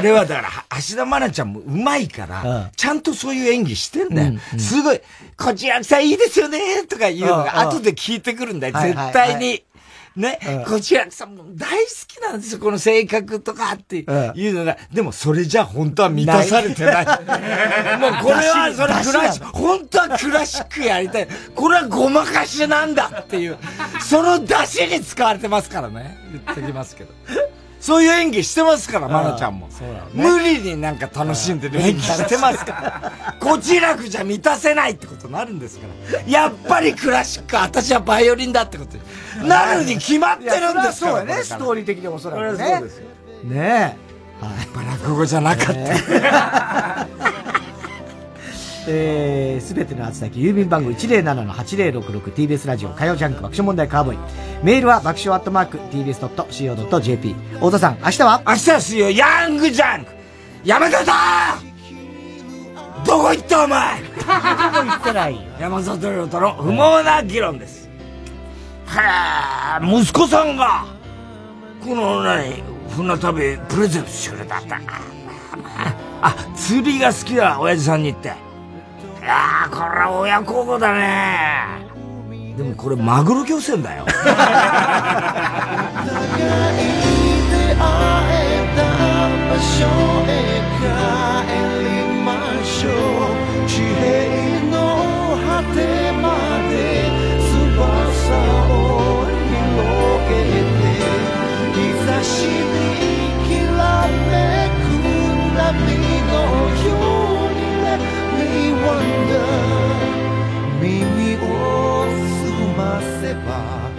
れはだから、橋田愛菜ちゃんもうまいから、ちゃんとそういう演技してんだよ。すごい、こちらくさんいいですよねとか言うのが後で聞いてくるんだよ、はい絶対に。はいね、こちらくさんも大好きなんですよ、この性格とかっていうのが。でもそれじゃ本当は満たされてない。*laughs* もうこれは、それクラシック、本当はクラシックやりたい。これはごまかしなんだっていう、その出汁に使われてますからね。言ってきますけど。そういう演技してますから、マナちゃんも。無理になんか楽しんでる演技してますから。*laughs* こちらくじゃ満たせないってことになるんですから。やっぱりクラシック、私はバイオリンだってことになるに決まってるんですから。そうだね、ストーリー的にもそらくね。ねえ。やっぱ落語じゃなかった。*laughs* えー、すべての厚先、郵便番号 107-8066TBS ラジオ火曜ジャンク爆笑問題カーボーイ。メールは爆笑アットマーク TBS.CO.JP。太田さん、明日は明日ですよ、ヤングジャンク山里どこ行ったお前どこ行ってない。山里亮太の不毛な議論です。へえ、息子さんが、この何、船旅プレゼントしてくれたんだ。*laughs* あ、釣りが好きだ、親父さんに言って。いやー、これは親孝行だね。でもこれマグロ漁船だよ。地平の果てまで wonder. 耳を澄ませば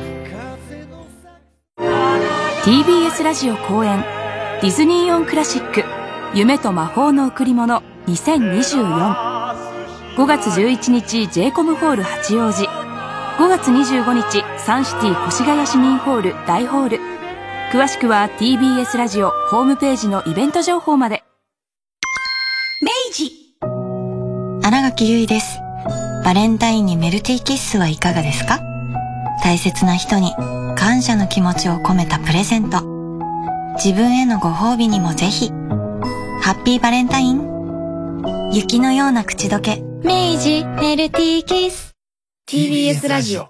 TBS ラジオ公演。ディズニーオンクラシック。夢と魔法の贈り物。2024 5月11日 j コムホール八王子。5月25日サンシティ越谷市民ホール大ホール。詳しくは TBS ラジオホームページのイベント情報まで新垣結衣です。バレンタインにメルティーキッスはいかがですか？大切な人に感謝の気持ちを込めたプレゼント。自分へのご褒美にもぜひ。ハッピーバレンタイン。雪のような口どけ。明治メルティーキッス。TBS ラジオ。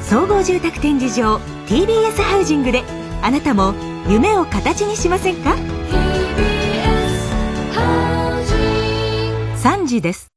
総合住宅展示場 TBS ハウジングであなたも夢を形にしませんか？時です。